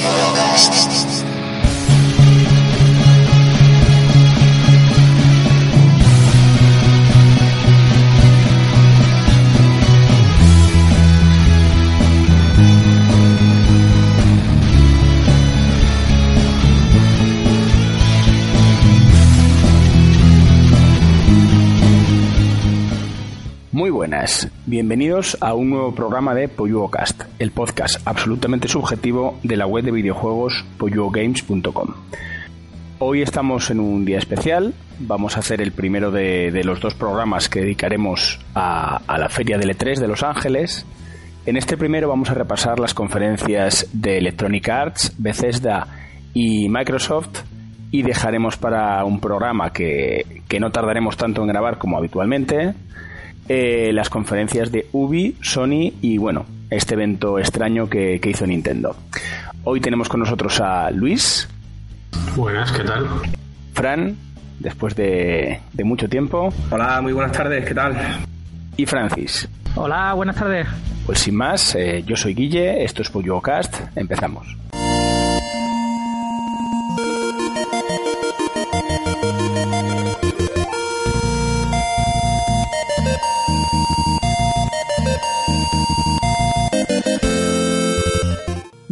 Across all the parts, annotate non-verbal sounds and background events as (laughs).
Thank you. Bienvenidos a un nuevo programa de Cast, el podcast absolutamente subjetivo de la web de videojuegos poyuogames.com. Hoy estamos en un día especial, vamos a hacer el primero de, los dos programas que dedicaremos a, la Feria de E3 de Los Ángeles. En este primero vamos a repasar las conferencias de Electronic Arts, Bethesda y Microsoft y dejaremos para un programa que, que no tardaremos tanto en grabar como habitualmente, eh, las conferencias de Ubi, Sony y bueno, este evento extraño que, hizo Nintendo. Hoy tenemos con nosotros a Luis. Buenas, ¿qué tal? Fran, después de, mucho tiempo. Hola, muy buenas tardes, ¿qué tal? Y Francis. Hola, buenas tardes. Pues sin más, eh, yo soy Guille, esto es Cast, empezamos.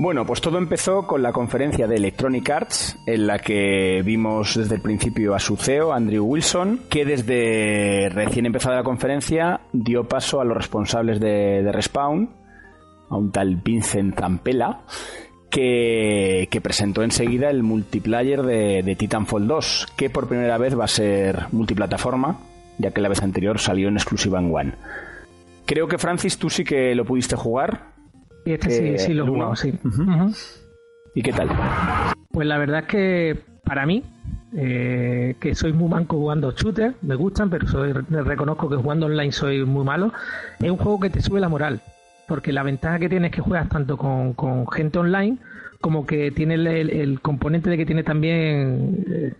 Bueno, pues todo empezó con la conferencia de Electronic Arts, en la que vimos desde el principio a su CEO, Andrew Wilson, que desde recién empezada la conferencia dio paso a los responsables de, Respawn, a un tal Vincent Zampella, que, presentó enseguida el multiplayer de, de, Titanfall 2, que por primera vez va a ser multiplataforma, ya que la vez anterior salió en exclusiva en One. Creo que Francis, tú sí que lo pudiste jugar. Y este sí, eh, sí lo he jugado, sí. ¿Y qué tal? Pues la verdad es que para mí, eh, que soy muy manco jugando shooter, me gustan, pero soy, reconozco que jugando online soy muy malo, es un juego que te sube la moral. Porque la ventaja que tienes es que juegas tanto con, gente online como que tiene el, componente de que tiene también, eh,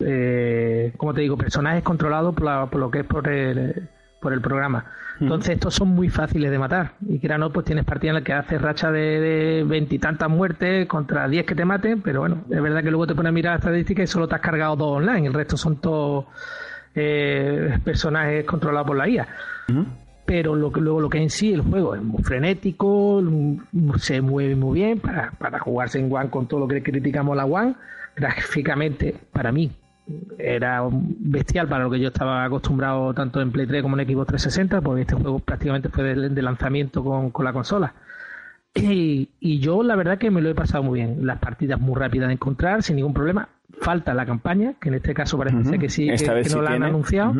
eh, como te digo, personajes controlados por, por lo que es por el, por el programa. Entonces estos son muy fáciles de matar. Y que no, pues tienes partida en la que haces racha de veintitantas muertes contra diez que te maten, pero bueno, es verdad que luego te pones a mirar la estadística y solo te has cargado dos online, el resto son todos eh, personajes controlados por la IA. Pero lo que, luego lo que en sí el juego es muy frenético, se mueve muy bien para, para jugarse en One con todo lo que criticamos la One. Gráficamente, para mí, era bestial para lo que yo estaba acostumbrado tanto en Play 3 como en Xbox 360, porque este juego prácticamente fue de, lanzamiento con, la consola. Y, yo la verdad que me lo he pasado muy bien. Las partidas muy rápidas de encontrar, sin ningún problema. Falta la campaña, que en este caso parece que sí, que, no la han anunciado.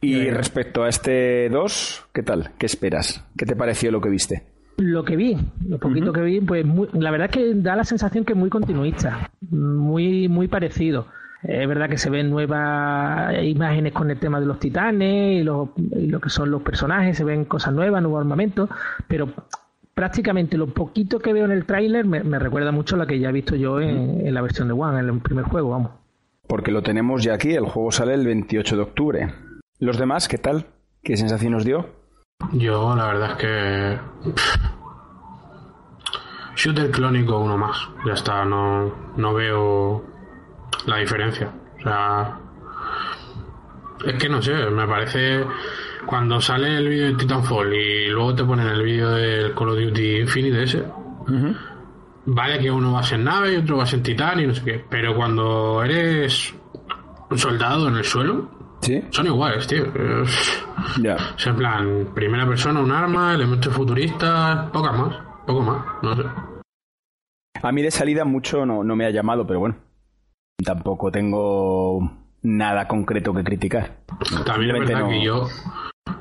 Y respecto a este 2, ¿qué tal? ¿Qué esperas? ¿Qué te pareció lo que viste? Lo que vi, lo poquito que vi, pues la verdad es que da la sensación que es muy continuista, muy, muy parecido. Es verdad que se ven nuevas imágenes con el tema de los titanes y lo, que son los personajes, se ven cosas nuevas, nuevos armamentos, pero prácticamente lo poquito que veo en el tráiler me, recuerda mucho a la que ya he visto yo en, la versión de One, en el primer juego, vamos. Porque lo tenemos ya aquí, el juego sale el 28 de octubre. ¿Los demás qué tal? ¿Qué sensación os dio? Yo la verdad es que... Shooter clónico uno más, ya está, no, no veo la diferencia. O sea, es que no sé, me parece cuando sale el vídeo de Titanfall y luego te ponen el vídeo del Call of Duty Infinite ese. Vale que uno va a ser nave y otro va a ser titán y no sé qué, pero cuando eres un soldado en el suelo, son iguales, tío. Ya. Es en plan, primera persona, un arma, elementos futuristas, poca más, poco más, no sé. A mí de salida mucho no, no me ha llamado, pero bueno, tampoco tengo nada concreto que criticar. También es verdad que yo,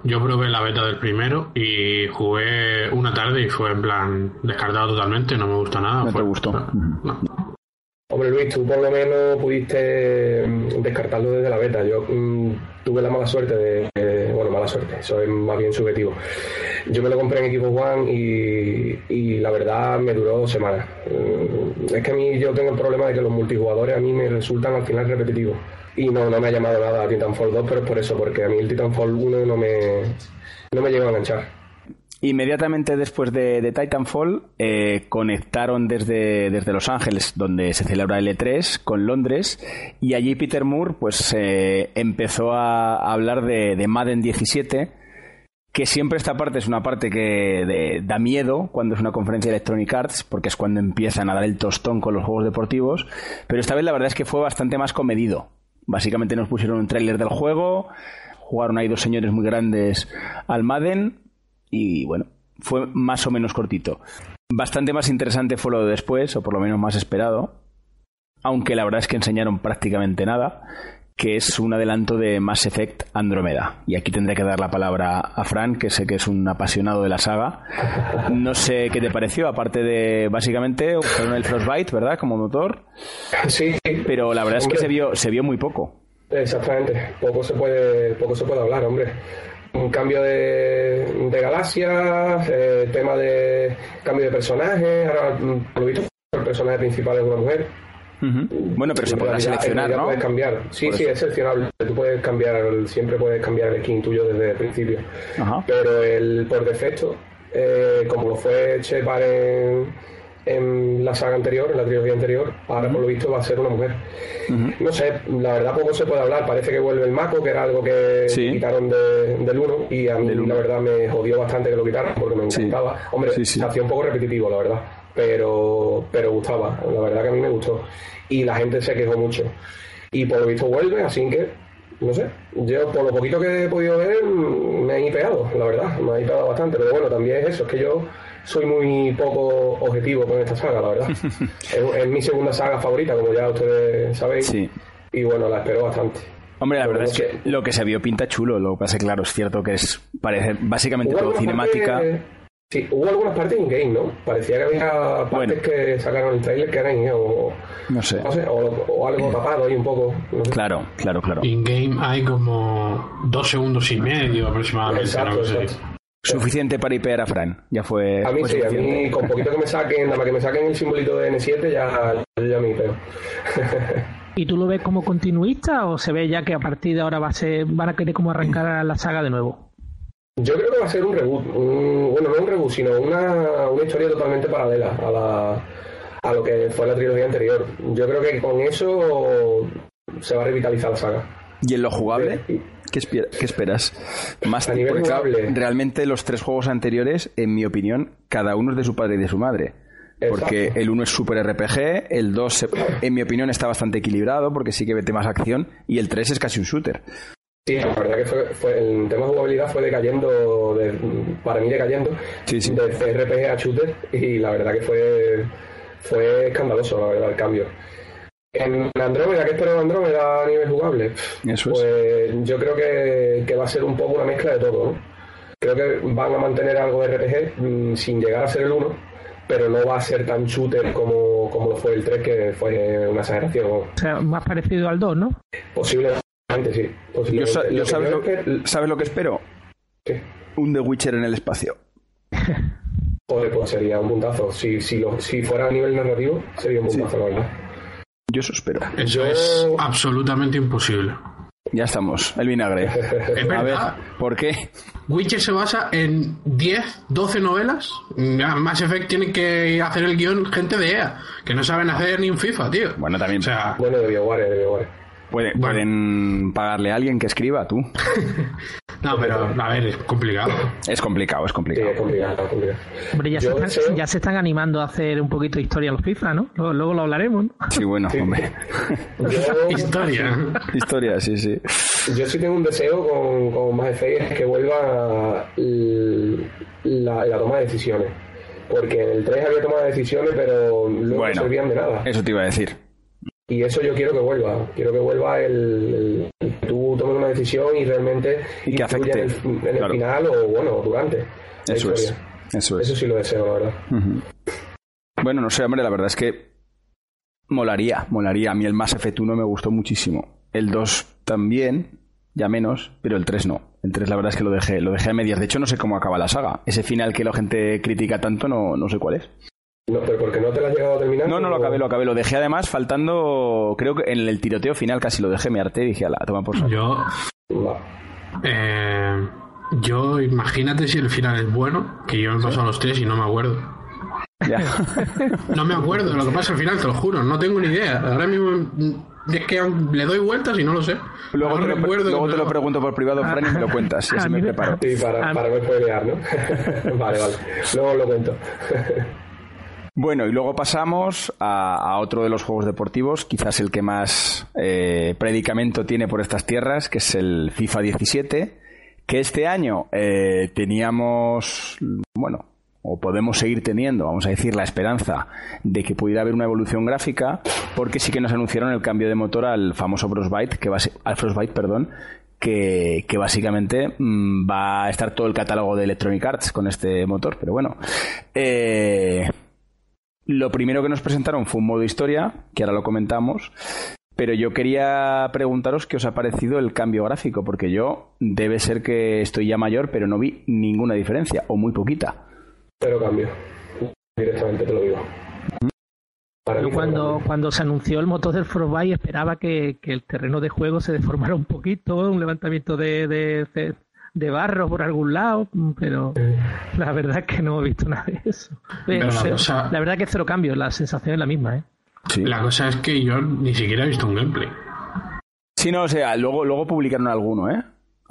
yo probé la beta del primero y jugué una tarde y fue en plan descartado totalmente, no me gusta nada. No te gustó. Hombre Luis, tú por lo menos pudiste mm, descartarlo desde la beta. Yo mm, tuve la mala suerte de, bueno, mala suerte, eso es más bien subjetivo. Yo me lo compré en equipo One y, la verdad me duró dos semanas. Mm, es que a mí yo tengo el problema de que los multijugadores a mí me resultan al final repetitivos. Y no, no me ha llamado nada a Titanfall 2, pero es por eso, porque a mí el Titanfall 1 no me, no me llegó a enganchar. Inmediatamente después de, Titanfall, eh, conectaron desde, desde Los Ángeles, donde se celebra el E3, con Londres, y allí Peter Moore pues eh, empezó a hablar de, de, Madden 17, que siempre esta parte es una parte que da miedo cuando es una conferencia de Electronic Arts, porque es cuando empiezan a dar el tostón con los juegos deportivos, pero esta vez la verdad es que fue bastante más comedido. Básicamente nos pusieron un tráiler del juego, jugaron ahí dos señores muy grandes al Madden, y bueno, fue más o menos cortito. Bastante más interesante fue lo de después, o por lo menos más esperado, aunque la verdad es que enseñaron prácticamente nada, que es un adelanto de Mass Effect Andromeda. Y aquí tendré que dar la palabra a Fran, que sé que es un apasionado de la saga. No sé qué te pareció, aparte de básicamente usaron el Frostbite, ¿verdad? Como motor. Sí. Pero la verdad es que se vio, se vio muy poco. Exactamente, poco se puede, poco se puede hablar, hombre un cambio de, de galaxias, eh, tema de cambio de personaje, ahora lo visto, el personaje principal es una mujer. Bueno, pero se podrá seleccionar, ¿no? Puedes cambiar. Sí, sí, es seleccionable. Tú puedes cambiar, siempre puedes cambiar el skin tuyo desde el principio. Pero el por defecto, eh, como lo fue Shepard en en la saga anterior, en la trilogía anterior, ahora por lo visto va a ser una mujer. No sé, la verdad poco se puede hablar, parece que vuelve el Mako, que era algo que quitaron del 1 y a mí la verdad me jodió bastante que lo quitaran porque me encantaba. Hombre, se hacía un poco repetitivo, la verdad, pero, pero gustaba, la verdad que a mí me gustó. Y la gente se quejó mucho. Y por lo visto vuelve, así que no sé, yo por lo poquito que he podido ver me he hipeado, la verdad, me he hipeado bastante, pero bueno, también es eso, es que yo soy muy poco objetivo con esta saga, la verdad. (laughs) es, mi segunda saga favorita, como ya ustedes sabéis. Y bueno, la espero bastante. Hombre, la verdad es que lo que se vio pinta chulo, lo que pasa es claro, es cierto que es parece básicamente todo cinemática. sí, hubo algunas partes in-game, ¿no? Parecía que había partes que sacaron el trailer que eran in o, no sé. o, algo tapado ahí un poco. Claro, claro, claro. In-game hay como dos segundos y medio aproximadamente. Exacto, Suficiente para hipear a Fran. Ya fue. A mí sí, a mí con poquito que me saquen, nada más que me saquen el simbolito de N7, ya, ya me hipeo. (laughs) ¿Y tú lo ves como continuista o se ve ya que a partir de ahora va a ser, van a querer como arrancar la saga de nuevo? Yo creo que va a ser un reboot. bueno, no un reboot, sino una, una historia totalmente paralela a, la, a lo que fue la trilogía anterior. Yo creo que con eso se va a revitalizar la saga. ¿Y en lo jugable? ¿Qué, esperas? Más a nivel. Realmente los tres juegos anteriores, en mi opinión, cada uno es de su padre y de su madre. Porque el uno es super RPG, el 2, en mi opinión, está bastante equilibrado porque sí que mete más acción y el 3 es casi un shooter. Sí, la verdad que fue, el tema de jugabilidad fue decayendo, de, para mí decayendo, sí, sí. de RPG a shooter y la verdad que fue, fue escandaloso, la verdad, el cambio. En Andrómeda, ¿qué espero de Andrómeda a nivel jugable? Eso pues yo creo que, va a ser un poco una mezcla de todo, ¿no? Creo que van a mantener algo de RPG mm, sin llegar a ser el 1, pero no va a ser tan shooter como, como lo fue el 3, que fue una exageración. O sea, más parecido al 2, ¿no? Posiblemente, sí. Yo, sabes, lo, ¿Sabes lo que espero? ¿Qué? Un The Witcher en el espacio. Joder, pues sería un puntazo. Si, si, lo, si fuera a nivel narrativo, sería un puntazo, la verdad. Yo eso espero. Eso es absolutamente imposible. Ya estamos, el vinagre. (laughs) A ver, ¿por qué? Witcher se basa en 10, 12 novelas. Mass Effect tiene que hacer el guion gente de EA, que no saben hacer ni un FIFA, tío. Bueno, también. O sea, bueno, de BioWare, de BioWare pueden pagarle a alguien que escriba, tú. (laughs) no, pero a ver, es complicado. Es complicado, es complicado. es complicado, Hombre, ya se, están, animando a hacer un poquito de historia a los FIFA, ¿no? Luego, lo hablaremos, ¿no? Sí, bueno, hombre. historia. historia, sí, sí. Yo sí tengo un deseo con, con más es que vuelva la, la toma de decisiones. Porque en el 3 había tomado decisiones, pero luego no servían de nada. Eso te iba a decir. Y eso yo quiero que vuelva. Quiero que vuelva el, tú tomes una decisión y realmente y que afecte en el, final o bueno durante. Eso es. Eso es. Eso sí lo deseo, la verdad. Bueno, no sé, hombre, la verdad es que molaría, molaría. A mí el Mass Effect 1 me gustó muchísimo. El 2 también, ya menos, pero el 3 no. El 3 la verdad es que lo dejé, lo dejé a medias. De hecho, no sé cómo acaba la saga. Ese final que la gente critica tanto, no, no sé cuál es. No, pero porque no te lo has llegado a terminar. No, no lo acabé, lo acabé. Lo dejé además faltando, creo que en el tiroteo final casi lo dejé, me harté y dije, la toma por favor. Yo... Eh, Yo, imagínate si el final es bueno, que yo he pasado los tres y no me acuerdo. (laughs) no me acuerdo de lo que pasa al final, te lo juro, no tengo ni idea. Ahora mismo es que le doy vueltas y no lo sé. Luego, te, lo, te lo pregunto por privado, Fran, y me lo (laughs) cuentas. Y así me preparo. Sí, para, para no spoilear, ¿no? (laughs) vale, vale. Luego lo cuento. Bueno, y luego pasamos a, otro de los juegos deportivos, quizás el que más eh, predicamento tiene por estas tierras, que es el FIFA 17, que este año eh, teníamos, bueno, o podemos seguir teniendo, vamos a decir, la esperanza de que pudiera haber una evolución gráfica, porque sí que nos anunciaron el cambio de motor al famoso Frostbite, que va al Frostbite, perdón, que, básicamente mm, va a estar todo el catálogo de Electronic Arts con este motor, pero bueno. Eh, lo primero que nos presentaron fue un modo historia, que ahora lo comentamos, pero yo quería preguntaros qué os ha parecido el cambio gráfico, porque yo debe ser que estoy ya mayor, pero no vi ninguna diferencia, o muy poquita. Pero cambio, directamente te lo digo. Yo cuando, cuando se anunció el motor del Frostbite esperaba que, el terreno de juego se deformara un poquito, un levantamiento de, de, barro por algún lado, pero la verdad es que no he visto nada de eso. la, verdad es que cero cambio, la sensación es la misma. ¿eh? La cosa es que yo ni siquiera he visto un gameplay. Sí, no, o sea, luego, luego publicaron alguno, ¿eh?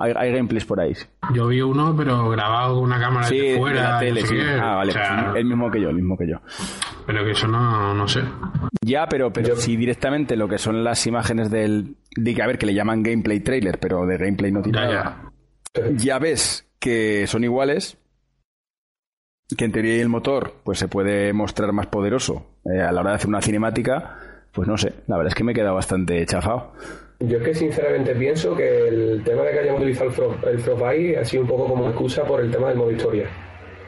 Hay, gameplays por ahí. Yo vi uno, pero grabado con una cámara de fuera. la tele, sí. Ah, vale. Pues el mismo que yo, el mismo que yo. Pero que eso no, no sé. Ya, pero, pero si directamente lo que son las imágenes del. De que, a ver, que le llaman gameplay trailer, pero de gameplay no tiene nada. Ya. Ves que son iguales. Que en teoría el motor pues se puede mostrar más poderoso eh, a la hora de hacer una cinemática. Pues no sé, la verdad es que me he quedado bastante chafado. Yo es que sinceramente pienso que el tema de que hayamos utilizado el, Frostbite ha sido un poco como excusa por el tema del modo historia.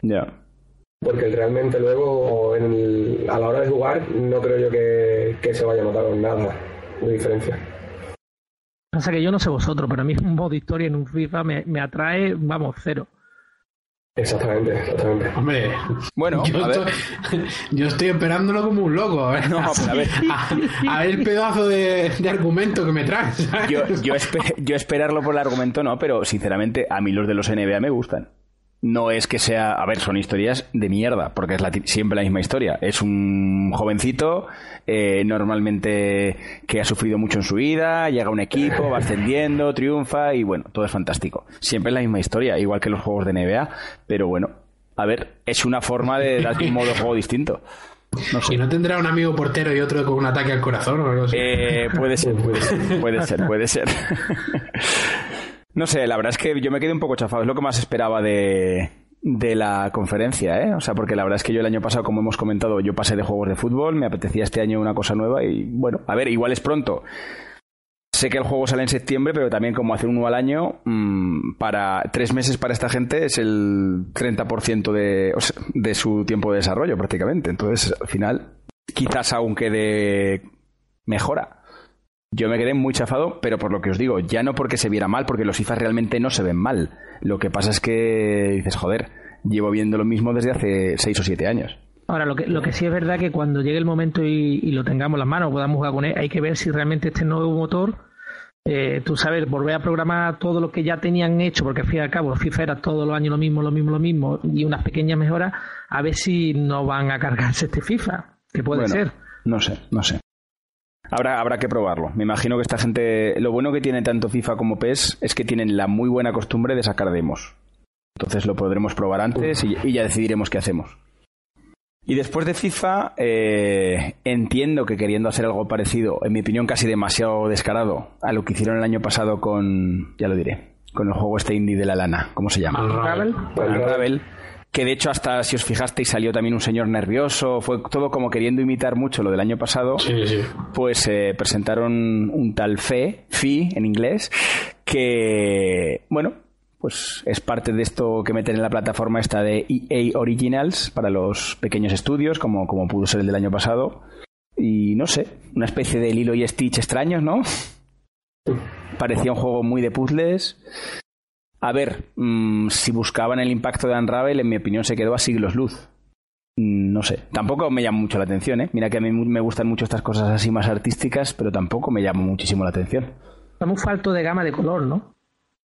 Ya. Porque realmente luego a la hora de jugar no creo yo que, se vaya a notar nada de diferencia. Pasa que yo no sé vosotros, pero a mí (laughs) un modo historia en un FIFA me, me atrae, vamos, cero. Exactamente, exactamente. Hombre, bueno, yo, estoy, yo estoy esperándolo como un loco. A ver, a, ver. a, el pedazo de, argumento que me traes. Yo, yo, yo esperarlo por el argumento no, pero sinceramente a mí los de los NBA me gustan no es que sea, a ver, son historias de mierda, porque es siempre la misma historia. Es un jovencito, eh, normalmente que ha sufrido mucho en su vida, llega a un equipo, va ascendiendo, triunfa y bueno, todo es fantástico. Siempre es la misma historia, igual que los juegos de NBA, pero bueno, a ver, es una forma de dar un modo de juego distinto. No sé. ¿Y no tendrá un amigo portero y otro con un ataque al corazón o algo así? Eh, puede ser, (laughs) puede ser, puede ser. Puede ser. No sé, la verdad es que yo me quedé un poco chafado. Es lo que más esperaba de, de la conferencia, ¿eh? O sea, porque la verdad es que yo el año pasado, como hemos comentado, yo pasé de juegos de fútbol, me apetecía este año una cosa nueva y bueno, a ver, igual es pronto. Sé que el juego sale en septiembre, pero también como hacer uno al año, mmm, para tres meses para esta gente es el 30% de, de su tiempo de desarrollo prácticamente. Entonces, al final, quizás aún quede mejora. Yo me quedé muy chafado, pero por lo que os digo, ya no porque se viera mal, porque los FIFA realmente no se ven mal. Lo que pasa es que dices, joder, llevo viendo lo mismo desde hace seis o siete años. Ahora, lo que, lo que sí es verdad que cuando llegue el momento y, lo tengamos en las manos, podamos jugar con él, hay que ver si realmente este nuevo motor, eh, tú sabes, volver a programar todo lo que ya tenían hecho, porque al fin y al cabo FIFA era todos los años lo mismo, lo mismo, lo mismo, y unas pequeñas mejoras, a ver si no van a cargarse este FIFA, que puede ser. No sé, no sé. Habrá, habrá que probarlo. Me imagino que esta gente. Lo bueno que tiene tanto FIFA como PES es que tienen la muy buena costumbre de sacar demos. Entonces lo podremos probar antes y, ya decidiremos qué hacemos. Y después de FIFA, eh, entiendo que queriendo hacer algo parecido, en mi opinión casi demasiado descarado, a lo que hicieron el año pasado con. Ya lo diré. Con el juego este indie de la lana. ¿Cómo se llama? Unravel. Unravel que de hecho hasta si os fijasteis salió también un señor nervioso, fue todo como queriendo imitar mucho lo del año pasado, pues eh, presentaron un tal Fe, Fi en inglés, que bueno, pues es parte de esto que meten en la plataforma esta de EA Originals para los pequeños estudios, como, como pudo ser el del año pasado. Y no sé, una especie de Lilo y Stitch extraños, ¿no? Parecía un juego muy de puzzles. A ver, mm, si buscaban el impacto de Unravel, en mi opinión se quedó a siglos luz. Mm, no sé, tampoco me llama mucho la atención, ¿eh? Mira que a mí me gustan mucho estas cosas así más artísticas, pero tampoco me llama muchísimo la atención. Está muy falto de gama de color, ¿no?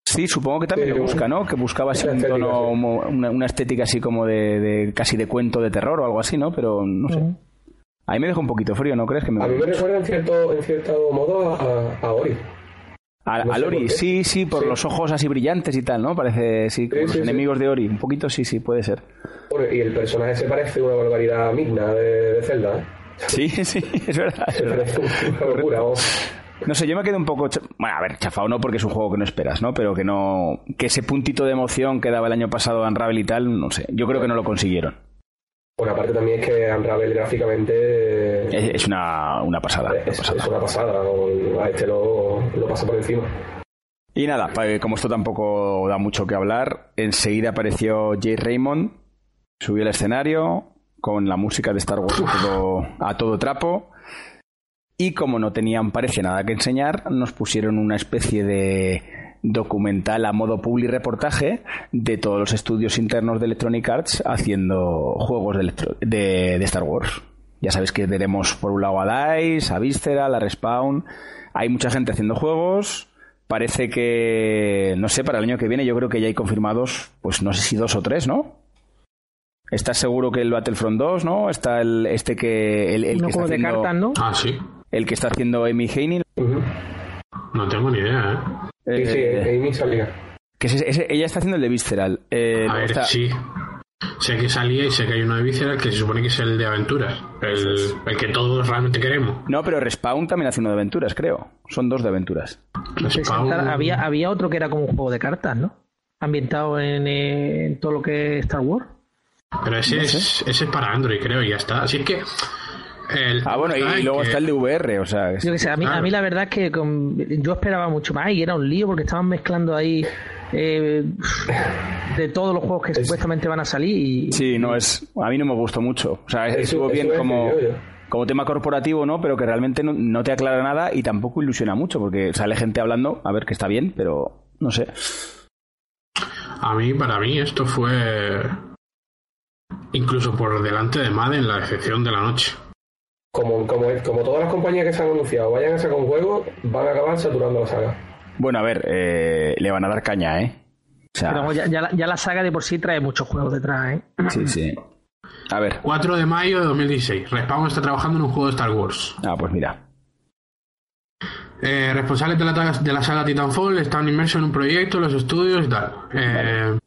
Sí, supongo que también lo busca, ¿no? Que buscaba así un tono, una, estética así como de, casi de cuento de terror o algo así, ¿no? Pero no sé. A mí me deja un poquito frío, ¿no crees que me A mí me recuerda en cierto, en cierto modo a, Ori. A, Ori, sí, sí, por los ojos así brillantes y tal, ¿no? Parece, sí, como los enemigos de Ori. Un poquito sí, sí, puede ser. y el personaje se parece una barbaridad a Migna de, de Zelda, ¿eh? Sí, (laughs) sí, es verdad. Es verdad. una (laughs) locura, no sé, yo me quedo un poco. Bueno, a ver, chafao no porque es un juego que no esperas, ¿no? Pero que no. Que ese puntito de emoción que daba el año pasado Unravel y tal, no sé. Yo creo que no lo consiguieron. Bueno, aparte también es que Unravel gráficamente. Es, una, una, pasada, es, una pasada. A este lo, lo pasa por encima. Y nada, como esto tampoco da mucho que hablar, enseguida apareció Jay Raymond, subió al escenario con la música de Star Wars a todo trapo y como no tenían, parece, nada que enseñar, nos pusieron una especie de documental a modo public reportaje de todos los estudios internos de Electronic Arts haciendo juegos de, Star Wars. Ya sabéis que tenemos por un lado a DICE, a Visceral, a Respawn. Hay mucha gente haciendo juegos. Parece que, no sé, para el año que viene yo creo que ya hay confirmados, pues no sé si dos o tres, ¿no? ¿Estás seguro que el Battlefront 2, no? Está el este que el, que está de cartas, ¿no? Ah, sí el que está haciendo Amy Haney. No tengo ni idea, ¿eh? Sí, sí, eh, Amy salía. Que ella está haciendo el de Visceral. Eh, a ver, sí. Sé que salía y sé que hay uno de Visceral que se supone que es el de aventuras. El, que todos realmente queremos. No, pero Respawn también hace uno de aventuras, creo. Son dos de aventuras. Había, había otro que era como un juego de cartas, ¿no? Ambientado en, todo lo que es Star Wars. Pero ese, es, ese es para Android, creo, y ya está. Así es ah, bueno, y, luego está el de VR, o sea... Yo que sé, a mí, a mí la verdad es que yo esperaba mucho más y era un lío porque estaban mezclando ahí eh, de todos los juegos que supuestamente van a salir y... Sí, no, es a mí no me gustó mucho. O sea, estuvo bien como... como tema corporativo, ¿no? Pero que realmente no, te aclara nada y tampoco ilusiona mucho, porque sale gente hablando, a ver que está bien, pero no sé. A mí, para mí, esto fue incluso por delante de Madden la excepción de la noche como, como, como todas las compañías que se han anunciado vayan a sacar un juego, van a acabar saturando la saga. Bueno, a ver, eh, le van a dar caña, ¿eh? Pero ya, ya, la, saga de por sí trae muchos juegos detrás, ¿eh? (clears throat) Sí, sí. A ver. 4 de mayo de 2016. Respawn está trabajando en un juego de Star Wars. Ah, pues mira. Eh, responsables de la, de la saga Titanfall están inmersos en un proyecto, los estudios y tal. Eh,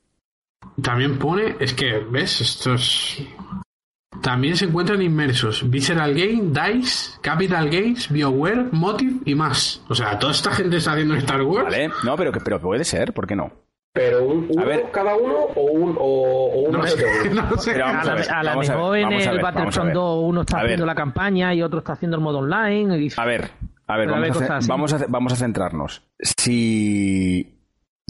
también pone, es que, ¿ves? Esto es también se encuentran inmersos Visceral Game, DICE, Capital Games, BioWare, Motive y más. O sea, toda esta gente está haciendo Star Wars. Vale, no, pero, pero puede ser, ¿por qué no? Pero un, uno, a ver, cada uno o un o, uno no sé, (laughs) no sé. a, a, la mejor en el Battlefront 2 uno está haciendo la campaña y otro está haciendo el modo online. Y... A ver, a ver, vamos a, vamos a, vamos a centrarnos. Si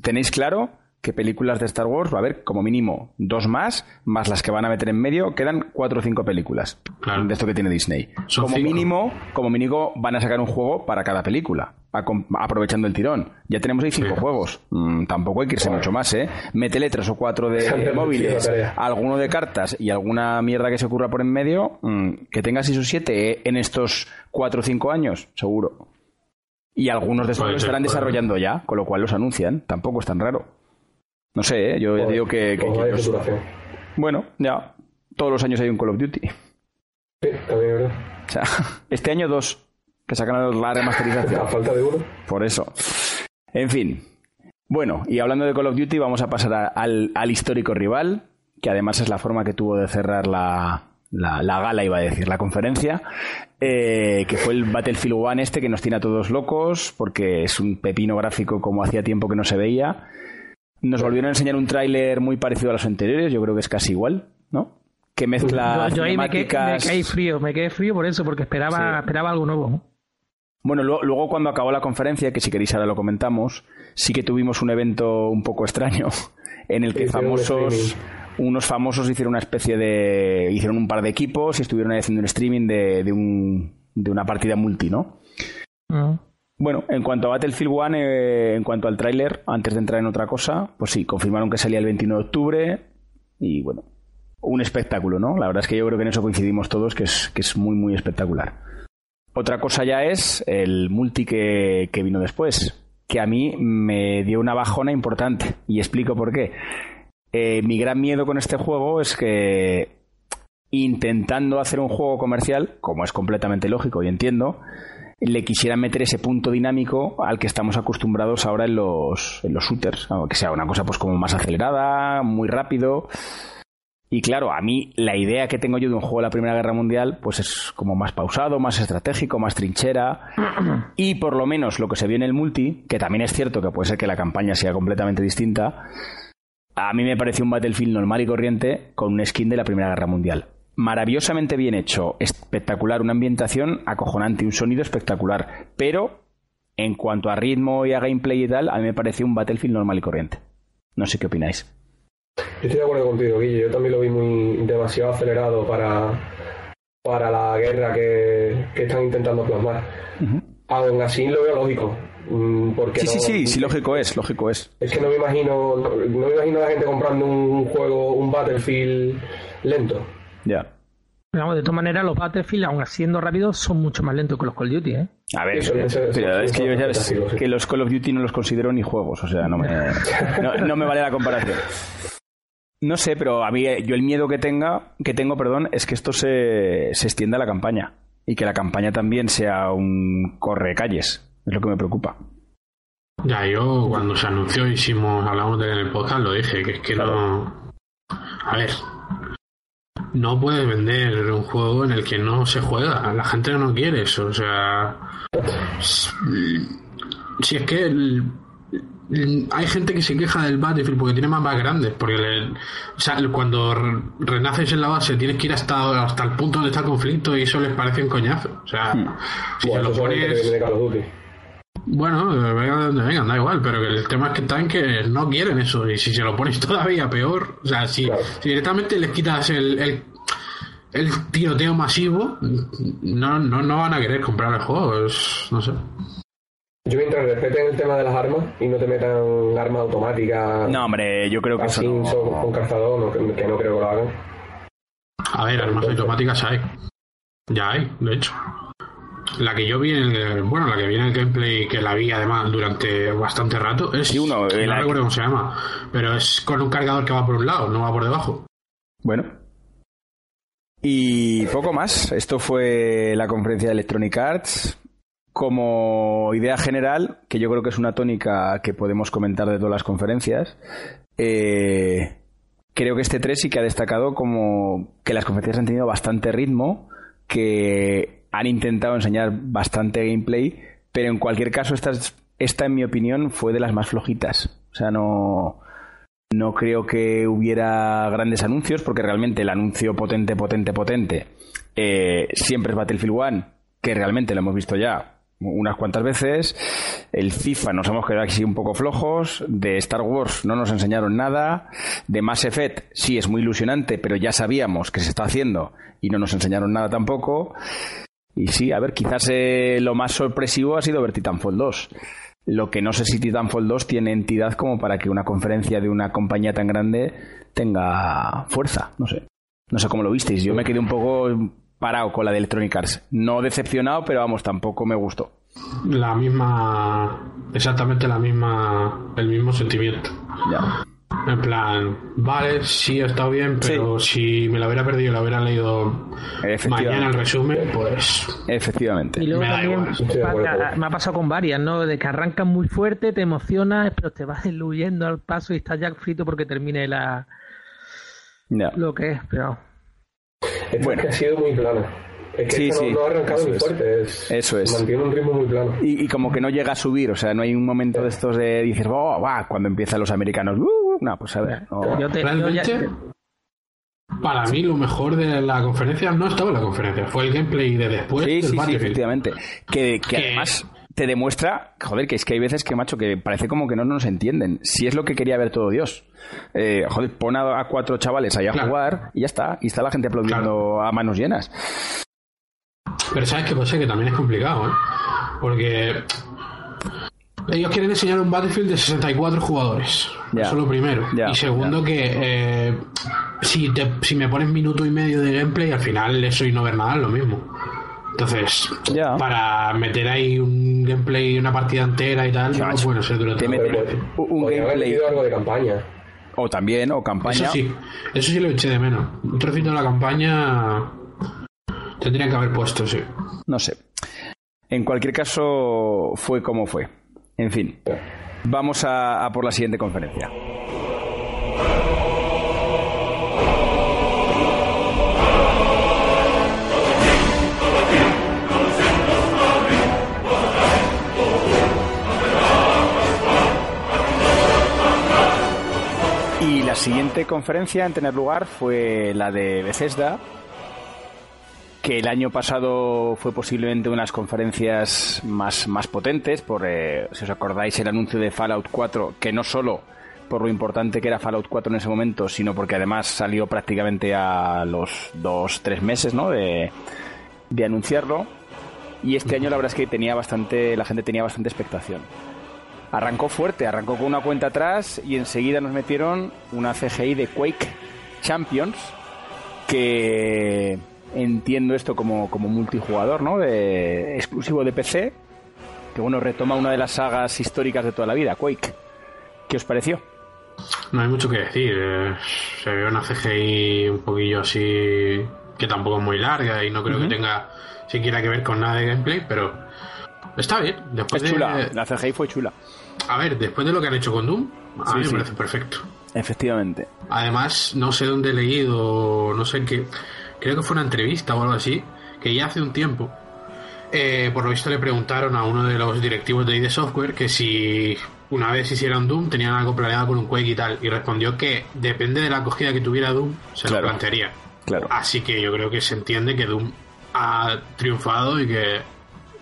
tenéis claro que películas de Star Wars va a haber como mínimo dos más, más las que van a meter en medio, quedan cuatro o cinco películas de esto que tiene Disney. como mínimo, como mínimo van a sacar un juego para cada película, aprovechando el tirón. Ya tenemos ahí cinco juegos. Mm, tampoco hay que irse mucho más, ¿eh? Métele tres o cuatro de, (laughs) móviles, alguno de cartas y alguna mierda que se ocurra por en medio, mm, que tenga seis o siete ¿eh? en estos cuatro o cinco años, seguro. Y algunos de estos los estarán desarrollando ya, con lo cual los anuncian. Tampoco es tan raro. No sé, ¿eh? yo digo que... bueno, ya. Todos los años hay un Call of Duty. Sí, también verdad. O sea, (laughs) este año dos, que sacan la remasterización. A falta de uno. Por eso. En fin. Bueno, y hablando de Call of Duty, vamos a pasar al, histórico rival, que además es la forma que tuvo de cerrar la, la, gala, iba a decir, la conferencia, eh, que fue el Battlefield One este que nos tiene a todos locos, porque es un pepino gráfico como hacía tiempo que no se veía nos volvieron a enseñar un tráiler muy parecido a los anteriores, yo creo que es casi igual, ¿no? Que mezcla yo, ahí me, quedé, frío, me quedé frío por eso, porque esperaba, esperaba algo nuevo. Bueno, luego, cuando acabó la conferencia, que si queréis ahora lo comentamos, sí que tuvimos un evento un poco extraño (laughs) en el que famosos, unos famosos hicieron una especie de, hicieron un par de equipos y estuvieron haciendo un streaming de, de, un, de una partida multi, ¿no? Ah. Bueno, en cuanto a Battlefield One, eh, en cuanto al tráiler, antes de entrar en otra cosa, pues sí, confirmaron que salía el 29 de octubre y bueno, un espectáculo, ¿no? La verdad es que yo creo que en eso coincidimos todos, que es, que es muy, muy espectacular. Otra cosa ya es el multi que, vino después. que a mí me dio una bajona importante. Y explico por qué. Eh, mi gran miedo con este juego es que intentando hacer un juego comercial, como es completamente lógico y entiendo, le quisiera meter ese punto dinámico al que estamos acostumbrados ahora en los, en los shooters, que sea una cosa pues como más acelerada, muy rápido. Y claro, a mí la idea que tengo yo de un juego de la Primera Guerra Mundial, pues es como más pausado, más estratégico, más trinchera. (clears throat) Y por lo menos lo que se vio en el multi, que también es cierto que puede ser que la campaña sea completamente distinta, a mí me pareció un Battlefield normal y corriente con un skin de la Primera Guerra Mundial maravillosamente bien hecho, espectacular, una ambientación acojonante, un sonido espectacular, pero en cuanto a ritmo y a gameplay y tal, a mí me pareció un Battlefield normal y corriente. No sé qué opináis. Yo estoy de acuerdo contigo, Guille. Yo también lo vi muy demasiado acelerado para, para la guerra que, están intentando plasmar. Aún así lo veo lógico. Mm, porque sí, sí, sí, sí, lógico es, lógico es. Es que no me imagino, no, no me imagino a la gente comprando un juego, un Battlefield lento. Ya. Pero de todas maneras, los Battlefield, aun siendo rápidos, son mucho más lentos que los Call of Duty, ¿eh? A ver, es que yo ya ves que los Call of Duty no los considero ni juegos, o sea, no me, no, me vale la comparación. No sé, pero a mí yo el miedo que tenga, que tengo, perdón, es que esto se, se extienda a la campaña y que la campaña también sea un corre calles. Es lo que me preocupa. Ya, yo cuando se anunció hicimos, hablamos de en el podcast, lo dije, que es que no. A ver, no puedes vender un juego en el que no se juega. La gente no quiere eso. O sea, si es que hay gente que se queja del Battlefield porque tiene mapas grandes. Porque o sea, cuando renaces en la base tienes que ir hasta, hasta el punto donde está el conflicto y eso les parece un coñazo. O sea, si lo pones. Bueno, venga de donde vengan, da igual, pero que el tema es que están que no quieren eso. Y si se lo pones (laughs) todavía peor, o sea, si, directamente les quitas el, el, el, tiroteo masivo, no, no, no van a querer comprar el juego. no sé. Yo mientras respeten el tema de las armas y no te metan armas automáticas. No, hombre, yo creo que eso no... con cazador, que no creo que lo hagan. A ver, armas automáticas hay. Ya hay, de hecho. La que yo vi en el, bueno, la que vi en el gameplay, que la vi además durante bastante rato, es. Sí, uno, no recuerdo cómo se llama, pero es con un cargador que va por un lado, no va por debajo. Bueno. Y poco más. Esto fue la conferencia de Electronic Arts. Como idea general, que yo creo que es una tónica que podemos comentar de todas las conferencias, eh, creo que este 3 sí que ha destacado como que las conferencias han tenido bastante ritmo, que han intentado enseñar bastante gameplay, pero en cualquier caso esta, esta en mi opinión fue de las más flojitas. O sea, no, no creo que hubiera grandes anuncios, porque realmente el anuncio potente, potente, potente eh, siempre es Battlefield One, que realmente lo hemos visto ya unas cuantas veces. El FIFA nos hemos quedado aquí un poco flojos. De Star Wars no nos enseñaron nada. De Mass Effect sí es muy ilusionante, pero ya sabíamos que se está haciendo y no nos enseñaron nada tampoco. Y sí, a ver, quizás eh, lo más sorpresivo ha sido ver Titanfall 2. Lo que no sé si Titanfall 2 tiene entidad como para que una conferencia de una compañía tan grande tenga fuerza. No sé. No sé cómo lo visteis. Yo me quedé un poco parado con la de Electronic Arts. No decepcionado, pero vamos, tampoco me gustó. La misma. Exactamente la misma. El mismo sentimiento. Ya. En plan, vale, sí ha estado bien, pero si me lo hubiera perdido y lo hubiera leído mañana el resumen, pues. Efectivamente. Y luego me, me ha pasado con varias, ¿no? De que arrancas muy fuerte, te emocionas, pero te vas diluyendo al paso y estás ya frito porque termine la. Lo que es, pero. bueno. que ha sido muy plano. Es que sí, no, ha arrancado muy fuerte. Eso es. Mantiene un ritmo muy plano. Y, como que no llega a subir, o sea, no hay un momento de estos de dices, oh, va, cuando empiezan los americanos, uh, no, pues a ver. Realmente, para mí lo mejor de la conferencia no estaba en la conferencia, fue el gameplay de después sí, sí, sí, efectivamente. Que, que, además te demuestra, joder, que es que hay veces que, macho, que parece como que no nos entienden. Si es lo que quería ver todo Dios. Eh, joder, pon a, cuatro chavales ahí a jugar y ya está. Y está la gente aplaudiendo a manos llenas. Pero sabes que pasa que también es complicado, ¿eh? Porque ellos quieren enseñar un Battlefield de 64 jugadores. Eso es lo primero. y segundo que eh, si, si me pones minuto y medio de gameplay, al final eso y no ver nada es lo mismo. Entonces, Ya. para meter ahí un gameplay, una partida entera y tal, no bueno ser durante te todo. mete- Pero un haber gameplay. algo de campaña. O también, o campaña. Eso sí, eso sí lo eché de menos. Un trocito de la campaña tendrían que haber puesto, sí. No sé. En cualquier caso, fue como fue. En fin. Vamos a, por la siguiente conferencia. Y la siguiente conferencia en tener lugar fue la de Bethesda, que el año pasado fue posiblemente una de las conferencias más, más potentes, por, eh, si os acordáis, el anuncio de Fallout 4, que no solo por lo importante que era Fallout 4 en ese momento, sino porque además salió prácticamente a los dos, tres meses ¿no? de, de anunciarlo. Y este año la verdad es que tenía bastante, la gente tenía bastante expectación. Arrancó fuerte, arrancó con una cuenta atrás y enseguida nos metieron una CGI de Quake Champions que entiendo esto como, como multijugador, ¿no? De, exclusivo de PC, que bueno, retoma una de las sagas históricas de toda la vida, Quake. ¿Qué os pareció? No hay mucho que decir. eh, se ve una CGI un poquillo así que tampoco es muy larga y no creo que tenga siquiera que ver con nada de gameplay, pero está bien. Después Es de, chula, la CGI fue chula, A ver, después de lo que han hecho con Doom, a Sí, mí me parece perfecto. efectivamente. Además, no sé dónde he leído, no sé en qué, creo que fue una entrevista o algo así, que ya hace un tiempo, eh, por lo visto le preguntaron a uno de los directivos de ID Software que si una vez hicieran Doom tenían algo planeado con un Quake y tal, y respondió que depende de la acogida que tuviera Doom, se Claro. lo plantearía. Claro. Así que yo creo que se entiende que Doom ha triunfado y que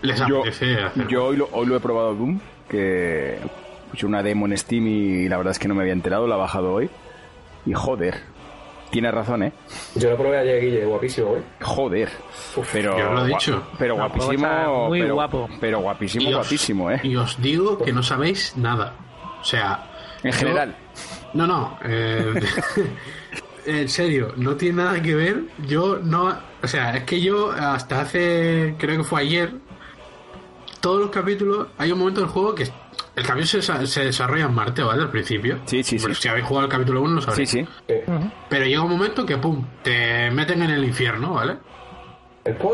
les Yo, apetece hacerlo. yo hoy, lo, hoy lo he probado Doom, que puse una demo en Steam y la verdad es que no me había enterado, la he bajado hoy. Y joder, tienes razón, ¿eh? Yo lo probé ayer, Guille, guapísimo, ¿eh? Joder. Pero, yo lo he gua- dicho. Pero guapísimo. muy pero, guapo. Pero guapísimo, os- guapísimo, ¿eh? Y os digo que no sabéis nada. O sea, En yo- general. No, no. eh, (laughs) en serio, no tiene nada que ver. Yo no. O sea, es que yo hasta hace. Creo que fue ayer. Todos los capítulos. Hay un momento del juego que. El capítulo se, desa- se desarrolla en Marte, ¿vale? Al principio. Sí, sí, Pero sí. Si habéis jugado el capítulo 1, lo Sí, sabréis. sí. Eh, Pero llega un momento que, pum, te meten en el infierno, ¿vale?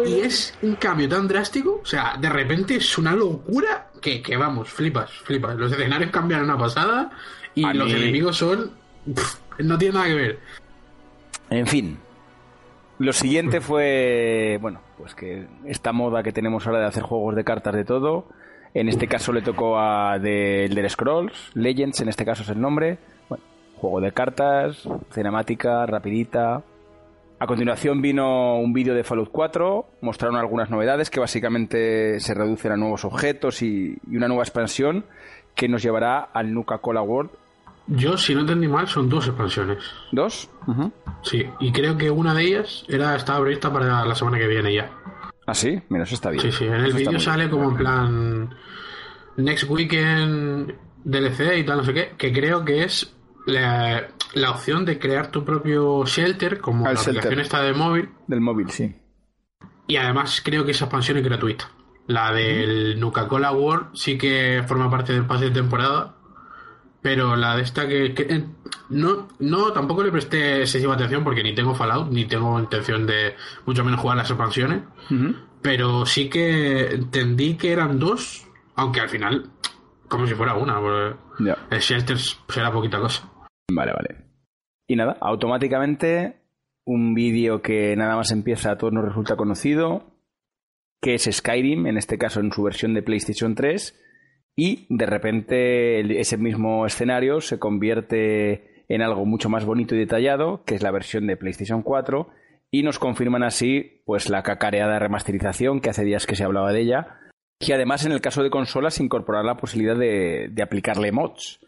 Y es un cambio tan drástico, o sea, de repente es una locura que, que vamos, flipas, flipas. Los escenarios cambian una pasada y A los mí- enemigos son. pff, no tiene nada que ver. En fin. Lo siguiente fue, bueno, pues que esta moda que tenemos ahora de hacer juegos de cartas de todo, en este caso le tocó a The Elder Scrolls, Legends en este caso es el nombre, bueno, juego de cartas, cinemática, rapidita. A continuación vino un vídeo de Fallout 4, mostraron algunas novedades que básicamente se reducen a nuevos objetos y, y una nueva expansión que nos llevará al Nuka-Cola World Yo, si no entendí mal, son dos expansiones. 2. Ujú. Sí, y creo que una de ellas era estaba prevista para la semana que viene ya. Ah, sí, mira, eso está bien. Sí, sí, en el vídeo sale bien. como en plan Next Weekend DLC y tal, no sé qué, que creo que es la, la opción de crear tu propio shelter, como Ah, la shelter. aplicación está de móvil, Del móvil, sí. y además creo que esa expansión es gratuita. La del Nuka-Cola World sí que forma parte del pase de temporada, pero la de esta que, que- no, no, tampoco le presté excesiva atención porque ni tengo Fallout, ni tengo intención de mucho menos jugar las expansiones. Pero sí que entendí que eran dos, aunque al final, como si fuera una, porque Ya. el Shelter será poquita cosa. Vale, vale. Y nada, automáticamente un vídeo que nada más empieza a todos nos resulta conocido, que es Skyrim, en este caso en su versión de PlayStation 3, y de repente ese mismo escenario se convierte en algo mucho más bonito y detallado, que es la versión de PlayStation 4, y nos confirman así pues la cacareada remasterización, que hace días que se hablaba de ella, que además en el caso de consolas incorporar la posibilidad de, de aplicarle mods.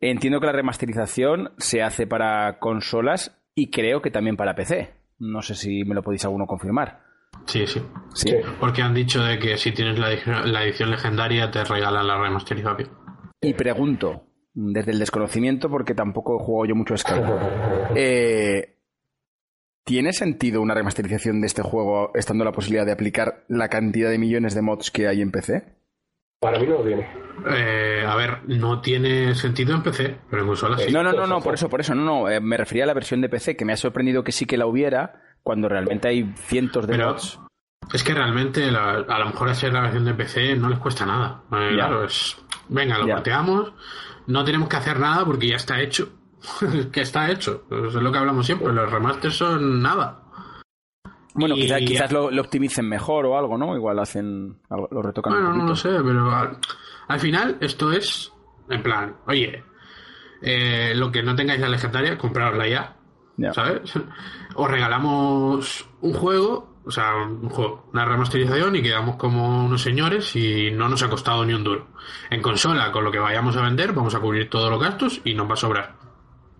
Entiendo que la remasterización se hace para consolas y creo que también para PC. No sé si me lo podéis alguno confirmar. Sí, sí. Sí. Porque han dicho de que si tienes la, edición- la edición legendaria te regalan la remasterización. Y pregunto, desde el desconocimiento, porque tampoco he jugado yo mucho a Skyrim. (laughs) Eh, ¿Tiene sentido una remasterización de este juego estando la posibilidad de aplicar la cantidad de millones de mods que hay en PC? Para mí no lo tiene. Eh, a ver, no tiene sentido en PC, pero en consola sí. No, no, no, no, por eso, por eso, no, no. eh, me refería a la versión de PC, que me ha sorprendido que sí que la hubiera, cuando realmente hay cientos de Pero mods. es que realmente la- a lo mejor hacer la versión de PC no les cuesta nada. Eh. Claro, es. Venga, lo porteamos, no tenemos que hacer nada porque ya está hecho. (laughs) que está hecho. Eso es lo que hablamos siempre. Los remasters son nada. Bueno, Y- quizás lo, lo optimicen mejor o algo, ¿no? Igual hacen, algo- lo retocan Bueno, un no lo sé, pero al, al final esto es en plan, oye, eh, lo que no tengáis la legendaria, comprarosla ya, Ya. ¿sabes? Os regalamos un juego, o sea, un juego, una remasterización y quedamos como unos señores y no nos ha costado ni un duro. En consola, con lo que vayamos a vender, vamos a cubrir todos los gastos y nos va a sobrar.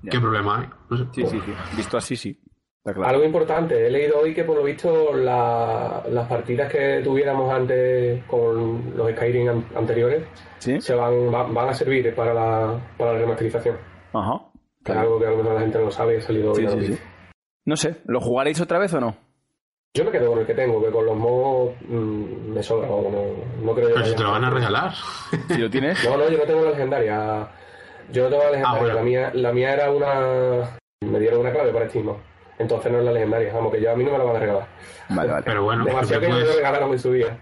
Ya. ¿Qué problema hay? No sé. Sí, sí, sí. Visto así, sí. Está claro. Algo importante, he leído hoy que por lo visto la- las partidas que tuviéramos antes con los Skyrim an- anteriores ¿Sí? se van, va- van a servir para la, para la remasterización. Ajá. Que es algo que a lo mejor la gente no sabe y ha salido hoy Sí, sí. No sé, ¿lo jugaréis otra vez o no? Yo me quedo con el que tengo, que con los mods mm, me sobra. No, no creo que Pero si te lo van a regalar. Si lo tienes. No, no, yo no tengo la legendaria. Yo no tengo la legendaria. Ah, bueno. la, mía, la mía era una. Me dieron una clave para Steam. Entonces no es la legendaria. Vamos, que yo a mí no me la van a regalar. Vale, vale. Pero bueno, Demasiado que me lo puedes, regalaron en su día.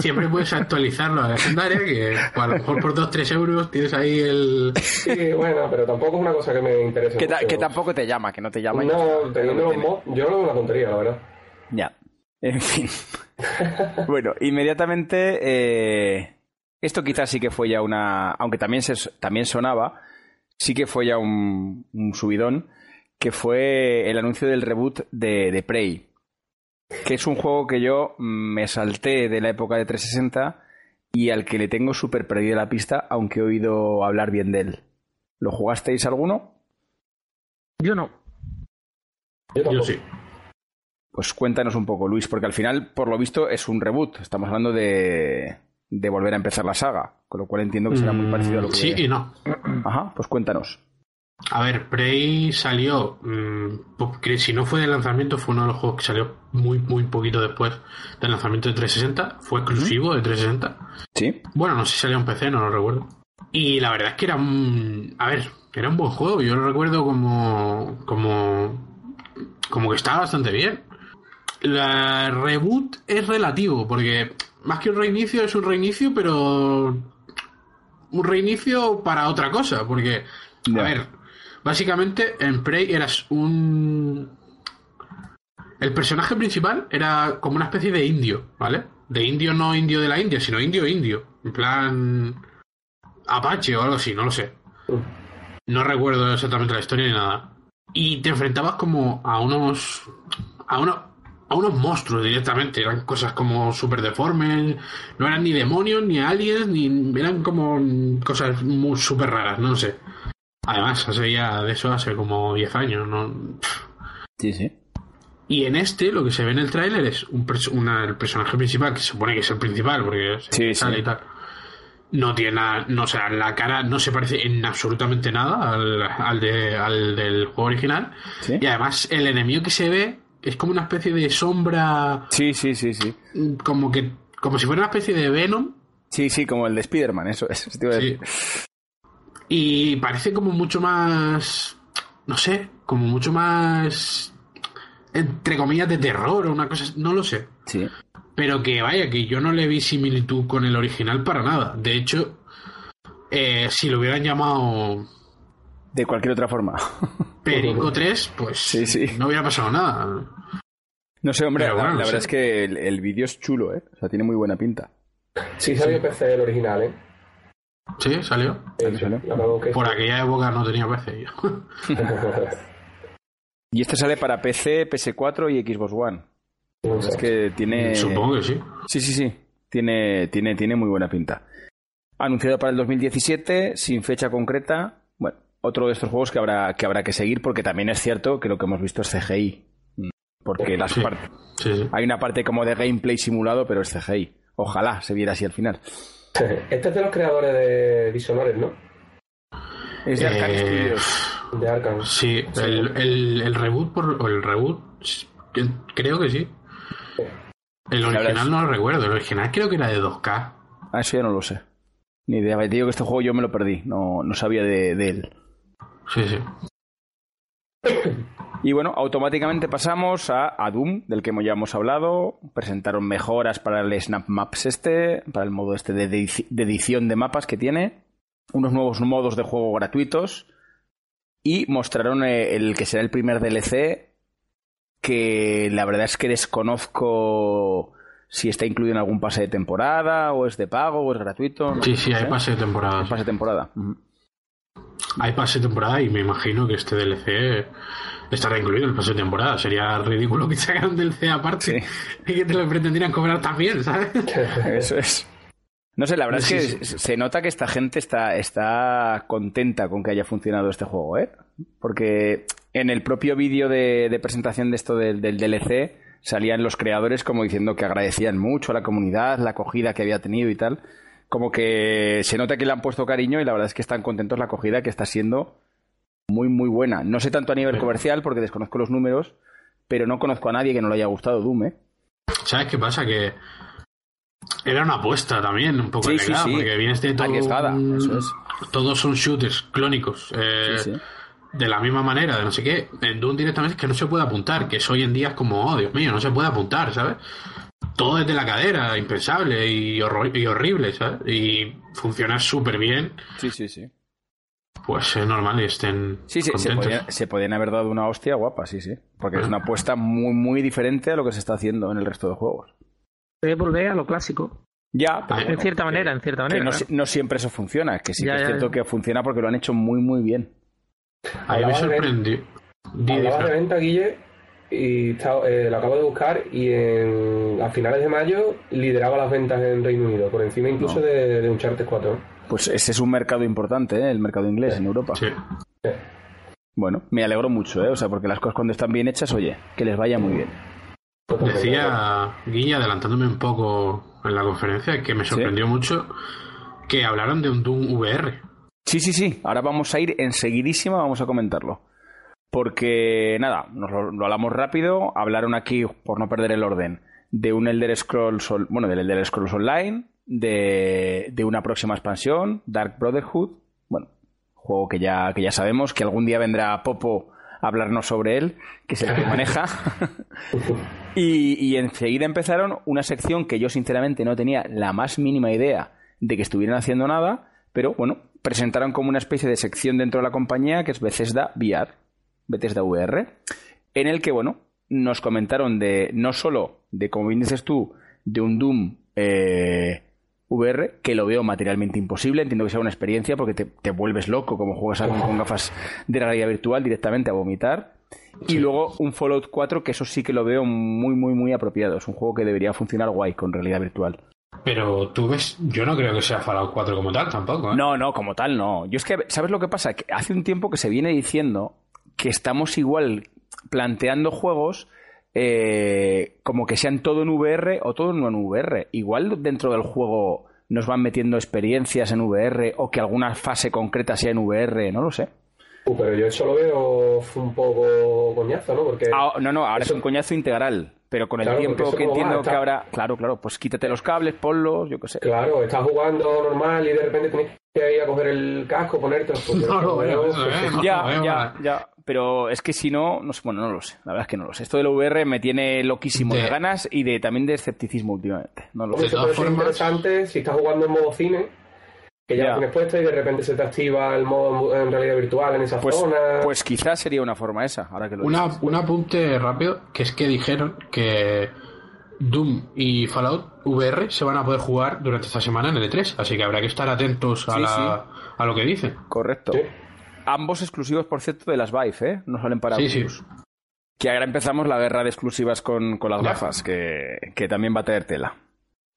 Siempre puedes actualizarlo a la legendaria, que a lo mejor por 2-3 euros tienes ahí el... Sí, bueno, pero tampoco es una cosa que me interese. Que, ta- mucho. que tampoco te llama, que no te llama. y- No, teniendo los mods, yo lo veo una tontería, la verdad. Ya. En fin. (laughs) bueno, inmediatamente. eh, esto quizás sí que fue ya una. Aunque también, se, también sonaba. Sí que fue ya un, un subidón. Que fue el anuncio del reboot de, de Prey. Que es un juego que yo me salté de la época de 360 y al que le tengo súper perdida la pista, aunque he oído hablar bien de él. ¿Lo jugasteis alguno? Yo no. Yo Yo sí. Pues cuéntanos un poco, Luis, porque al final, por lo visto, es un reboot. Estamos hablando de, de volver a empezar la saga, con lo cual entiendo que será muy parecido a lo que... Mm, Sí y no. Ajá, pues cuéntanos. A ver, Prey salió, mm, porque si no fue de lanzamiento, fue uno de los juegos que salió muy, muy poquito después del lanzamiento de 360. Fue exclusivo de 360. ¿Sí? Bueno, no sé si salió en PC, no lo recuerdo. Y la verdad es que era un... A ver, era un buen juego. Yo lo recuerdo como... Como... Como que estaba bastante bien. La reboot es relativo, porque más que un reinicio es un reinicio, pero... Un reinicio para otra cosa, porque... A ver, básicamente en Prey eras un... El personaje principal era como una especie de indio, ¿vale? De indio no indio de la India, sino indio indio. En plan... Apache o algo así, no lo sé. No recuerdo exactamente la historia ni nada. Y te enfrentabas como a unos... A unos... A unos monstruos directamente, eran cosas como súper deformes, no eran ni demonios, ni aliens, ni eran como cosas muy súper raras, no lo sé. Además, hace ya de eso hace como 10 años, ¿no? Sí, sí. Y en este, lo que se ve en el tráiler es un perso- una- el personaje principal, que se supone que es el principal, porque Sí, sale sí. y tal. No tiene nada, no, o sea, la cara no se parece en absolutamente nada al, al, de- al del juego original. ¿Sí? Y además, el enemigo que se ve es como una especie de sombra, Sí, sí, sí, sí. como que, como si fuera una especie de Venom. Sí, sí, como el de Spider-Man, eso es. eso (laughs) te iba a Sí. decir. Y parece como mucho más. No sé, como mucho más. Entre comillas, de terror o una cosa. así, No lo sé. Sí. Pero que vaya, que yo no le vi similitud con el original para nada. De hecho, eh, si lo hubieran llamado De cualquier otra forma. (laughs) Perico 3, pues Sí, sí. no hubiera pasado nada. No sé, hombre, Pero la, bueno, la no verdad es que el, el vídeo es chulo, ¿eh? O sea, tiene muy buena pinta. Sí, salió en PC el original, ¿eh? Sí, salió. Sí, Por aquella época no tenía PC yo. (laughs) Y este sale para PC, PS4 y Xbox One. Es que tiene... Supongo que sí. Sí, sí, sí. Tiene, tiene, tiene muy buena pinta. Anunciado para el 2017, sin fecha concreta. Bueno, otro de estos juegos que habrá que, habrá que seguir porque también es cierto que lo que hemos visto es CGI. Mm, Porque las Sí. par- Sí, sí. hay una parte como de gameplay simulado, pero es CGI. Ojalá se viera así al final. (laughs) Este es de los creadores de Dishonored, ¿no? Es de Arcane Eh, Studios. De Arkham. Sí, el, el, el reboot por, o el reboot creo que sí. El original no lo recuerdo, el original creo que era de 2K. Ah, eso ya no lo sé. Ni idea. Te digo que este juego yo me lo perdí, no, no sabía de, de él. Sí, sí. (coughs) Y bueno, automáticamente pasamos a, a, Doom, del que ya hemos hablado. Presentaron mejoras para el Snap Maps este, para el modo este de, de edición de mapas que tiene. Unos nuevos modos de juego gratuitos. Y mostraron eh, el que será el primer DLC, que la verdad es que desconozco si está incluido en algún pase de temporada, o es de pago, o es gratuito. sí, sí, hay pase de temporada. Hay pase de temporada. Uh -huh. Hay pase de temporada y me imagino que este DLC estará incluido en el pase de temporada. Sería ridículo que sacaran un DLC aparte sí. y que te lo pretendieran cobrar también, ¿sabes? (laughs) Eso es. No sé, la verdad sí, es que sí, se nota que esta gente está, está contenta con que haya funcionado este juego, ¿eh? Porque en el propio vídeo de, de, presentación de esto del, del, DLC salían los creadores como diciendo que agradecían mucho a la comunidad, la acogida que había tenido y tal. Como que se nota que le han puesto cariño y la verdad es que están contentos la acogida que está siendo muy, muy buena. No sé tanto a nivel comercial porque desconozco los números, pero no conozco a nadie que no le haya gustado Doom, ¿eh? ¿Sabes qué pasa? Que era una apuesta también, un poco sí, sí, sí. porque vienes de todo. Un... Eso es. Todos son shooters clónicos. Eh, sí, de la misma manera, de no sé qué. En Doom directamente es que no se puede apuntar, que eso hoy en día es como, oh, Dios mío, no se puede apuntar, ¿sabes? Todo desde la cadera, impensable y, horror y horrible, ¿sabes? Y funciona súper bien. Sí, sí, sí. Pues es normal y estén. Sí, sí, se podían, se podían, haber dado una hostia guapa, sí, sí. Porque es una apuesta muy, muy diferente a lo que se está haciendo en el resto de juegos. Debe volver a lo clásico. Ya, pero en bueno, cierta manera, que, en cierta manera. No, ¿no? no, siempre eso funciona, que sí ya, que es ya, cierto ya. que funciona porque lo han hecho muy, muy bien. A mí me sorprendió. Hablaba de venta, Guille, y está, eh, lo acabo de buscar y en, a finales de mayo lideraba las ventas en Reino Unido, por encima incluso no. de, de Uncharted 4. Pues ese es un mercado importante, ¿eh? el mercado inglés en Europa. Sí. Sí. Bueno, me alegro mucho, ¿eh? O sea, porque las cosas cuando están bien hechas, oye, que les vaya muy bien. Decía Guilla, adelantándome un poco en la conferencia, que me sorprendió ¿Sí? mucho que hablaron de un Doom VR. Sí, sí, sí. Ahora vamos a ir enseguidísima, vamos a comentarlo. Porque, nada, nos lo, lo, hablamos rápido. Hablaron aquí, por no perder el orden, de un Elder Scrolls, bueno, del Elder Scrolls Online, de, de una próxima expansión, Dark Brotherhood. Bueno, juego que ya, que ya sabemos, que algún día vendrá Popo a hablarnos sobre él, que es el que maneja. (laughs) y, y enseguida empezaron una sección que yo sinceramente no tenía la más mínima idea de que estuvieran haciendo nada, pero bueno, presentaron como una especie de sección dentro de la compañía que es Bethesda VR, Bethesda VR, en el que, bueno, nos comentaron de, no solo de, como bien dices tú, de un Doom eh, VR, que lo veo materialmente imposible, entiendo que sea una experiencia porque te, te vuelves loco como juegas con, con gafas de realidad virtual directamente a vomitar. Y luego un Fallout 4, que eso sí que lo veo muy, muy, muy apropiado. Es un juego que debería funcionar guay con realidad virtual. Pero tú ves, yo no creo que sea Fallout 4 como tal tampoco. ¿eh? No, no, como tal no. Yo es que, ¿sabes lo que pasa? Que hace un tiempo que se viene diciendo que estamos igual planteando juegos eh, como que sean todo en VR o todo no en VR. Igual dentro del juego nos van metiendo experiencias en VR o que alguna fase concreta sea en VR, no lo sé. Uh, pero yo eso lo veo un poco coñazo, ¿no? Porque ah, no, no, ahora eso... es un coñazo integral. Pero con el claro, tiempo que entiendo va, que ahora, claro, claro, pues quítate los cables, ponlos, yo qué sé. Claro, estás jugando normal y de repente tienes que ir a coger el casco, ponértelo. (laughs) Pues, no ya, ya, ya. Pero es que si no, no sé, bueno, no lo sé. La verdad es que no lo sé. Esto del VR me tiene loquísimo de, de ganas y de también de escepticismo últimamente. No lo sé. De todas formas... interesante si estás jugando en modo cine que ya, ya, lo tienes puesto y de repente se te activa el modo en realidad virtual en esa pues, zona. Pues quizás sería una forma esa, ahora que lo una, dices. Un apunte rápido, que es que dijeron que Doom y Fallout VR se van a poder jugar durante esta semana en el E3, así que habrá que estar atentos a, sí, la, sí. a lo que dicen. Correcto. Sí. Ambos exclusivos, por cierto, de las Vive, ¿eh? No salen para sí, Oculus. Sí. Que ahora empezamos la guerra de exclusivas con, con las gafas, que, que, también va a traer tela.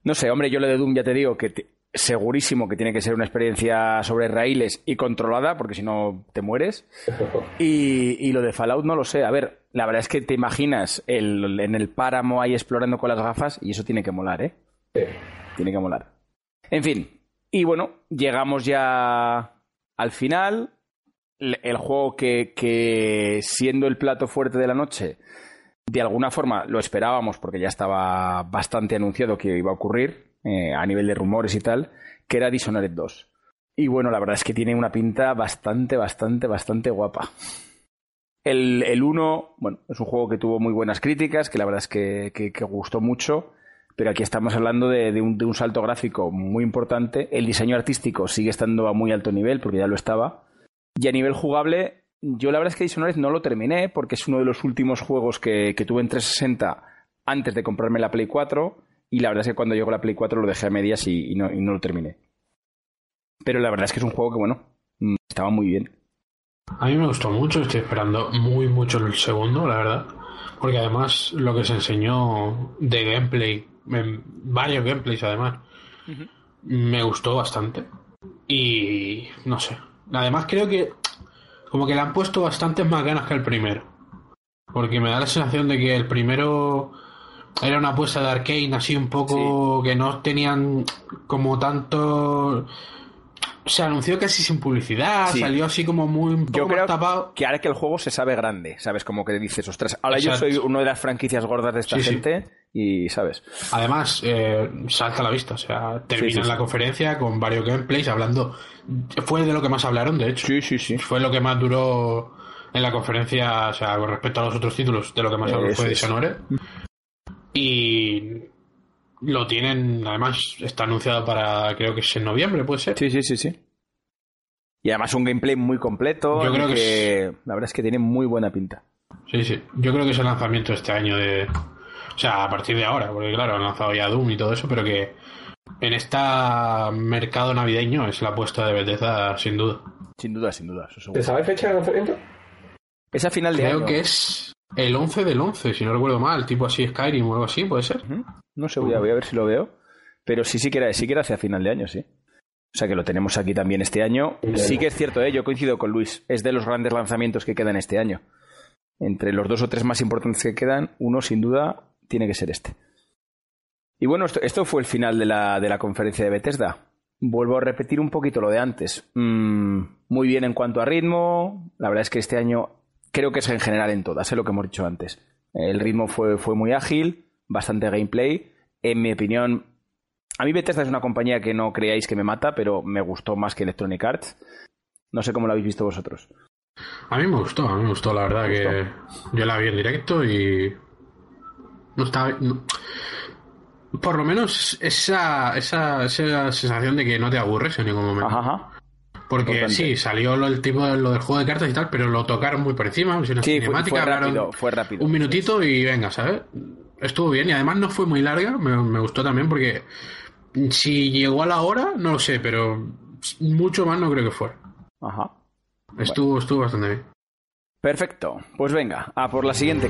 No sé, hombre, yo le de Doom ya te digo que te, segurísimo que tiene que ser una experiencia sobre raíles y controlada, porque si no te mueres. (laughs) Y, y, lo de Fallout no lo sé. A ver, la verdad es que te imaginas el, en el páramo ahí explorando con las gafas y eso tiene que molar, ¿eh? Sí. Tiene que molar. En fin, y bueno, llegamos ya al final. El juego que, que, siendo el plato fuerte de la noche, de alguna forma lo esperábamos porque ya estaba bastante anunciado que iba a ocurrir eh, a nivel de rumores y tal, que era Dishonored 2. Y bueno, la verdad es que tiene una pinta bastante, bastante, bastante guapa. El, el 1, bueno, es un juego que tuvo muy buenas críticas, que la verdad es que, que, gustó mucho, pero aquí estamos hablando de, de, un, de, un, salto gráfico muy importante. El diseño artístico sigue estando a muy alto nivel, porque ya lo estaba. Y a nivel jugable, yo la verdad es que Dishonored no lo terminé, porque es uno de los últimos juegos que, que tuve en 360 antes de comprarme la Play 4, y la verdad es que cuando llegó la Play 4 lo dejé a medias y, y, no, y no lo terminé. Pero la verdad es que es un juego que, bueno, mm, estaba muy bien. A mí me gustó mucho, estoy esperando muy mucho el segundo, la verdad. Porque además lo que se enseñó de gameplay, en varios gameplays además, me gustó bastante. Y no sé. Además creo que como que le han puesto bastantes más ganas que el primero. Porque me da la sensación de que el primero era una apuesta de Arkane así un poco que no tenían como tanto se anunció casi sin publicidad, salió así como muy Yo creo tapado. que ahora que el juego se sabe grande, ¿sabes? Como que dices, ostras, ahora yo soy una de las franquicias gordas de esta gente y, ¿sabes? Además, eh, salta a la vista, o sea, terminan la conferencia con varios gameplays hablando. Fue de lo que más hablaron, de hecho. Sí, sí, sí. Fue lo que más duró en la conferencia, o sea, con respecto a los otros títulos, de lo que más habló fue Dishonored. Y lo tienen, además, está anunciado para, creo que es en noviembre, ¿puede ser? Sí, sí, sí, sí. Y además un gameplay muy completo. Yo creo que, la verdad es que tiene muy buena pinta. Sí, sí. Yo creo que es el lanzamiento este año de. O sea, a partir de ahora, porque claro, han lanzado ya Doom y todo eso, pero que en este mercado navideño es la apuesta de Bethesda, sin duda. Sin duda, sin duda. ¿Te sabes fecha de lanzamiento? Es a final de año. Creo que es el 11 del 11, si no recuerdo mal, tipo así Skyrim o algo así, ¿puede ser? No sé, voy a, ver si lo veo. Pero sí, sí que era, sí que era hacia final de año, sí. O sea que lo tenemos aquí también este año. Sí que es cierto, ¿eh? yo coincido con Luis. Es de los grandes lanzamientos que quedan este año. Entre los dos o tres más importantes que quedan, uno sin duda tiene que ser este. Y bueno, esto, fue el final de la, de la, conferencia de Bethesda. Vuelvo a repetir un poquito lo de antes. Mm, muy bien en cuanto a ritmo. La verdad es que este año creo que es en general en todas, es lo que hemos dicho antes. El ritmo fue, fue muy ágil, bastante gameplay. En mi opinión, a mí Bethesda es una compañía que no creáis que me mata, pero me gustó más que Electronic Arts. No sé cómo lo habéis visto vosotros. A mí me gustó, a mí me gustó, la verdad, que yo la vi en directo y. No estaba. Por lo menos esa, esa, esa sensación de que no te aburres en ningún momento. Ajá, porque sí, salió lo, el tipo lo del juego de cartas y tal, pero lo tocaron muy por encima, una sí, fue, rápido, fue rápido. Un minutito y venga, ¿sabes? Estuvo bien y además no fue muy larga, me, gustó también porque si llegó a la hora, no lo sé, pero mucho más no creo que fuera. Ajá. Estuvo, estuvo bastante bien. Perfecto, pues venga, a por la siguiente.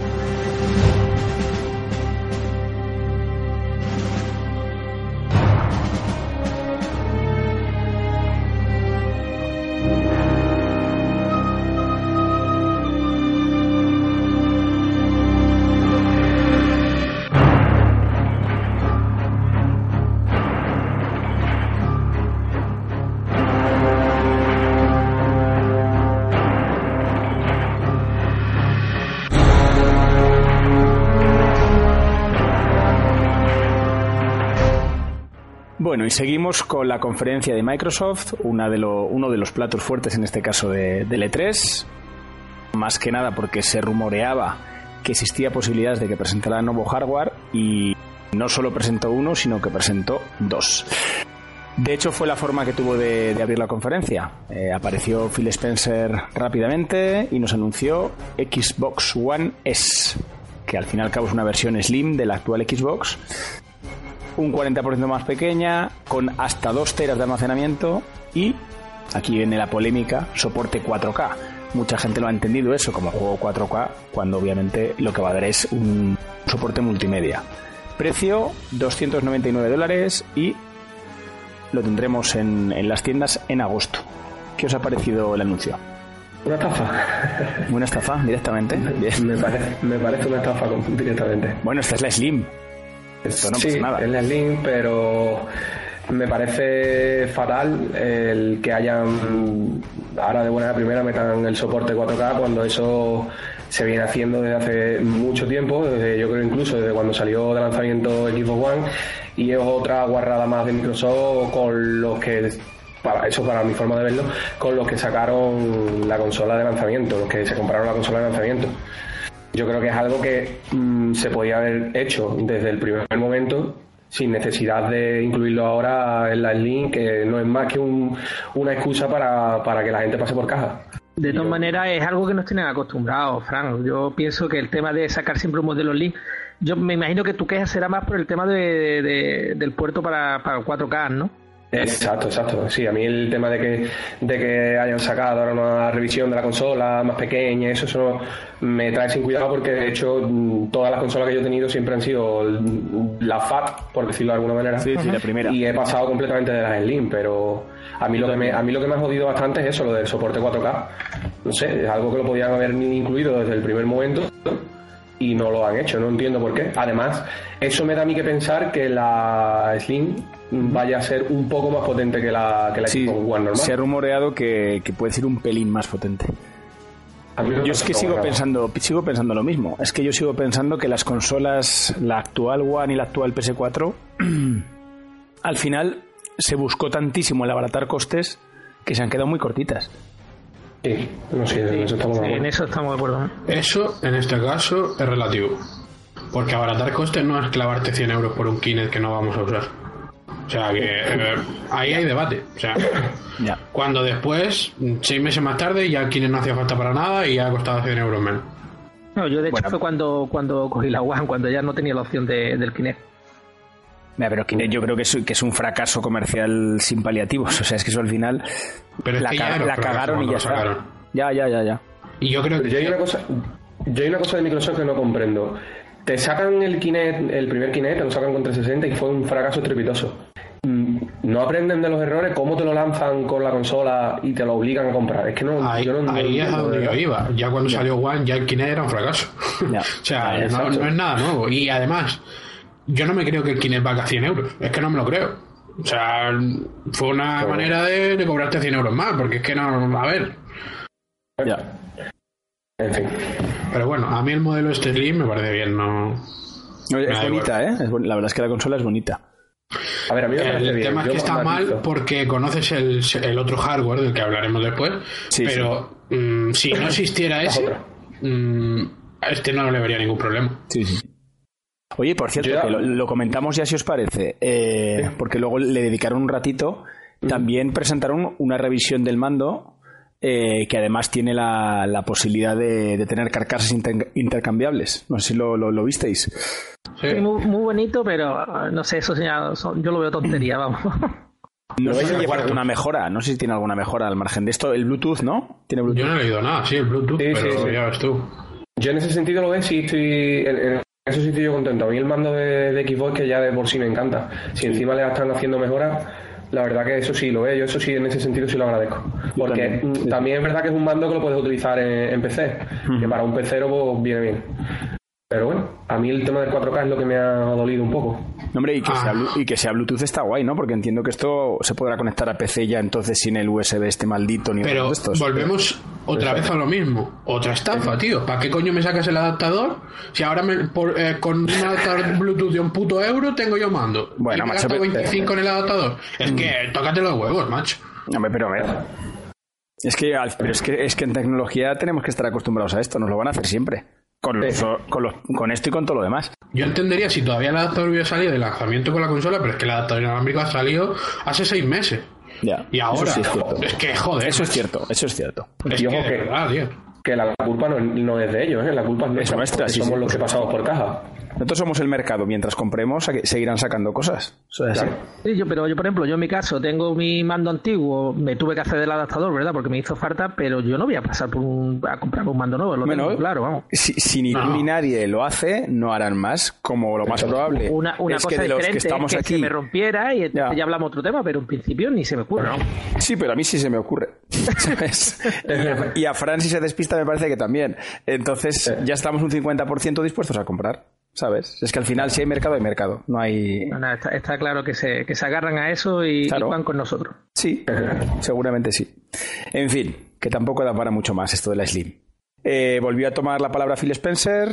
Y seguimos con la conferencia de Microsoft, una de uno de los platos fuertes en este caso de, de E3, más que nada porque se rumoreaba que existía posibilidades de que presentara nuevo hardware y no solo presentó uno, sino que presentó dos. De hecho, fue la forma que tuvo de, abrir la conferencia. Eh, apareció Phil Spencer rápidamente y nos anunció Xbox One S, que al fin y al cabo es una versión slim de la actual Xbox, un 40% más pequeña, con hasta 2 teras de almacenamiento y, aquí viene la polémica, soporte 4K. Mucha gente lo ha entendido eso como juego 4K, cuando obviamente lo que va a dar es un soporte multimedia. Precio 299 dólares y lo tendremos en, en las tiendas en agosto. ¿Qué os ha parecido el anuncio? Una estafa. Una estafa, directamente. Me parece, me parece una estafa directamente. Bueno, esta es la Slim. Sí, es la Slim, pero me parece fatal el que hayan ahora de buena primera metan el soporte 4K cuando eso se viene haciendo desde hace mucho tiempo, desde, yo creo incluso desde cuando salió de lanzamiento Xbox One y es otra guarrada más de Microsoft con los que para eso para mi forma de verlo con los que sacaron la consola de lanzamiento, los que se compraron la consola de lanzamiento. Yo creo que es algo que mm, se podía haber hecho desde el primer momento sin necesidad de incluirlo ahora en la Slim, que no es más que una excusa para, para que la gente pase por caja. De todas maneras, es algo que nos tienen acostumbrados, Frank. Yo pienso que el tema de sacar siempre un modelo Link, yo me imagino que tu queja será más por el tema de, del puerto para, para 4K, ¿no? Exacto, exacto. Sí, a mí el tema de que, de que hayan sacado ahora una revisión de la consola más pequeña, eso, eso me trae sin cuidado porque de hecho todas las consolas que yo he tenido siempre han sido la FAT, por decirlo de alguna manera. Sí, sí, la primera. Y he pasado completamente de las Slim, pero a mí lo que me, a mí lo que me ha jodido bastante es eso, lo del soporte 4K. No sé, es algo que lo podían haber incluido desde el primer momento y no lo han hecho, no entiendo por qué. Además, eso me da a mí que pensar que la Slim vaya a ser un poco más potente que la, que la Xbox One normal. Se ha rumoreado que, puede ser un pelín más potente. yo es que sigo pensando, sigo pensando lo mismo. Es que yo sigo pensando que las consolas, la actual One y la actual PS4, (clears throat) al final se buscó tantísimo el abaratar costes que se han quedado muy cortitas. Sí, no sé, en eso estamos de acuerdo. En eso estamos de acuerdo. Eso, en este caso, es relativo. Porque abaratar costes no es clavarte 100 euros por un Kinect que no vamos a usar. O sea que eh, ahí hay debate. O sea, (laughs) cuando después, seis meses más tarde, ya Kinect no hacía falta para nada y ya ha costado 100 euros menos. No, yo de hecho fue cuando, cuando cogí la One, cuando ya no tenía la opción de, del Kinect. Pero Kinect yo creo que es, que es un fracaso comercial sin paliativos. (laughs) O sea, es que eso al final la, cagaron y ya está. Ya, ya, ya, ya. Y yo creo que... Yo hay una cosa, yo hay una cosa de Microsoft que no comprendo. Te sacan el Kinect, el primer Kinect, te lo sacan con 360 y fue un fracaso estrepitoso. Mm, no aprenden de los errores, cómo te lo lanzan con la consola y te lo obligan a comprar. Es que no. Ahí, yo no, ahí es a donde yo iba. Ya cuando salió One, ya el Kinect era un fracaso. (laughs) o sea, no, es nada nuevo. Y además, yo no me creo que el Kinect valga 100 euros. Es que no me lo creo. O sea, fue una manera de, de, cobrarte 100 euros más, porque es que no. A ver. Ya. En fin. Pero bueno, a mí el modelo este Slim me parece bien, no. Es bonita, ¿eh? la verdad es que la consola es bonita. A ver, a mí me el tema es que está mal porque conoces el, el, otro hardware del que hablaremos después, pero mm, si no existiera (laughs) ese, mm, este no le vería ningún problema. Sí, sí. Oye, por cierto, que lo, comentamos ya si os parece, eh, porque luego le dedicaron un ratito. También presentaron una revisión del mando eh, que además tiene la, posibilidad de, tener carcasas intercambiables. No sé si lo, lo, visteis. Sí. Muy, bonito, pero no sé, eso yo lo veo tontería, vamos. (laughs) No sé si llevar alguna mejora, no sé si tiene alguna mejora al margen de esto. El Bluetooth, ¿no? ¿Tiene Bluetooth? Yo no he leído nada, sí, el Bluetooth, pero ya ves tú. Yo en ese sentido lo veo, sí estoy. En, eso sí estoy yo contento. A mí el mando de, de Xbox que ya de por sí me encanta. Si encima le están haciendo mejoras la verdad que eso sí lo veo, yo eso sí en ese sentido sí lo agradezco. Porque también, es verdad que es un mando que lo puedes utilizar en, PC, que para un pecero pues, viene bien. Pero bueno, a mí el tema del 4K es lo que me ha dolido un poco. hombre, y que, sea, ah. y que sea Bluetooth está guay, ¿no? Porque entiendo que esto se podrá conectar a PC ya entonces sin el USB este maldito ni Pero de estos. volvemos otra vez a lo mismo. Otra estafa, tío. ¿Para qué coño me sacas el adaptador? Si ahora me, eh, con un adaptador (laughs) Bluetooth de un puto euro tengo yo mando. Bueno, macho. 25 en el adaptador. Es que mm. tócate los huevos, macho. Hombre, pero a ver. Es que, pero es que, es que en tecnología tenemos que estar acostumbrados a esto, nos lo van a hacer siempre. Con, con, esto y con todo lo demás. Yo entendería si todavía el adaptador hubiera salido de lanzamiento con la consola, pero es que el adaptador inalámbrico ha salido hace seis meses. Ya, y ahora, es, que joder. Eso es cierto, eso es cierto. Es que, que, la culpa no, es de ellos, ¿eh? la culpa es nuestra. somos los que pasamos por caja. Nosotros somos el mercado. Mientras compremos, seguirán sacando cosas. Sí, yo, pero yo, por ejemplo, yo en mi caso tengo mi mando antiguo, me tuve que hacer el adaptador, ¿verdad? Porque me hizo falta, pero yo no voy a pasar por un, a comprar un mando nuevo. Lo tengo claro, vamos. Si, ni tú ni nadie lo hace, no harán más, como lo más probable. Una, una cosa que diferente que estamos es que aquí... me rompiera y ya. ya hablamos otro tema, pero en principio ni se me ocurre. Sí, pero a mí sí se me ocurre. (laughs) y, a, y a Fran si se despista me parece que también. Entonces ya estamos un 50% dispuestos a comprar. ¿Sabes? Es que al final si hay mercado, hay mercado. No hay... está, claro que se, que se agarran a eso y, van con nosotros. Sí, (laughs) seguramente sí. En fin, que tampoco da para mucho más esto de la Slim. Eh, volvió a tomar la palabra Phil Spencer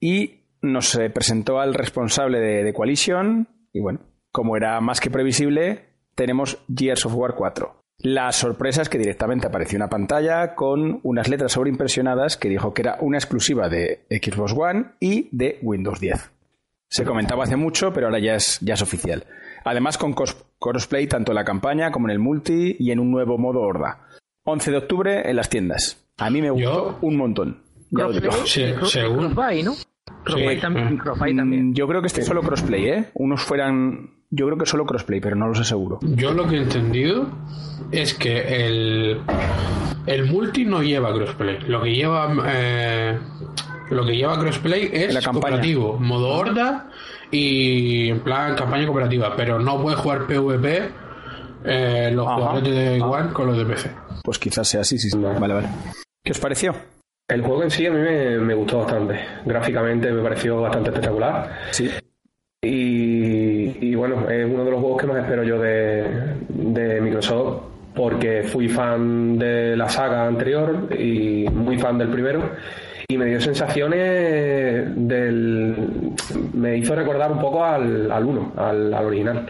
y nos eh, presentó al responsable de, de Coalition y bueno, como era más que previsible, tenemos Gears of War 4. La sorpresa es que directamente apareció una pantalla con unas letras sobreimpresionadas que dijo que era una exclusiva de Xbox One y de Windows 10. Se comentaba hace mucho, pero ahora ya es, ya es oficial. Además con crossplay tanto en la campaña como en el multi y en un nuevo modo horda. 11 de octubre en las tiendas. A mí me gustó un montón. Crossplay, ¿no? Crossplay también, también. Yo creo que este es solo crossplay, ¿eh? Unos fueran yo creo que solo crossplay, pero no lo sé seguro. Yo lo que he entendido es que el, el multi no lleva crossplay. Lo que lleva eh, lo que lleva crossplay es la cooperativo, modo horda y en plan campaña cooperativa, pero no puede jugar PvP eh, los jugadores de One con los de PC. Pues quizás sea así, sí, sí. Vale, vale. ¿Qué os pareció? El juego en sí a mí me, me, gustó bastante. Gráficamente me pareció bastante espectacular. Sí. Y, bueno, es uno de los juegos que más espero yo de, Microsoft porque fui fan de la saga anterior y muy fan del primero y me dio sensaciones del... me hizo recordar un poco al, al 1, al, original.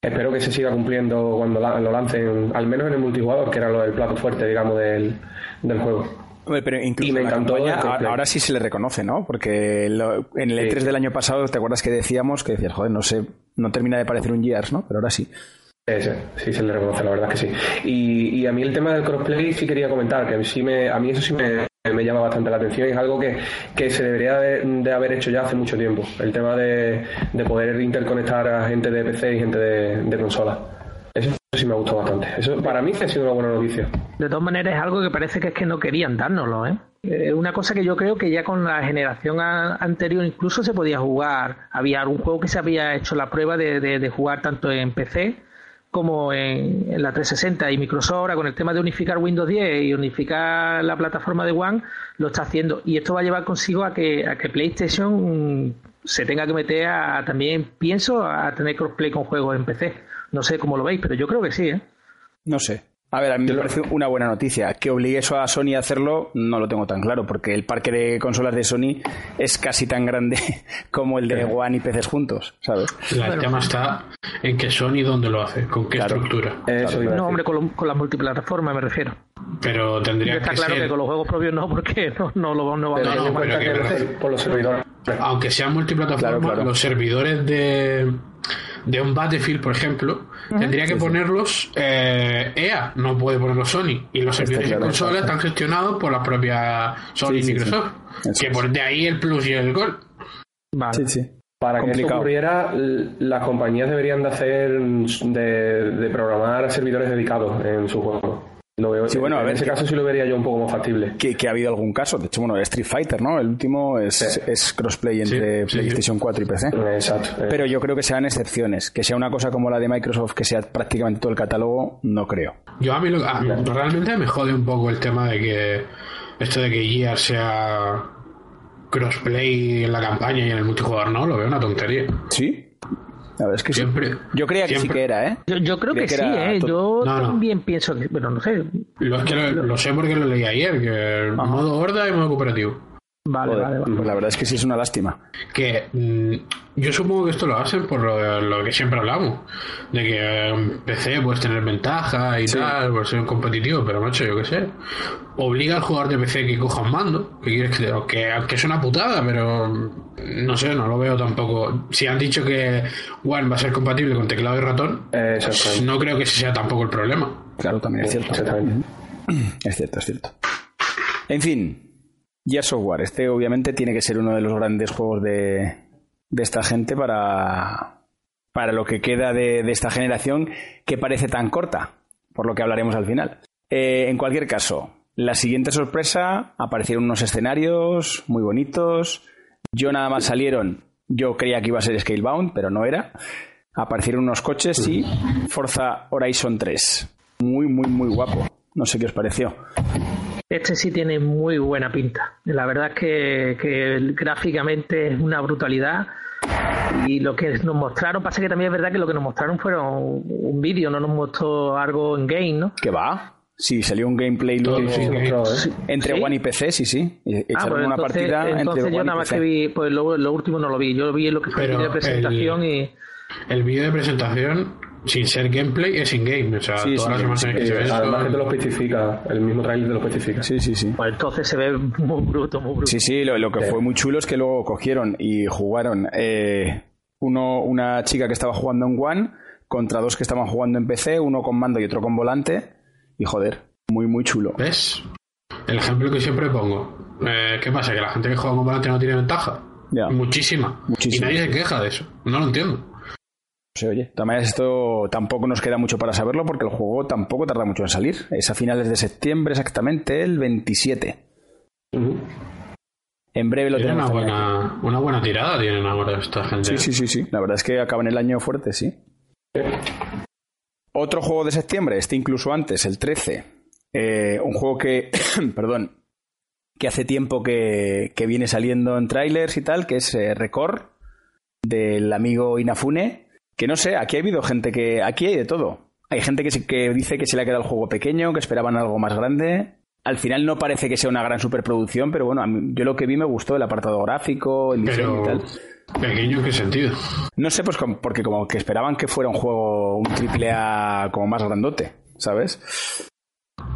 Espero que se siga cumpliendo cuando lo lancen, al menos en el multijugador, que era lo del plato fuerte, digamos, del, del juego pero incluso me encantó ahora, sí se le reconoce, ¿no? Porque en el E3 del año pasado, ¿te acuerdas que decíamos que decías, joder, no sé, no termina de parecer un Gears, ¿no? Pero ahora sí. Sí, sí, se le reconoce, la verdad que sí. Y, y, a mí el tema del crossplay sí quería comentar, que sí me, a mí eso sí me, me llama bastante la atención y es algo que, que se debería de, haber hecho ya hace mucho tiempo. El tema de, de poder interconectar a gente de PC y gente de, de consola. Eso sí me gustado bastante. Eso para mí ha sido una buena noticia. De todas maneras es algo que parece que es que no querían dárnoslo, ¿eh? ¿eh? Una cosa que yo creo que ya con la generación anterior incluso se podía jugar. Había algún juego que se había hecho la prueba de, de, jugar tanto en PC como en, la 360 y Microsoft ahora con el tema de unificar Windows 10 y unificar la plataforma de One lo está haciendo y esto va a llevar consigo a que, a que PlayStation se tenga que meter a, también pienso a tener crossplay con juegos en PC no sé cómo lo veis, pero yo creo que sí, ¿eh? No sé. A ver, a mí me parece una buena noticia. Que obligue eso a Sony a hacerlo, no lo tengo tan claro, porque el parque de consolas de Sony es casi tan grande (laughs) como el de One y PCs juntos, ¿sabes? El tema está en que Sony dónde lo hace, con qué estructura. no, hombre, con, con la multiplataforma me refiero. Pero tendría está que claro que con los juegos propios no, porque no, no lo no, no, no, por los servidores. Aunque sean multiplataforma, los servidores de de un Battlefield, por ejemplo, tendría que ponerlos EA, eh, e no puede ponerlos Sony. Y los servidores de consolas están gestionados por la propia Sony y Microsoft. Que por de ahí el plus y el gol. Vale. Para que eso ocurriera, las compañías deberían de hacer de, de programar servidores dedicados en su juego sí, bueno, en ese caso sí lo vería yo un poco más factible. Que, ha habido algún caso, de hecho, bueno, Street Fighter, ¿no? El último es, crossplay entre PlayStation 4 y PC. Exacto. Pero yo creo que sean excepciones. Que sea una cosa como la de Microsoft, que sea prácticamente todo el catálogo, no creo. Yo a mí realmente me jode un poco el tema de que esto de que Gear sea crossplay en la campaña y en el multijugador no, lo veo una tontería. ¿Sí? Es que siempre, Yo creía que sí que era, ¿eh? Yo, creo que, sí, ¿eh? Yo también pienso que, bueno, no sé. Lo, es que lo, sé porque lo leí ayer, que modo horda y modo cooperativo. Vale, vale, Pues la verdad es que sí es una lástima. Que mm, yo supongo que esto lo hacen por lo, que siempre hablamos. De que en PC puedes tener ventaja y tal, por ser un competitivo, pero macho, yo qué sé. Obliga al jugador de PC que coja un mando. Que quieres que, que, que es una putada, pero no sé, no lo veo tampoco. Si han dicho que One va a ser compatible con teclado y ratón, no creo que ese sea tampoco el problema. Claro, también es cierto. Es cierto, es cierto. En fin, ya Software, este obviamente tiene que ser uno de los grandes juegos de, de esta gente para, para lo que queda de, esta generación que parece tan corta, por lo que hablaremos al final. Eh, en cualquier caso, la siguiente sorpresa, aparecieron unos escenarios muy bonitos. Yo nada más salieron, yo creía que iba a ser Scalebound, pero no era. Aparecieron unos coches y Forza Horizon 3. Muy, muy, muy guapo. No sé qué os pareció. Este sí tiene muy buena pinta. La verdad es que, que gráficamente es una brutalidad. Y lo que nos mostraron, pasa que también es verdad que lo que nos mostraron fueron un vídeo, no nos mostró algo en game, ¿no? ¿Qué va? Sí, salió un gameplay luego entre One y PC, sí, sí. Ah, pues una partida entonces yo nada más que vi, pues lo, lo, último no lo vi, yo vi lo que fue el vídeo de presentación y... El vídeo de presentación sin ser gameplay es in-game. O sea, todas las imágenes que se ven. Además, que te lo especifica. El mismo trailer te lo especifica. Sí, sí, sí. Pues entonces se ve muy bruto, muy bruto. Sí, sí, lo, que fue muy chulo es que luego cogieron y jugaron eh, uno, una chica que estaba jugando en One contra dos que estaban jugando en PC, uno con mando y otro con volante. Y joder, muy, muy chulo. ¿Ves? El ejemplo que siempre pongo. Eh, ¿Qué pasa? ¿Que la gente que juega con volante no tiene ventaja? Muchísima. Muchísima. Y nadie se queja de eso. No lo entiendo se oye. Maneras, esto tampoco nos queda mucho para saberlo porque el juego tampoco tarda mucho en salir. Es a finales de septiembre exactamente, el 27. En breve lo tenemos. Una buena, una buena tirada tienen ahora esta gente. Sí, sí, sí, sí. La verdad es que acaban el año fuerte, sí. Otro juego de septiembre, este incluso antes, el 13. Eh, un juego que, (coughs) perdón, que hace tiempo que, viene saliendo en trailers y tal, que es eh, Record, del amigo Inafune que no sé, aquí ha habido gente que. Aquí hay de todo. Hay gente que, que dice que se le ha quedado el juego pequeño, que esperaban algo más grande. Al final no parece que sea una gran superproducción, pero bueno, yo lo que vi me gustó, el apartado gráfico, el diseño y tal. ¿Pequeño en qué sentido? No sé, pues porque como que esperaban que fuera un juego, un triple A como más grandote, ¿sabes?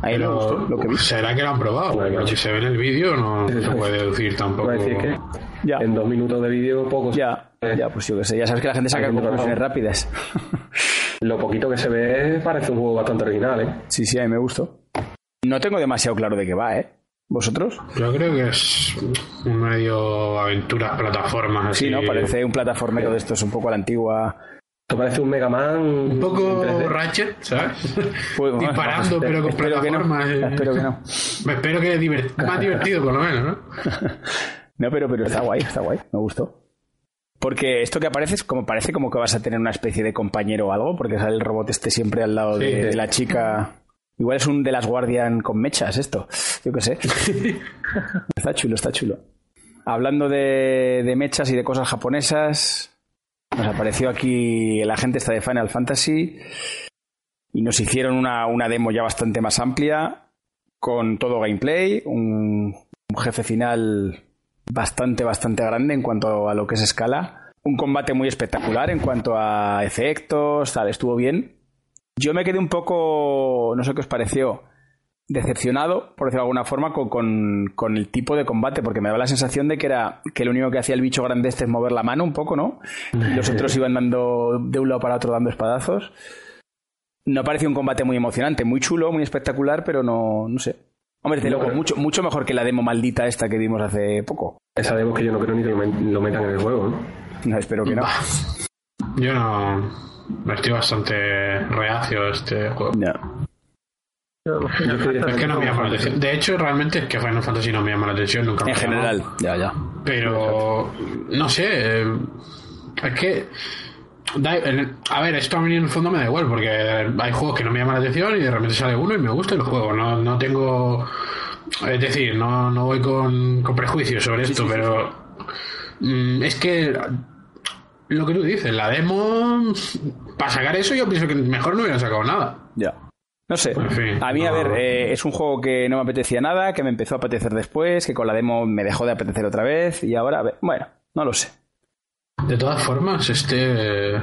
Ahí me gustó lo que vi. ¿Será que lo han probado? Porque si se ve en el vídeo no se puede deducir tampoco. Decir que ya. En dos minutos de vídeo, pocos. Ya, ya, pues yo que sé. Ya sabes que la gente saca conclusiones rápidas. (laughs) Lo poquito que se ve parece un juego bastante original, ¿eh? Sí, sí, a mí me gustó. No tengo demasiado claro de qué va, ¿eh? ¿Vosotros? Yo creo que es un medio aventuras, plataformas. Sí, ¿no? Parece un plataformero de estos un poco a la antigua. Esto parece un Mega Man. Un poco Ratchet, ¿sabes? (laughs) Pues, Disparando, pero con plataformas. No. Espero que no. Me espero que es más divertido, por lo menos, ¿no? (laughs) No, pero, pero está guay, está guay, me gustó. Porque esto que aparece es como parece como que vas a tener una especie de compañero o algo, porque sale el robot este siempre al lado de, la chica. Igual es un de las Guardian con mechas esto. Yo qué sé. (laughs) está chulo, está chulo. Hablando de, de, mechas y de cosas japonesas, nos apareció aquí la gente esta de Final Fantasy y nos hicieron una, una demo ya bastante más amplia con todo gameplay, un, un jefe final bastante, bastante grande en cuanto a lo que es escala. Un combate muy espectacular en cuanto a efectos, tal, estuvo bien. Yo me quedé un poco, no sé qué os pareció, decepcionado, por decirlo de alguna forma, con, el tipo de combate, porque me daba la sensación de que era que lo único que hacía el bicho grande este es mover la mano un poco, ¿no? Y los otros (laughs) iban dando de un lado para otro dando espadazos. No parecía un combate muy emocionante, muy chulo, muy espectacular, pero no, no sé. Hombre, de luego, mucho, mucho mejor que la demo maldita esta que vimos hace poco. Esa demo que yo no creo ni que lo metan en el juego, ¿no? No, espero que no. Yo no. Estoy bastante reacio a este juego. No. Es que no me llama la atención. De hecho, realmente es que Final Fantasy no me llama la atención nunca. En general, ya, ya. Pero, no sé. Es que a ver, esto a mí en el fondo me da igual, porque hay juegos que no me llaman la atención y de repente sale uno y me gusta el juego. No, no tengo. Es decir, no, no voy con, con prejuicios sobre esto, pero. Mm, es que. Lo que tú dices, la demo. Para sacar eso, yo pienso que mejor no hubiera sacado nada. Ya. No sé. a mí, a ver, eh, es un juego que no me apetecía nada, que me empezó a apetecer después, que con la demo me dejó de apetecer otra vez y ahora, a ver, bueno, no lo sé. De todas formas, este.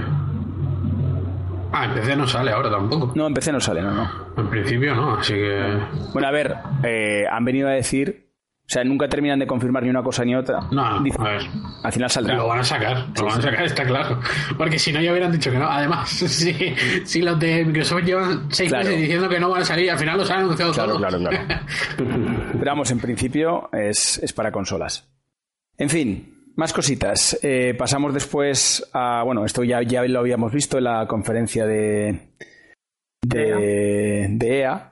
Ah, en PC no sale ahora tampoco. No, en PC no sale, no, no. En principio no, así que. Bueno, a ver, eh, han venido a decir. O sea, nunca terminan de confirmar ni una cosa ni otra. No, a ver. Al final saldrá. Lo van a sacar, lo van a sacar, está claro. Porque si no, ya hubieran dicho que no. Además, (laughs) si, si los de Microsoft llevan seis meses diciendo que no van a salir, al final los han anunciado claro, Claro, claro, (laughs) Pero vamos, en principio es, es para consolas. En fin, más cositas. Eh, pasamos después a. Bueno, esto ya, ya lo habíamos visto en la conferencia de. de, de EA.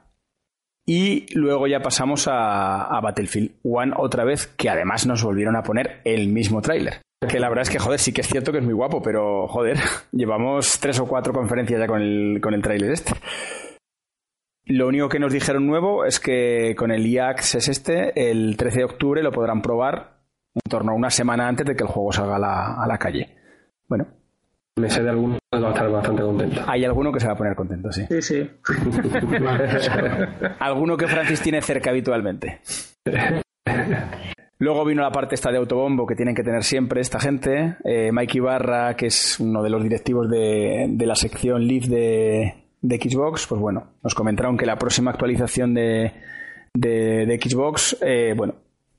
Y luego ya pasamos a, Battlefield One otra vez, que además nos volvieron a poner el mismo tráiler. Que la verdad es que, joder, sí que es cierto que es muy guapo, pero, joder, (laughs) llevamos tres o cuatro conferencias ya con el, con el tráiler este. Lo único que nos dijeron nuevo es que con el EA es este, el 13 de octubre lo podrán probar en torno a una semana antes de que el juego salga a la, a la calle. Bueno, Me sé de alguno que va a estar bastante contento. hay alguno que se va a poner contento, sí. Sí, sí. (laughs) Alguno que Francis tiene cerca habitualmente. (laughs) Luego vino la parte esta de autobombo que tienen que tener siempre esta gente. Eh, Mike Ibarra, que es uno de los directivos de, de la sección Leaf de, de Xbox, pues bueno, nos comentaron que la próxima actualización de, de, de Xbox, eh, bueno,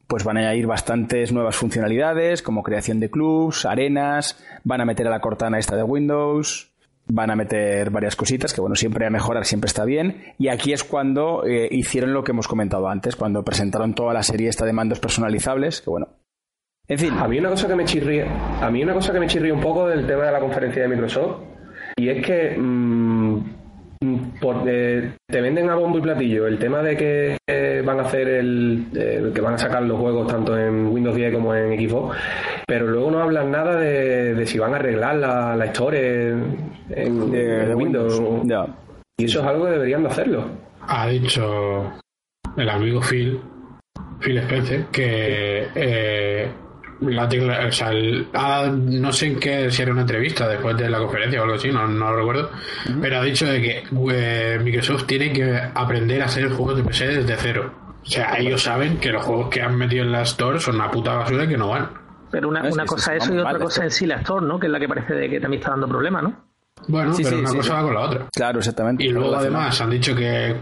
pues van a ir bastantes nuevas funcionalidades, como creación de clubs, arenas, van a meter a la cortana esta de Windows, van a meter varias cositas que bueno siempre a mejorar siempre está bien. Y aquí es cuando eh, hicieron lo que hemos comentado antes cuando presentaron toda la serie esta de mandos personalizables que bueno en fin. A mí una cosa que me chirría, a mí una cosa que me chirría un poco del tema de la conferencia de Microsoft y es que mm, por- eh, te venden a bombo y platillo el tema de que eh, van a hacer el eh, que van a sacar los juegos tanto en Windows 10 como en Xbox, pero luego no hablan nada de, de si van a arreglar la, la Store en, en- de, Windows. ya Y eso es algo que deberían de hacerlo. ha dicho el amigo Phil, Phil Spencer, que eh, la tecla- o sea, el- no sé en qué, si era una entrevista después de la conferencia o algo así, no, no lo recuerdo, pero ha dicho de que eh, Microsoft tiene que aprender a hacer juegos de PC desde cero. O sea, ellos saben que los juegos que han metido en la Store son una puta basura y que no van. Pero una, No, cosa sí, eso y otra cosa en sí la Store, ¿no? Que es la que parece de que también está dando problemas, ¿no? Bueno, Sí, pero sí, una sí, cosa sí. va con la otra. claro exactamente Y luego además han dicho que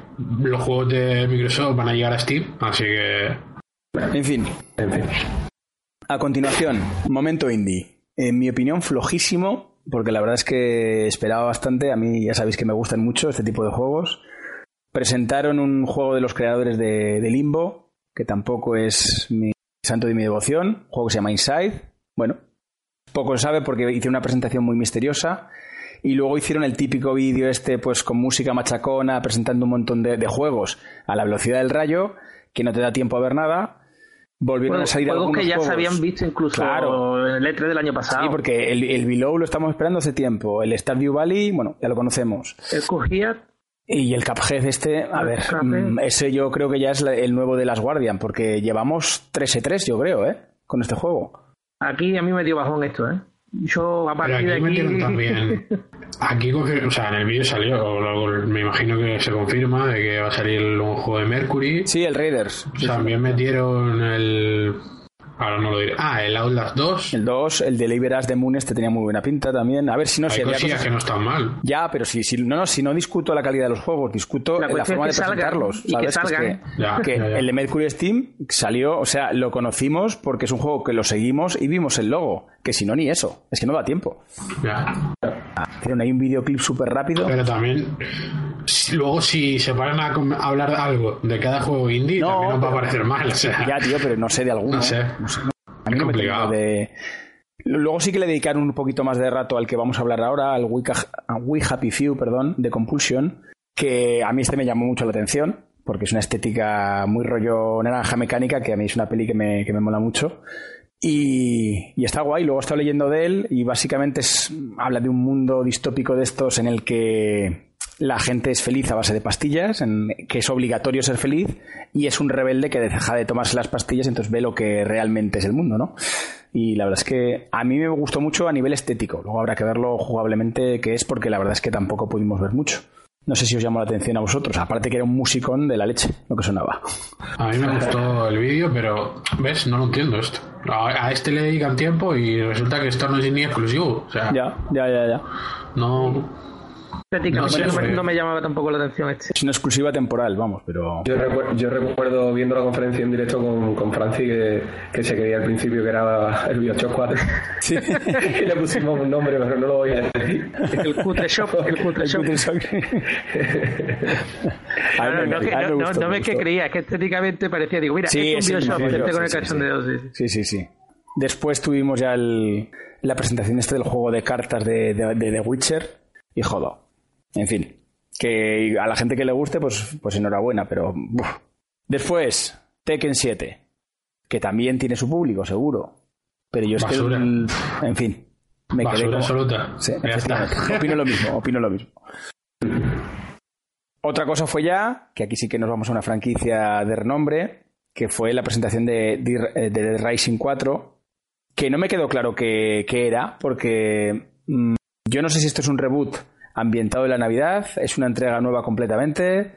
los juegos de Microsoft van a llegar a Steam, así que en fin En fin. A continuación, momento indie. En mi opinión, flojísimo, porque la verdad es que esperaba bastante. A mí ya sabéis que me gustan mucho este tipo de juegos. Presentaron un juego de los creadores de, de Limbo, que tampoco es mi santo de mi devoción. Un juego que se llama Inside. Bueno, poco se sabe porque hicieron una presentación muy misteriosa. Y luego hicieron el típico vídeo este, pues con música machacona, presentando un montón de juegos a la velocidad del rayo, que no te da tiempo a ver nada. Volvieron Bueno, a salir juegos que ya juegos. se habían visto incluso Claro. en el E3 del año pasado. Sí, porque el, el Below lo estamos esperando hace tiempo. El Stardew Valley, bueno, ya lo conocemos. El Cujía, Y el Cuphead este, a El ver, Cuphead. mm, ese yo creo que ya es el nuevo de las Guardian, porque llevamos 3-3, yo creo, ¿eh? Con este juego. aquí a mí me dio bajón esto, ¿eh? Yo a Pero partir aquí de aquí... metieron también. (laughs) Aquí, o sea, en el vídeo salió, o luego me imagino que se confirma de que va a salir un juego de Mercury. Sí, el Raiders. También metieron el. Ahora no lo diré. Ah, el Outlast 2. El 2, el de Labor As the Moon este tenía muy buena pinta también. A ver si no Hay sé. había cosas- que no están mal. Ya, pero si, si, no, no, si no discuto la calidad de los juegos, discuto La la, cuestión forma es de que salgan, presentarlos. y que ¿sabes? es salgan. Ya, que ya, ya. el de Mercury Steam salió, o sea, lo conocimos porque es un juego que lo seguimos y vimos el logo. Que si no, ni eso. Es que no da tiempo. Ya. Hicieron ahí un videoclip súper rápido. Pero también. Luego, si se paran a hablar algo de cada juego indie, No, también nos va a parecer mal. O sea, Ya, tío, pero no sé de alguno. No sé. No sé, no. A mí Es me complicado. de... Luego sí que le dedicaron un poquito más de rato al que vamos a hablar ahora, al We, Happy Few, perdón, de Compulsion, que a mí este me llamó mucho la atención, porque es una estética muy rollo naranja mecánica, que a mí es una peli que me, que me mola mucho. Y, y está guay, luego he estado leyendo de él y básicamente es, habla de un mundo distópico de estos en el que la gente es feliz a base de pastillas, en que es obligatorio ser feliz y es un rebelde que deja de tomarse las pastillas y entonces ve lo que realmente es el mundo, ¿no? Y la verdad es que a mí me gustó mucho a nivel estético, luego habrá que verlo jugablemente qué es porque la verdad es que tampoco pudimos ver mucho. No sé si os llamó la atención a vosotros, aparte que era un musicón de la leche, lo que sonaba. a mí me gustó el vídeo, pero. ¿Ves? No lo entiendo esto. A, a este le dedican tiempo y resulta que esto no es ni exclusivo. O sea, Ya, ya, ya, ya. no. Estéticamente No me, fue- no me llamaba tampoco la atención este. Es una exclusiva temporal, vamos, pero... Yo, recuer- yo recuerdo viendo la conferencia en directo con, con Franci que, que se creía al principio que era el Bioshock 4 Sí. (laughs) y le pusimos un nombre, pero no lo voy a decir. El cutre shop, el cutre shop. (laughs) No, me- no, que- a mí me no, no, gustó, no me es que gustó. creía, es que estéticamente parecía, digo, mira, Sí, es un Bioshock, este con el sí, sí, cachondeo, sí, sí. Sí, sí, sí. Después tuvimos ya el- la presentación este del juego de cartas de, de, de The Witcher y jodo. En fin, que a la gente que le guste, pues, pues enhorabuena, pero... Después, Tekken 7, que también tiene su público, seguro. Pero yo es Basura. que... el- En fin, me quedé Basura como... absoluta. Sí, opino lo mismo, opino lo mismo. Otra cosa fue ya, que aquí sí que nos vamos a una franquicia de renombre, que fue la presentación de, de, de Rising 4, que no me quedó claro qué, era, porque mm, yo no sé si esto es un reboot ambientado en la Navidad, es una entrega nueva completamente.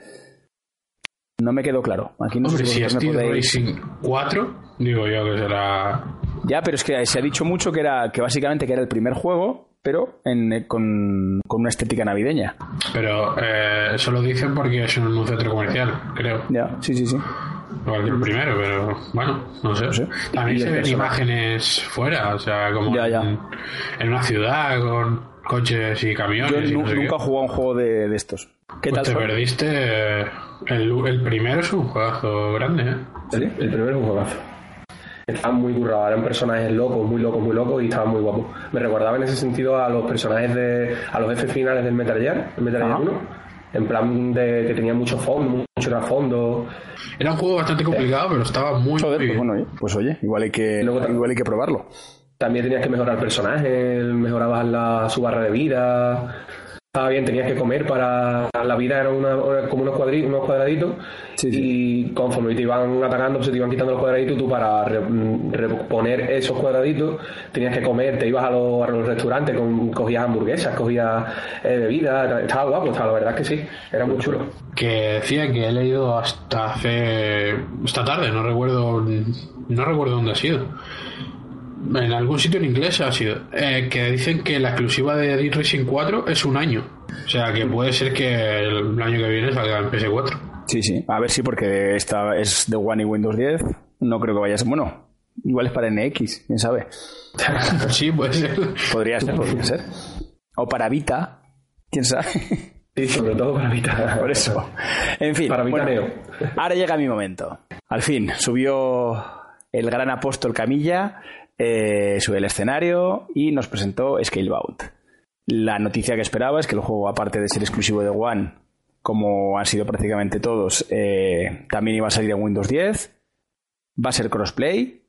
No me quedó claro. Aquí no sé si, es Racing 4, digo yo que será. Ya, pero es que se ha dicho mucho que era que básicamente que era el primer juego, pero en, con, una estética navideña. Pero eh, eso lo dicen porque es un centro comercial, creo. Ya, sí, sí, sí. Igual que el primero, pero bueno, no sé. También se ven imágenes fuera, o sea, como En, una ciudad con coches y camiones. Yo nunca he jugado un juego de, estos. ¿Qué pues tal? Te perdiste. El, el, primero es un juegazo grande, ¿eh? Sí, el primero es un juegazo. Estaban muy currados, eran personajes locos, muy locos, muy locos y estaban muy guapos. Me recordaba en ese sentido a los personajes de. a los F finales del Metal Gear, el Metal Gear 1. En plan de que tenía mucho fondo, mucho trasfondo. Era un juego bastante complicado, pero estaba muy, Joder, pues bueno, pues oye, igual hay que, igual hay que probarlo. También tenías que mejorar el personaje, mejorabas la, su barra de vida, estaba bien, tenías que comer para. La vida era una, como unos, cuadritos, unos cuadraditos. Y conforme te iban atacando, se te iban quitando los cuadraditos, tú para reponer esos cuadraditos tenías que comer. Te ibas a los, restaurantes, cogías hamburguesas, cogías eh, bebidas. Estaba guapo, estaba, la verdad es que sí, era muy chulo. Que decía que he leído hasta hace. esta tarde, no recuerdo. No recuerdo dónde ha sido en algún sitio en inglés ha sido, eh, que dicen que la exclusiva de Dead Racing 4 es un año. O sea que puede ser que el año que viene salga en PS4. Sí, sí, a ver si porque esta es de One y Windows 10, no creo que vaya a ser. Bueno, igual es para NX, quién sabe. (laughs) sí, puede ser. Podría ser, podría ser. O para Vita, quién sabe. Sí, sobre todo para Vita. Por eso. En fin. Para Vita Ahora llega mi momento. Al fin, subió el gran apóstol Camilla eh, sube el escenario y nos presentó Scalebound. La noticia que esperaba es que el juego, aparte de ser exclusivo de One, como han sido prácticamente todos, eh, también iba a salir en Windows 10. Va a ser crossplay.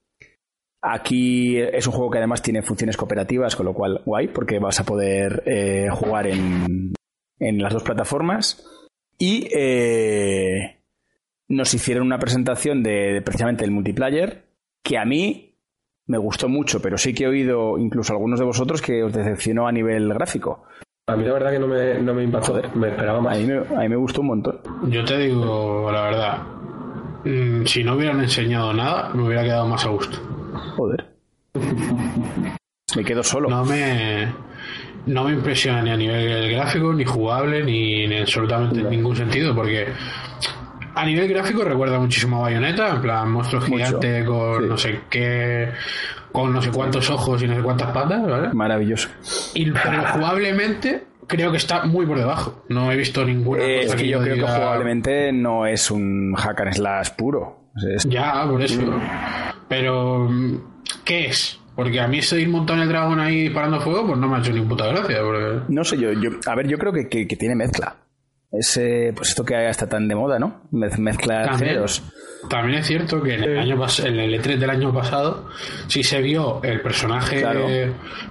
Aquí es un juego que además tiene funciones cooperativas, con lo cual guay, porque vas a poder eh, jugar en, en, las dos plataformas. Y nos hicieron una presentación de, precisamente el multiplayer, que a mí me gustó mucho, pero sí que he oído incluso algunos de vosotros que os decepcionó a nivel gráfico. A mí la verdad que no me, no me impactó, me esperaba más. A mí me, gustó un montón. Yo te digo la verdad, mm, si no hubieran enseñado nada, me hubiera quedado más a gusto. Joder. (laughs) me quedo solo. No me, no me impresiona ni a nivel gráfico, ni jugable, ni en absolutamente ningún sentido, porque a nivel gráfico recuerda muchísimo a Bayonetta, en plan monstruo gigante con no sé qué, con no sé cuántos ojos y no sé cuántas patas, ¿vale? Maravilloso. Y, pero jugablemente creo que está muy por debajo. No he visto ninguna eh, Es que, yo creo que jugablemente no es un hack and slash puro. Ya, por eso. Pero, ¿qué es? Porque a mí ese ir montando el dragón ahí disparando fuego, pues no me ha hecho ni puta gracia. No sé, yo, yo, a ver, yo creo que tiene mezcla. Ese, pues esto que está tan de moda, ¿no? Mezcla también, También es cierto que en el, año en el E3 del año pasado sí se vio el personaje,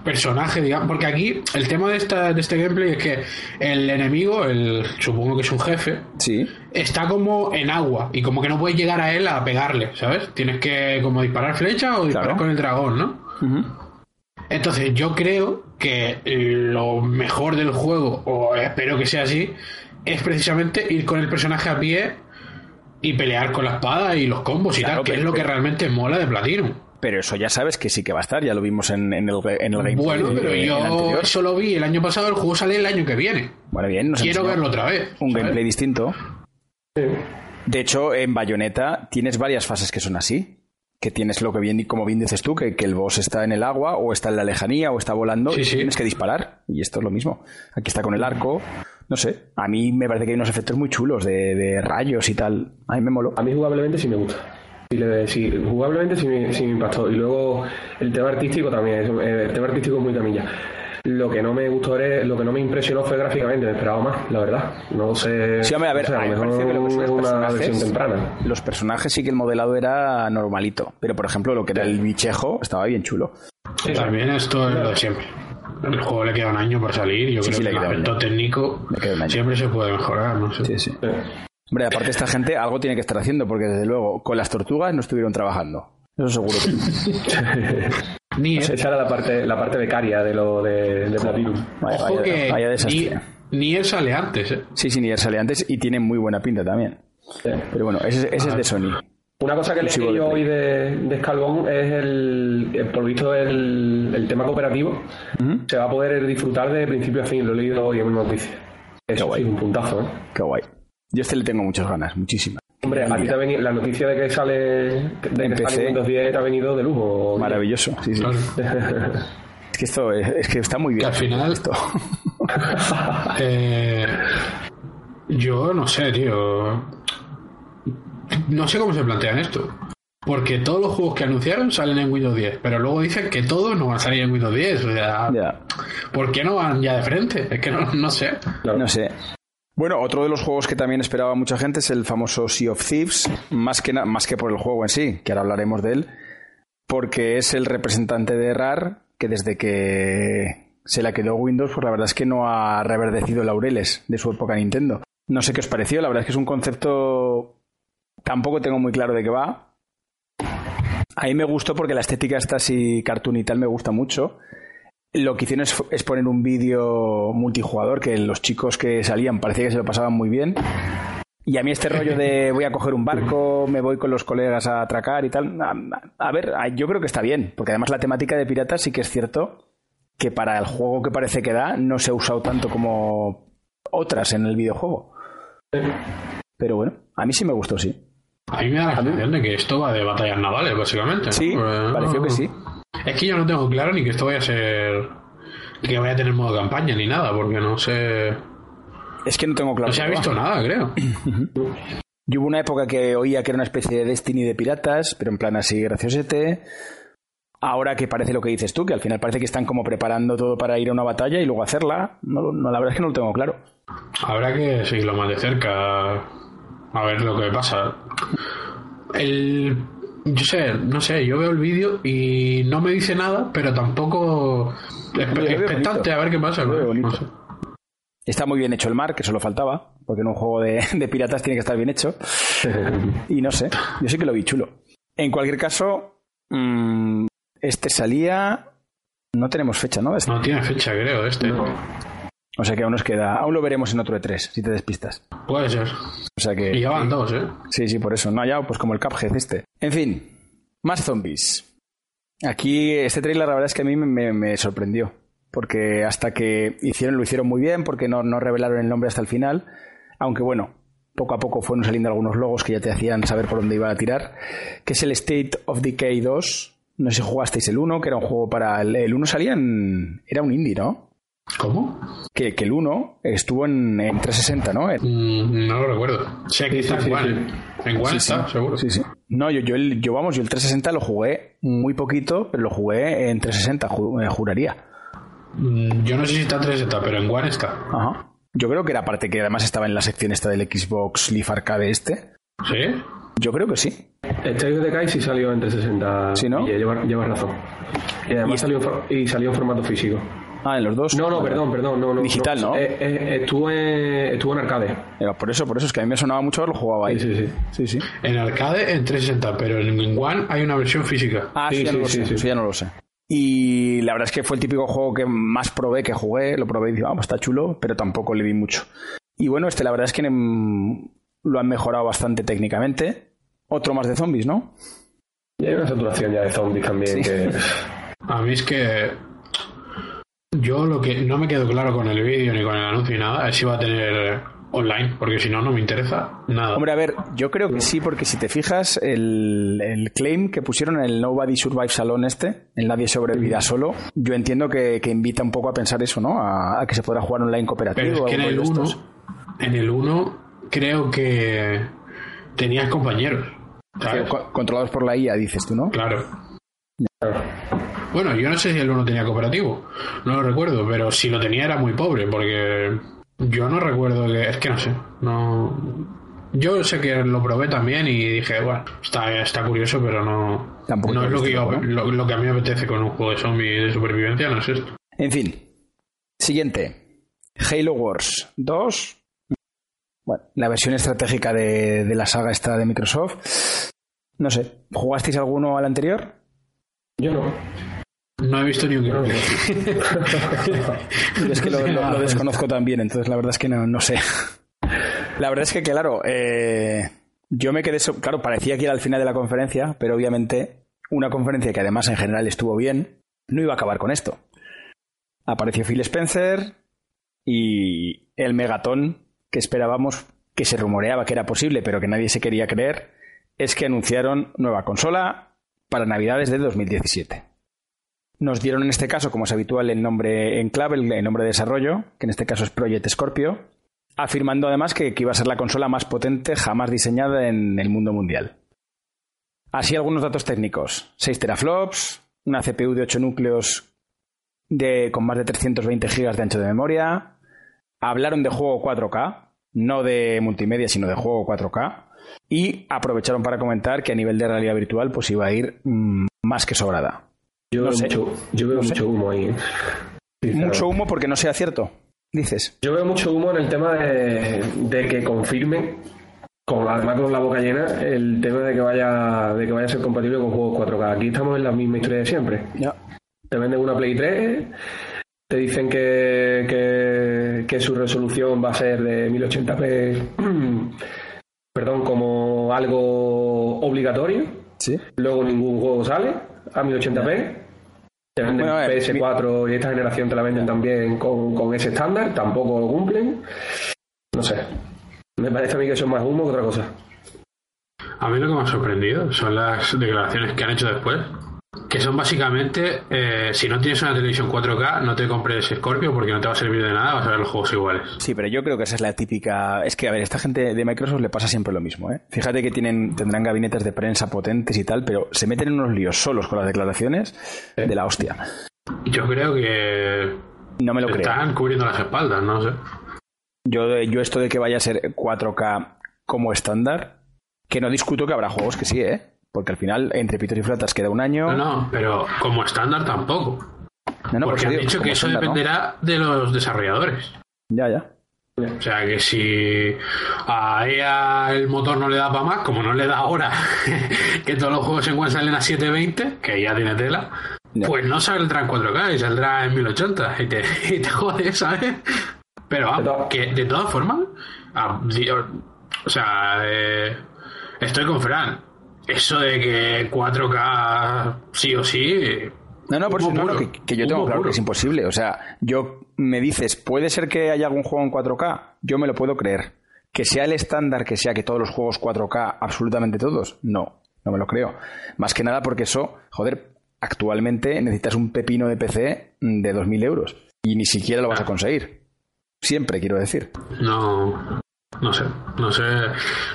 personaje, digamos, porque aquí el tema de, esta, de este gameplay es que el enemigo, el supongo que es un jefe, sí. está como en agua y como que no puedes llegar a él a pegarle, ¿sabes? Tienes que como disparar flecha o disparar con el dragón, ¿no? Entonces yo creo que lo mejor del juego, o espero que sea así, es precisamente ir con el personaje a pie y pelear con la espada y los combos y tal, que es lo que realmente mola de Platinum. Pero eso ya sabes que sí que va a estar, ya lo vimos en, el, en el Bueno, pero yo eso lo vi el año pasado, el juego sale el año que viene. Bueno, bien, Quiero verlo otra vez. Un gameplay distinto. De hecho, en Bayonetta tienes varias fases que son así. Que tienes lo que bien, como bien dices tú, que, el boss está en el agua, o está en la lejanía, o está volando, y tienes que disparar. Y esto es lo mismo. Aquí está con el arco, no sé, a mí me parece que hay unos efectos muy chulos de, rayos y tal. A mí me moló. A mí jugablemente sí me gusta. Sí, jugablemente sí me, sí me impactó. Y luego el tema artístico también. Eh, el tema artístico es muy camilla. Lo que no me gustó lo que no me impresionó fue gráficamente, me esperaba más, la verdad. No sé. Sí, hombre, a ver, a mejor una versión temprana. Los personajes sí que el modelado era normalito, pero por ejemplo lo que era el bichejo estaba bien chulo. Sí, también esto es lo de siempre. El juego le queda un año por salir. Yo creo que el aspecto técnico siempre se puede mejorar, no sé. Sí, sí. Hombre, aparte esta gente algo tiene que estar haciendo, porque desde luego con las tortugas no estuvieron trabajando. Eso seguro que (laughs) Ni esa era la parte, la parte becaria de lo de, de Platinum. Ojo que ni, él sale antes, ¿eh? Sí, sí, ni él sale antes y tiene muy buena pinta también. Pero bueno, ese, es de Sony. Una cosa que leí yo hoy de, de es el, por visto, el, el tema cooperativo. Se va a poder disfrutar de principio a fin, lo he leído hoy en una noticia. Es un puntazo, ¿eh? Qué guay. Yo este le tengo muchas ganas, muchísimas. Hombre, a ti te ha venido, la noticia de que sale, de que sale Windows 10 te ha venido de lujo. Maravilloso, sí, sí. (laughs) es que esto es, que está muy bien. al final esto. (laughs) eh, yo no sé, tío. No sé cómo se plantean esto. Porque todos los juegos que anunciaron salen en Windows 10, pero luego dicen que todos no van a salir en Windows 10. O sea, ¿por qué no van ya de frente? Es que no, no sé. No sé. Bueno, otro de los juegos que también esperaba mucha gente es el famoso Sea of Thieves, más que, más que por el juego en sí, que ahora hablaremos de él, porque es el representante de RAR que desde que se la quedó Windows, pues la verdad es que no ha reverdecido laureles de su época Nintendo. No sé qué os pareció, la verdad es que es un concepto tampoco tengo muy claro de qué va. A mí me gustó porque la estética está así cartoon y tal me gusta mucho lo que hicieron es, poner un vídeo multijugador que los chicos que salían parecía que se lo pasaban muy bien. Y a mí este rollo de (laughs) voy a coger un barco, me voy con los colegas a atracar y tal, a, ver, yo creo que está bien, porque además la temática de piratas sí que es cierto que para el juego que parece que da no se ha usado tanto como otras en el videojuego. Pero bueno, a mí sí me gustó, sí. A mí me da la sensación de que esto va de batallas navales, básicamente. Sí, pareció que sí. Es que yo no tengo claro ni que esto vaya a ser. que vaya a tener modo campaña ni nada, porque no sé. Es que no tengo claro. No se ha visto nada, creo. Yo hubo una época que oía que era una especie de Destiny de piratas, pero en plan así graciosete. Ahora que parece lo que dices tú, que al final parece que están como preparando todo para ir a una batalla y luego hacerla, no, no la verdad es que no lo tengo claro. Habrá que seguirlo más de cerca, a ver lo que pasa. El yo sé, no sé, yo veo el vídeo y no me dice nada, pero tampoco expectante a ver qué pasa. Está muy bien hecho el mar, que solo faltaba, porque en un juego de, (laughs) piratas tiene que estar bien hecho. (laughs) y no sé, yo sí que lo vi chulo. En cualquier caso, mm, este salía. No tenemos fecha, ¿no? No tiene fecha, creo, este. O sea que aún nos queda. Aún lo veremos en otro E3, si te despistas. Puede ser. O sea que. Y ya van dos, ¿eh? Sí, sí, por eso. No, ya, pues como el Cuphead este. En fin, más zombies. Aquí este trailer la verdad es que a mí me, sorprendió. Porque hasta que hicieron, lo hicieron muy bien, porque no, no revelaron el nombre hasta el final. Aunque bueno, poco a poco fueron saliendo algunos logos que ya te hacían saber por dónde iba a tirar. Que es el State of Decay 2. No sé si jugasteis el 1, que era un juego para. El, 1 salía en. Era un indie, ¿no? ¿Cómo? Que, que el 1 estuvo en, en 360, ¿no? Mm, no lo recuerdo. Sí, aquí está en One. En One está, seguro. Sí, sí. No, yo, yo, el, yo, vamos, yo el 360 lo jugué muy poquito, pero lo jugué en 360, eh, juraría. Mm, yo no sé si está en 360, pero en One está. Ajá. Yo creo que era parte que además estaba en la sección esta del Xbox Live Arcade este. ¿Sí? Yo creo que sí. El trailer de Kai sí salió en 360. ¿Sí, no? Y llevas razón. Y además salió, y salió en formato físico. Ah, en los dos. No, no, perdón, perdón. No, no, Digital, ¿no? Eh, eh, estuvo, en, estuvo en arcade. por eso, por eso es que a mí me sonaba mucho haberlo jugado ahí. Sí, sí, sí. sí, En arcade en 360, pero en One hay una versión física. Ah, sí, ya no lo sé. Eso ya no lo sé. Y la verdad es que fue el típico juego que más probé que jugué. Lo probé y dije, vamos, está chulo, pero tampoco le vi mucho. Y bueno, este la verdad es que lo han mejorado bastante técnicamente. Otro más de zombies, ¿no? Y hay una saturación ya de zombies también que... (laughs) A mí es que yo lo que no me quedo claro con el vídeo ni con el anuncio ni nada es si va a tener online, porque si no, no me interesa nada. Hombre, a ver, yo creo que sí, porque si te fijas, el, claim que pusieron en el Nobody Survive Salón este, el Nadie sobrevivirá solo, yo entiendo que, invita un poco a pensar eso, ¿no? A, que se podrá jugar online cooperativo. Pero es que en el 1, en el 1 creo que tenías compañeros. Controlados por la IA, dices tú, ¿no? Claro. Bueno, yo no sé si el 1 tenía cooperativo, no lo recuerdo, pero si lo tenía era muy pobre, porque yo no recuerdo que. Es que no sé, no. Yo sé que lo probé también y dije, bueno, está, está curioso, pero no. no es lo que, lo, que a mí me apetece con un juego de zombies de supervivencia, no es esto. En fin, Siguiente. Halo Wars 2. Bueno, la versión estratégica de, de la saga esta de Microsoft. No sé, ¿jugasteis alguno al anterior? Yo no. No he visto ni un No, no. (laughs) es que lo, lo- lo desconozco también, entonces la verdad es que no, no sé. La verdad es que, claro, eh, yo me quedé. so- Claro, parecía que era al final de la conferencia, pero obviamente una conferencia que además en general estuvo bien, no iba a acabar con esto. Apareció Phil Spencer y el megatón que esperábamos, que se rumoreaba que era posible, pero que nadie se quería creer, es que anunciaron nueva consola para Navidades de 2017. Nos dieron en este caso, como es habitual, el nombre en clave, el nombre de desarrollo, que en este caso es Project Scorpio, afirmando además que, iba a ser la consola más potente jamás diseñada en el mundo mundial. Así algunos datos técnicos. 6 teraflops, una CPU de 8 núcleos con más de 320 GB de ancho de memoria. Hablaron de juego 4K, no de multimedia, sino de juego 4K. Y aprovecharon para comentar que a nivel de realidad virtual pues iba a ir mm, más que sobrada. Yo No veo, sé. mucho, yo veo No sé. mucho humo ahí. Sinceramente. Mucho humo porque no sea cierto, dices. Yo veo mucho humo en el tema de, de que confirmen, con, además con la boca llena, el tema de que vaya de que vaya a ser compatible con juegos 4K. Aquí estamos en la misma historia de siempre. Ya. Te venden una Play 3, te dicen que, que, que su resolución va a ser de 1080p, perdón, como algo obligatorio. Sí. Luego ningún juego sale a 1080p. Te venden Bueno, a ver, PS4 y esta generación te la venden también con, con ese estándar, tampoco lo cumplen. No sé. Me parece a mí que eso es más humo que otra cosa. A mí lo que me ha sorprendido son las declaraciones que han hecho después. Que son básicamente, eh, si no tienes una televisión 4K, no te compres Scorpio porque no te va a servir de nada, vas a ver los juegos iguales. Sí, pero yo creo que esa es la típica. Es que, a ver, esta gente de Microsoft le pasa siempre lo mismo, ¿eh? Fíjate que tienen, tendrán gabinetes de prensa potentes y tal, pero se meten en unos líos solos con las declaraciones de la hostia. Yo creo que No me lo creo. están cubriendo las espaldas, no sé. Yo, yo esto de que vaya a ser 4K como estándar, que no discuto que habrá juegos que sí, ¿eh? Porque al final, entre pitos y flautas queda un año. No, no, pero como estándar tampoco. No, no, por porque eso han digo, dicho que eso dependerá de los desarrolladores. Ya, ya. O sea que si a EA el motor no le da para más, como no le da ahora (laughs) que todos los juegos se encuentran a 720, que ya tiene tela, Ya. pues no saldrá en 4K y saldrá en 1080 y te, (laughs) y te jodes, ¿sabes? Pero De vamos, todas- que de todas formas, ah, o sea, eh, estoy con Fran. Eso de que 4K sí o sí. No, no, por eso no, que, que yo tengo claro que es imposible. O sea, yo me dices, ¿puede ser que haya algún juego en 4K? Yo me lo puedo creer. Que sea el estándar que sea que todos los juegos 4K, absolutamente todos, no, no me lo creo. Más que nada porque eso, joder, actualmente necesitas un pepino de PC de 2.000 euros y ni siquiera lo vas a conseguir. Siempre, quiero decir. No, no sé, no sé,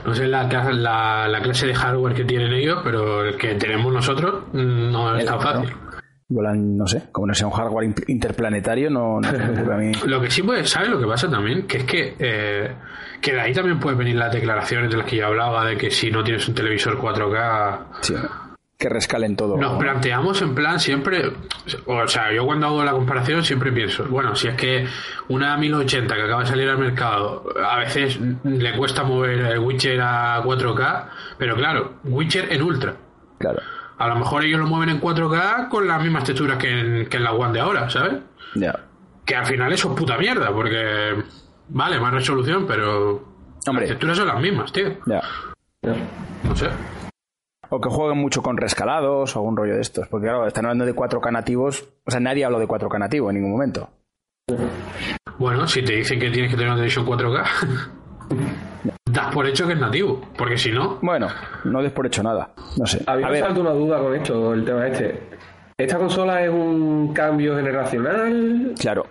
no sé la, la, la clase de hardware que tienen ellos, pero el que tenemos nosotros mm, no es tan fácil. Volan, no sé, como no sea un hardware interplanetario, no, no me a mí. (laughs) Lo que sí puede, ¿sabes lo que pasa también? Que es que, eh, que de ahí también pueden venir las declaraciones de las que yo hablaba, de que si no tienes un televisor 4K... Sí, que rescalen todo. Nos planteamos en plan siempre, o sea, yo cuando hago la comparación siempre pienso, bueno, si es que una 1080 que acaba de salir al mercado, a veces le cuesta mover el Witcher a 4K, pero claro, Witcher en Ultra. Claro. A lo mejor ellos lo mueven en 4K con las mismas texturas que en, que en la One de ahora, ¿sabes? Ya. Que al final eso es puta mierda, porque vale, más resolución, pero Hombre. las texturas son las mismas, tío. Ya. No sé. O que jueguen mucho con rescalados o algún rollo de estos. Porque claro, están hablando de 4K nativos. O sea, nadie habló de 4K nativo en ningún momento. Bueno, si te dicen que tienes que tener una televisión 4K, (laughs) das por hecho que es nativo, porque si no, Bueno, no des por hecho nada. No sé. A mí me salta una duda con esto, el tema este. ¿Esta consola es un cambio generacional? claro.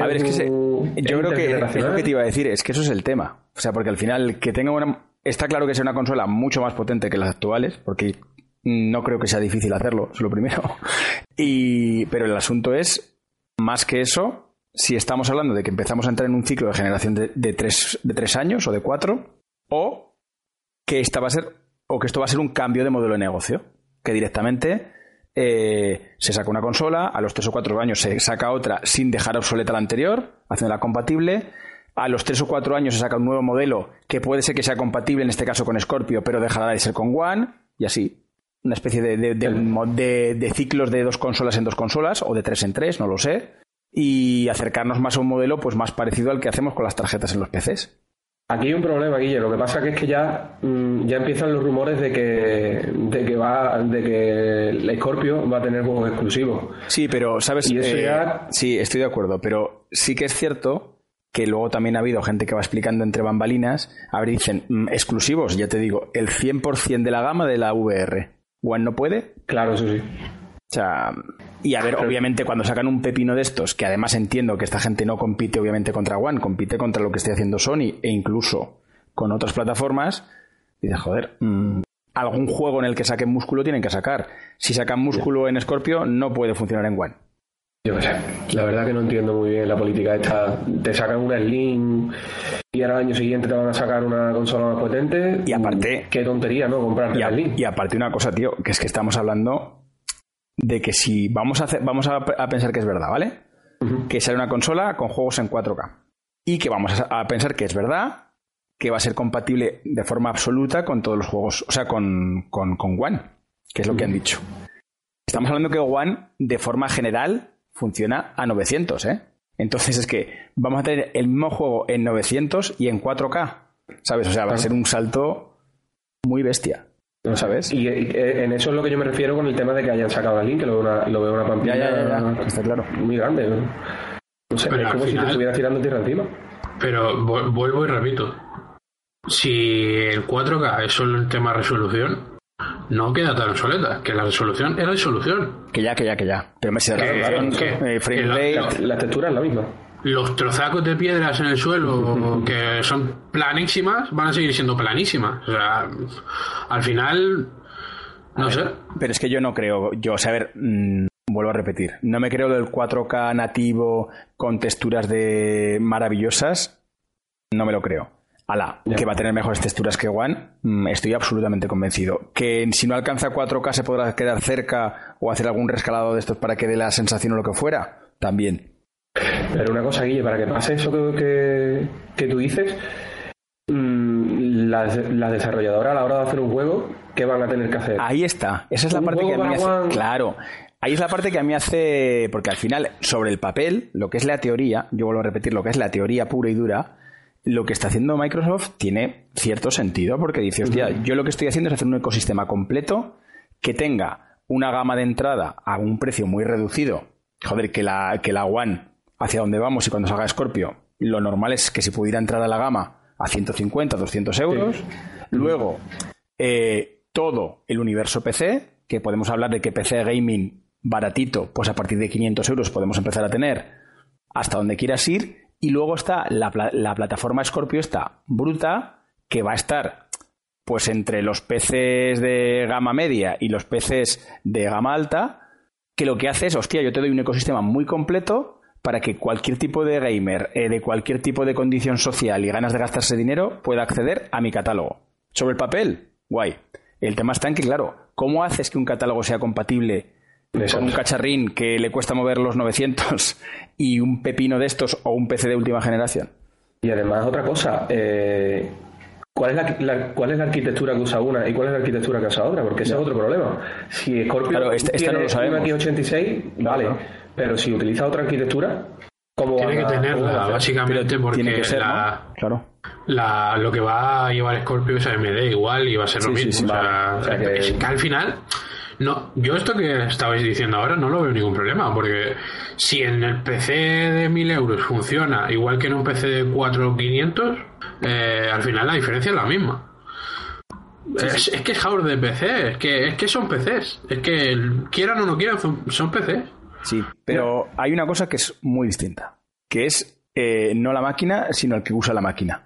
A ver, es que se- yo creo que es lo que te iba a decir. Es que eso es el tema. O sea, porque al final, que tenga una. Está claro que sea una consola mucho más potente que las actuales, porque no creo que sea difícil hacerlo, es lo primero. (laughs) Y, pero el asunto es, más que eso, si estamos hablando de que empezamos a entrar en un ciclo de generación de, de tres, de tres años o de cuatro, o que esta va a ser, o que esto va a ser un cambio de modelo de negocio, que directamente eh, se saca una consola, a los 3 o 4 años se saca otra sin dejar obsoleta la anterior, haciéndola compatible. A los 3 o 4 años se saca un nuevo modelo que puede ser que sea compatible, en este caso con Scorpio, pero dejará de ser con One, y así. Una especie de, de, de, de ciclos de dos consolas en dos consolas, o de tres en tres, no lo sé. Y acercarnos más a un modelo pues más parecido al que hacemos con las tarjetas en los PCs. Aquí hay un problema, Guille. Lo que pasa que es que ya, mm, ya empiezan los rumores de que, de que va, de que el Scorpio va a tener juegos exclusivos. Sí, pero sabes, eh, sí, estoy de acuerdo, pero sí que es cierto que luego también ha habido gente que va explicando entre bambalinas, a ver, dicen mm, exclusivos, ya te digo, el 100% de la gama de la VR. ¿One no puede? Claro, eso sí. O sea, y a ver, obviamente cuando sacan un pepino de estos, que además entiendo que esta gente no compite obviamente contra One, compite contra lo que esté haciendo Sony e incluso con otras plataformas, dices, joder, mm, algún juego en el que saquen músculo tienen que sacar. Si sacan músculo en Scorpio, no puede funcionar en One. Yo sé, la verdad que no entiendo muy bien la política esta. Te sacan una Slim y ahora al año siguiente te van a sacar una consola más potente. Y aparte... Qué tontería, ¿no? Comprarte la Slim. Y aparte una cosa, tío, que es que estamos hablando de que si vamos a, hacer, vamos a, pensar que es verdad, ¿vale? Que sale una consola con juegos en 4K. Y que vamos a, pensar que es verdad, que va a ser compatible de forma absoluta con todos los juegos, o sea, con, con, One, que es lo que han dicho. Estamos hablando que One, de forma general, funciona a 900, ¿eh? Entonces es que vamos a tener el mismo juego en 900 y en 4K, ¿sabes? O sea, va a ser un salto muy bestia. ¿No sabes? Y, eh, en eso es lo que yo me refiero con el tema de que hayan sacado el link, que lo veo una, lo veo una pantalla está claro. muy grande. ¿no? es como si te estuviera tirando tierra encima. Pero vuelvo y repito. Si el 4K es solo el tema resolución, no queda tan obsoleta, que la resolución es resolución. Que ya, que ya, que ya. Pero me la resolución, eh, frame rate, la, textura es la misma los trozacos de piedras en el suelo (laughs) que son planísimas van a seguir siendo planísimas. O sea, al final, no sé. Pero es que yo no creo, yo, o sea, a ver, mm, vuelvo a repetir, no me creo del 4K nativo con texturas de maravillosas, no me lo creo. Ala, que va a tener mejores texturas que One, mm, estoy absolutamente convencido. Que si no alcanza 4K se podrá quedar cerca o hacer algún rescalado de estos para que dé la sensación o lo que fuera, también. Pero una cosa, Guille, para que pase eso que, que, tú dices, mmm, las, desarrolladoras a la hora de hacer un juego, ¿qué van a tener que hacer? Ahí está. Esa es la parte que a mí hace... Claro. Ahí es la parte que a mí hace... Porque al final, sobre el papel, lo que es la teoría, yo vuelvo a repetir, lo que es la teoría pura y dura, lo que está haciendo Microsoft tiene cierto sentido, porque dice, hostia, yo lo que estoy haciendo es hacer un ecosistema completo que tenga una gama de entrada a un precio muy reducido. Joder, que la, que la One hacia dónde vamos y cuando salga Scorpio, lo normal es que se pudiera entrar a la gama a 150, 200 euros. Luego, eh, todo el universo PC, que podemos hablar de que PC gaming baratito, pues a partir de 500 euros podemos empezar a tener hasta donde quieras ir. Y luego está la, la plataforma Scorpio, está bruta, que va a estar pues entre los PCs de gama media y los PCs de gama alta, que lo que hace es, hostia, yo te doy un ecosistema muy completo para que cualquier tipo de gamer, eh, de cualquier tipo de condición social y ganas de gastarse dinero, pueda acceder a mi catálogo. Sobre el papel, guay. El tema está en que, claro, ¿cómo haces que un catálogo sea compatible con un cacharrín que le cuesta mover los 900 (laughs) y un pepino de estos o un PC de última generación? Y además, otra cosa, eh, ¿Cuál es la, ¿Cuál es la arquitectura que usa una y cuál es la arquitectura que usa otra? Porque ese es otro problema. Si Scorpio claro, este, tiene no lo sabemos. una X86, vale. Pero si utiliza otra arquitectura, ¿cómo Tiene que tenerla, básicamente, porque la, claro. la, lo que va a llevar Scorpio es AMD igual y va a ser lo mismo. o sea, que... al final. No, yo esto que estabais diciendo ahora no lo veo ningún problema, porque si en el PC de 1000 euros funciona igual que en un PC de 4500, eh, al final la diferencia es la misma. es, que es hardware de PC, es que, es que son PCs, es que quieran o no quieran, son, PCs. Sí, pero hay una cosa que es muy distinta, que es eh, no la máquina, sino el que usa la máquina.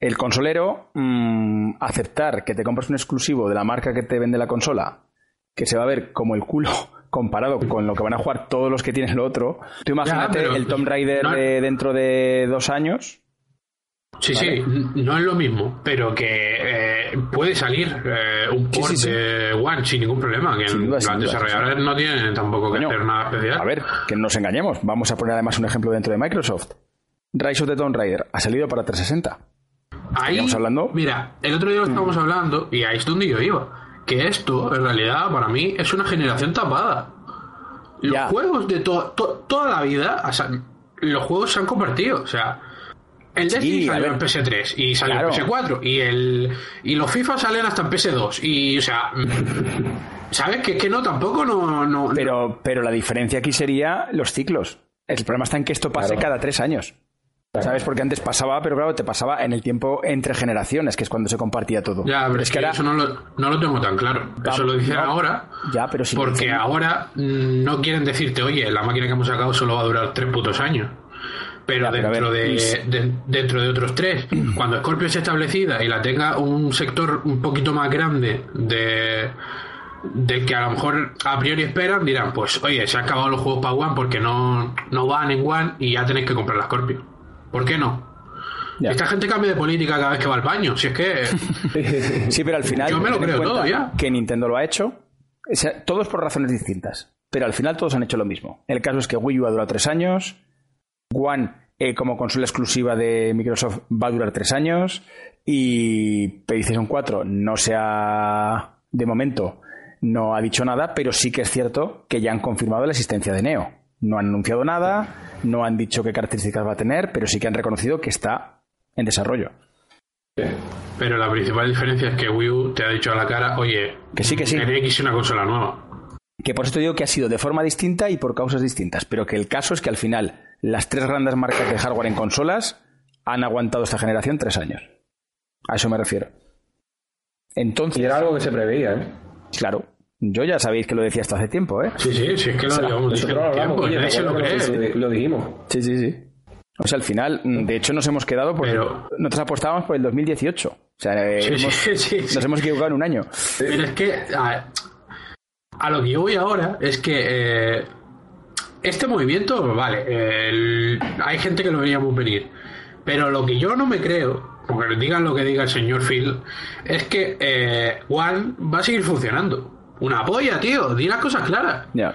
El consolero, mm, aceptar que te compras un exclusivo de la marca que te vende la consola, que se va a ver como el culo (laughs) comparado con lo que van a jugar todos los que tienen lo otro. Tú imagínate el Tomb Raider de dentro de dos años. Sí, sí, no es lo mismo, pero que eh, puede salir eh, un port de One sin ningún problema. Que los desarrolladores no tienen tampoco que hacer nada especial. A ver, que no nos engañemos. Vamos a poner además un ejemplo dentro de Microsoft. Rise of the Tomb Raider ha salido para 360. Ahí, hablando? Mira, el otro día lo estábamos hablando y ahí es donde yo iba. Que esto, en realidad, para mí, es una generación tapada. Los juegos de toda la vida, los juegos se han convertido. O sea, el Destiny salió en PS3 y salió en PS4 y el y los FIFA salen hasta en PS2 y o sea (laughs) sabes que, que no tampoco no, no pero pero la diferencia aquí sería los ciclos. El problema está en que esto pase cada tres años ¿Sabes? Porque antes pasaba, pero claro, te pasaba en el tiempo entre generaciones, que es cuando se compartía todo. Ya, pero es, que, eso no lo, no lo, tengo tan claro. Eso lo dicen ahora. Ya, pero si Porque ahora mm, no quieren decirte, oye, la máquina que hemos sacado solo va a durar tres putos años pero, dentro, de, dentro de otros tres, (clears throat) cuando Scorpio esté establecida y la tenga un sector un poquito más grande de del que a lo mejor a priori esperan, dirán, pues oye, se han acabado los juegos para One porque no, no van en One y ya tenéis que comprar la Scorpio. ¿Por qué no? Esta gente cambia de política cada vez que va al baño, si es que... (laughs) sí, pero al final... Yo me lo creo todo ya. Que Nintendo lo ha hecho, todos por razones distintas, pero al final todos han hecho lo mismo. El caso es que Wii U ha durado tres años, One eh, como consola exclusiva de Microsoft va a durar tres años y PlayStation 4 no se ha, de momento, no ha dicho nada, pero sí que es cierto que ya han confirmado la existencia de Neo. No han anunciado nada, no han dicho qué características va a tener, pero sí que han reconocido que está en desarrollo. Pero la principal diferencia es que Wii U te ha dicho a la cara, oye, que sí, que sí. NX es una consola nueva. Que por eso te digo que ha sido de forma distinta y por causas distintas, pero que el caso es que al final las tres grandes marcas de hardware en consolas han aguantado esta generación tres años. A eso me refiero. Entonces, y era algo que se preveía, ¿eh? Claro. Yo ya sabéis que lo decía hasta hace tiempo, ¿eh? Sí, sí, sí, es que lo digamos. lo Lo dijimos. Sí, sí, sí. O sea, al final, de hecho, nos hemos quedado porque nosotros apostábamos por el 2018. O sea, eh, nos hemos equivocado en un año. Pero es que a, lo que yo voy ahora es que eh, este movimiento, vale, hay gente que lo veríamos venir. Pero lo que yo no me creo, porque digan lo que diga el señor Phil, es que eh, One va a seguir funcionando. Una polla, tío, di las cosas claras. Ya.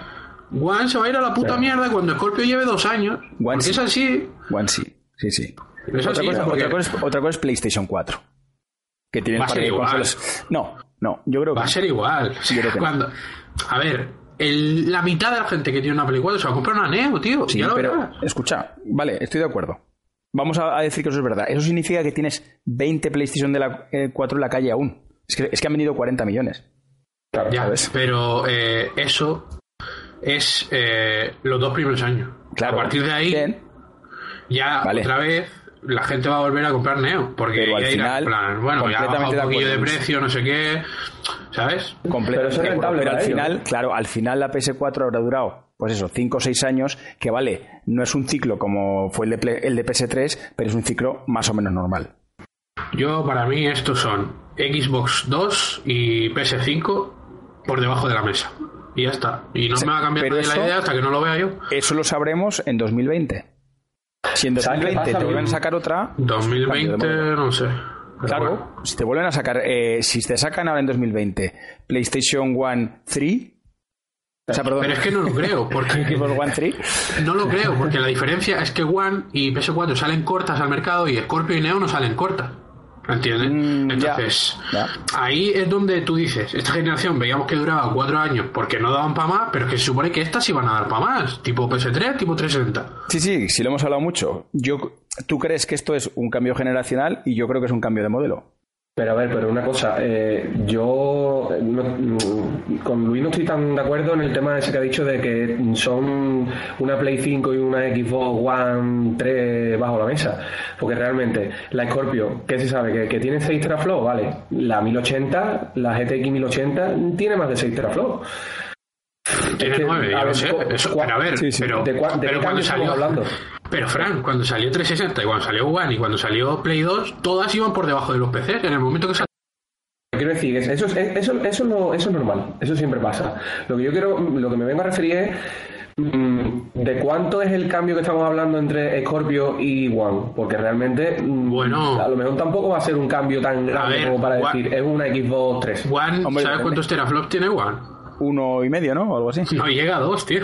One se va a ir a la puta mierda cuando Scorpio lleve dos años. One es así. One sí, sí, sí. otra, cosa, es PlayStation 4. Que tiene va a ser igual. No, no, yo creo que. Va a ser igual. cuando... A ver, la mitad de la gente que tiene una Play 4 se va a comprar una Neo, tío. Sí, pero escucha, vale, estoy de acuerdo. Vamos a, decir que eso es verdad. Eso significa que tienes 20 PlayStation de la 4 eh, en la calle aún. Es que, es que han venido 40 millones. Ya, pero eh, eso es eh, los dos primeros años. A partir de ahí, ya otra vez la gente va a volver a comprar Neo. Porque al final, bueno, ya ha bajado un poquillo de precio, no sé qué. ¿Sabes? pero eso es rentable. Pero al final, claro, al final la PS4 habrá durado, pues eso, 5 o 6 años, que vale, no es un ciclo como fue el de, el de PS3, pero es un ciclo más o menos normal. Yo, para mí, estos son Xbox 2 y PS5 por debajo de la mesa. Y ya está. Y no me va a cambiar la idea hasta que no lo vea yo. Eso lo sabremos en 2020. Si en 2020 te vuelven a sacar otra. 2020, no sé. Claro, si te vuelven a sacar, eh, si te sacan ahora en 2020 PlayStation One 3, o sea, Pero es que no lo creo, porque (laughs) One 3? no lo creo, porque la diferencia es que One y PS4 salen cortas al mercado y Scorpio y Neo no salen cortas. ¿Entiendes? Mm, Entonces, ahí es donde tú dices, esta generación veíamos que duraba cuatro años porque no daban para más, pero que se supone que estas iban a dar para más, tipo PS3, tipo 360. Sí, sí, sí lo hemos hablado mucho. Yo, tú crees que esto es un cambio generacional y yo creo que es un cambio de modelo. Pero a ver, pero una cosa, eh, yo con Luis no estoy tan de acuerdo en el tema ese que ha dicho de que son una Play 5 y una Xbox One 3 bajo la mesa. Porque realmente la Scorpio, ¿qué se sabe? Que, tiene 6 teraflops, vale. La 1080, la GTX 1080 tiene más de 6 teraflops. Tiene 9, ya lo sé. pero a ver, pero, ¿de, pero cuando salió, hablando? Pero Frank, cuando salió 360 y cuando salió One y cuando salió Play 2, todas iban por debajo de los PCs. En el momento que salió quiero decir, es- eso, es- eso, eso, no- eso es normal, eso siempre pasa. Lo que yo quiero, lo que me vengo a referir es mm, de cuánto es el cambio que estamos hablando entre Scorpio y One, porque realmente mm, Bueno. a lo mejor tampoco va a ser un cambio tan grande ver, como para One- decir, es una Xbox 3. One, Hombre, ¿sabes cuántos teraflops tiene One? Uno y medio, ¿no? O algo así. No llega a dos, tío.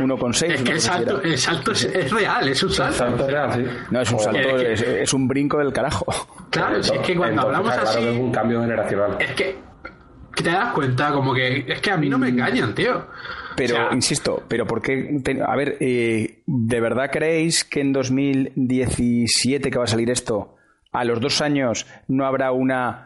Uno con seis. Es que el así salto, el salto es, es real, es un salto. Salto real, sí. No, es un salto, que- es, es un brinco del carajo. Claro, si es que cuando Entonces, hablamos claro que es así, un cambio generacional. es que, que te das cuenta, como que es que a mí no me engañan, tío. Pero, O sea, insisto, pero ¿por qué? te- a ver, eh, ¿de verdad creéis que en 2017 que va a salir esto, a los dos años no habrá una mm,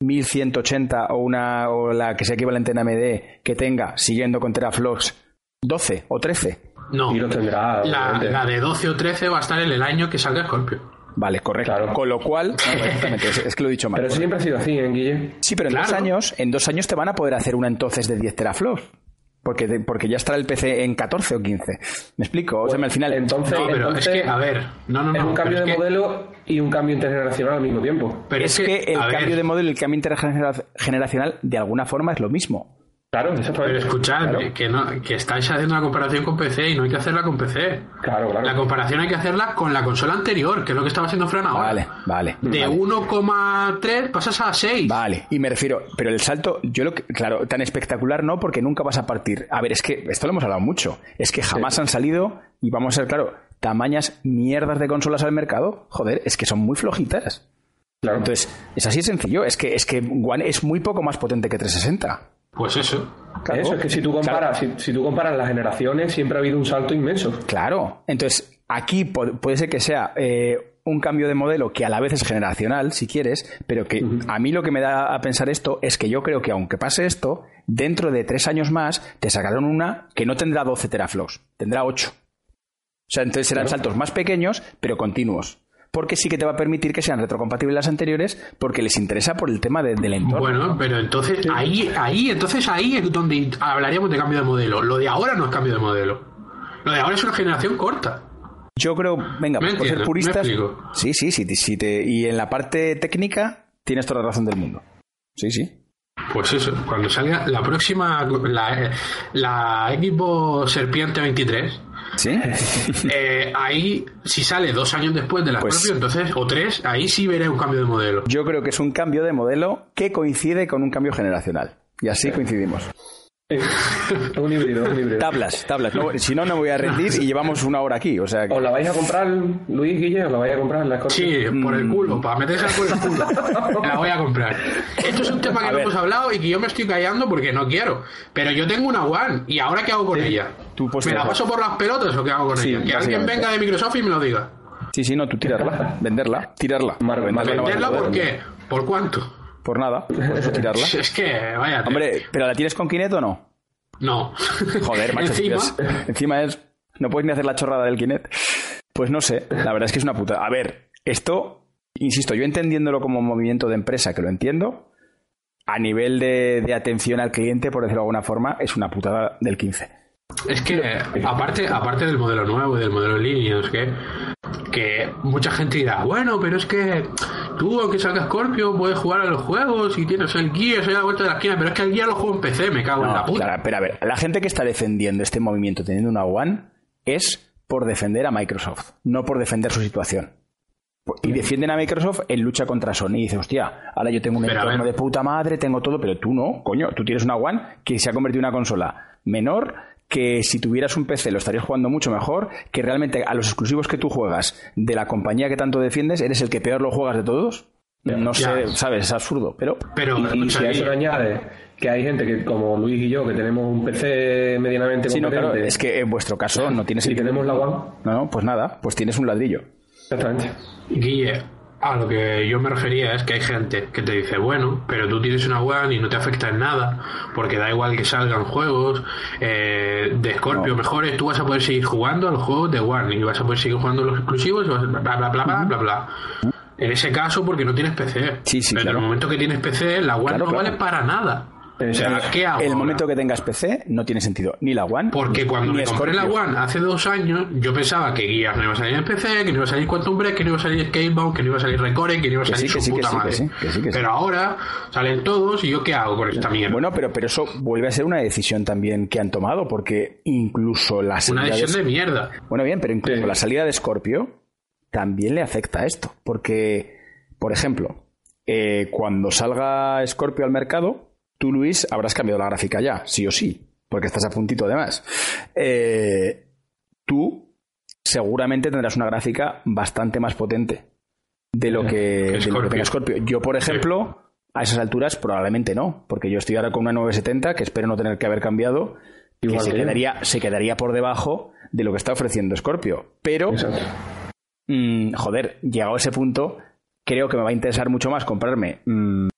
1180 o una o la que sea equivalente en AMD que tenga, siguiendo con teraflops, 12 o 13? no. Y lo tendrá, La, de 12 o 13 va a estar en el año que salga Scorpio. Vale, correcto. Claro. Con lo cual, (laughs) no, es, es que lo he dicho mal. Pero siempre ha sido así, ¿eh, Guille? Sí, pero en dos años, en dos años te van a poder hacer una entonces de 10 teraflops. Porque, de- porque ya estará el PC en 14 o 15. ¿Me explico? O sea, al final. Entonces, No, pero entonces es que, a ver, no, no, no. es un cambio de que- modelo y un cambio intergeneracional al mismo tiempo. Pero es que el ver, cambio de modelo y el cambio intergeneracional de alguna forma es lo mismo. Claro. Pero escuchad, Claro, que, no, que estáis haciendo una comparación con PC y no hay que hacerla con PC. claro. claro. La comparación hay que hacerla con la consola anterior, que es lo que estaba haciendo Fran ahora. Vale, vale. De vale. 1,3 pasas a 6. Vale, y me refiero, pero el salto, yo lo que, claro, tan espectacular no, porque nunca vas a partir. A ver, es que esto lo hemos hablado mucho, es que jamás han salido, y vamos a ser claro, tamañas mierdas de consolas al mercado, joder, es que son muy flojitas. Claro. Entonces, es así de sencillo, es que, es que One es muy poco más potente que 360. Pues eso. Claro. Eso es que si tú comparas, si, si tú comparas las generaciones, siempre ha habido un salto inmenso. Claro. Entonces, aquí puede ser que sea eh, un cambio de modelo que a la vez es generacional, si quieres, pero que a mí lo que me da a pensar esto es que yo creo que aunque pase esto, dentro de tres años más te sacarán una que no tendrá 12 teraflops, tendrá 8. O sea, entonces serán saltos más pequeños, pero continuos. Porque sí que te va a permitir que sean retrocompatibles las anteriores, porque les interesa por el tema de- del entorno. Bueno, pero entonces ahí, ahí, entonces ahí es donde hablaríamos de cambio de modelo. Lo de ahora no es cambio de modelo. Lo de ahora es una generación corta. Yo creo, venga, Me por ser puristas. me. Sí, sí, sí, sí te- y en la parte técnica tienes toda la razón del mundo. Sí, sí. Pues eso, cuando salga la próxima, la, la Xbox Serpiente 23, ¿Sí? (laughs) eh, ahí si sale dos años después de la Pues- Scorpio, entonces, o tres, ahí sí veré un cambio de modelo. Yo creo que es un cambio de modelo que coincide con un cambio generacional. Y así coincidimos. Es (laughs) un híbrido, un híbrido. Tablas, tablas. No, si no, no voy a rendir y llevamos una hora aquí. O sea, que- ¿Os la vais a comprar, Luis Guille? ¿Os la vais a comprar en la Scorpio? Sí, por el culo, para meterse por el culo. La voy a comprar. Esto es un tema que A no ver. hemos hablado y que yo me estoy callando porque no quiero. Pero yo tengo una One y ahora ¿qué hago con ella? Tú, pues, ¿Me la paso por las pelotas o qué hago con Sí, ella? Que alguien venga de Microsoft y me lo diga. sí, sí, no, tú tirarla, venderla, tirarla. Mar- Venderla mar- no vas a ¿Venderla poder. por qué? ¿Por cuánto? Por nada, por eso tirarla. (laughs) Es que, vaya. Hombre, ¿pero la tienes con Kinect o no? No. Joder, macho. Encima, es- encima es. No puedes ni hacer la chorrada del Kinect. Pues no sé, la verdad es que es una puta. A ver, esto, insisto, yo entendiéndolo como movimiento de empresa, que lo entiendo, a nivel de, de atención al cliente, por decirlo de alguna forma, es una putada del 15. Es que, aparte, aparte del modelo nuevo y del modelo en línea, es que, que mucha gente dirá, bueno, pero es que tú, aunque salga Scorpio, puedes jugar a los juegos y tienes el Gears ahí a la vuelta de la esquina, pero es que el Gears lo juego en PC, me cago en la puta. claro, pero a ver, la gente que está defendiendo este movimiento teniendo una One es por defender a Microsoft, no por defender su situación. Y defienden a Microsoft en lucha contra Sony. Y dice, hostia, ahora yo tengo un Pero entorno de puta madre, tengo todo, pero tú no, coño. Tú tienes una One que se ha convertido en una consola menor, que si tuvieras un PC lo estarías jugando mucho mejor, que realmente a los exclusivos que tú juegas de la compañía que tanto defiendes, eres el que peor lo juegas de todos. No Ya. sé, sabes, es absurdo, pero Pero, Y, si a eso le añade que hay gente que, como Luis y yo, que tenemos un PC medianamente sí, no, claro, es que en vuestro caso no tienes y el tenemos la One, No, no, pues nada, pues tienes un ladrillo. exactamente. Guille, a lo que yo me refería es que hay gente que te dice, bueno, pero tú tienes una One y no te afecta en nada, porque da igual que salgan juegos eh, de Scorpio No. mejores, tú vas a poder seguir jugando a los juegos de One y vas a poder seguir jugando los exclusivos, y vas a- bla, bla, bla, bla, bla, bla. En ese caso, porque no tienes PC. Sí, sí, Pero claro. en el momento que tienes PC, la One Claro, no claro. vale para nada. O sea, ¿qué hago el ahora? momento que tengas PC no tiene sentido ni la One Porque cuando ni me compré la. One hace dos años, yo pensaba que Gears no iba a salir en PC, que no iba a salir Quantum Break, que no iba a salir Skatebound, que no iba a salir Recore, que no iba a salir su puta madre. Pero ahora salen todos y yo qué hago con esta mierda. Bueno, pero, pero eso vuelve a ser una decisión también que han tomado, porque incluso la Una salida decisión de... de mierda. Bueno, bien, pero incluso Sí. la salida de Scorpio también le afecta a esto. Porque, por ejemplo, eh, cuando salga Scorpio al mercado, tú, Luis, habrás cambiado la gráfica ya, sí o sí, porque estás a puntito además. Eh, tú seguramente tendrás una gráfica bastante más potente de lo que, de lo que tenga Scorpio. Yo, por ejemplo, a esas alturas probablemente no, porque yo estoy ahora con una 970 que espero no tener que haber cambiado, Igual se que yo. quedaría, se quedaría por debajo de lo que está ofreciendo Scorpio. Pero, mm, joder, llegado a ese punto, creo que me va a interesar mucho más comprarme mm,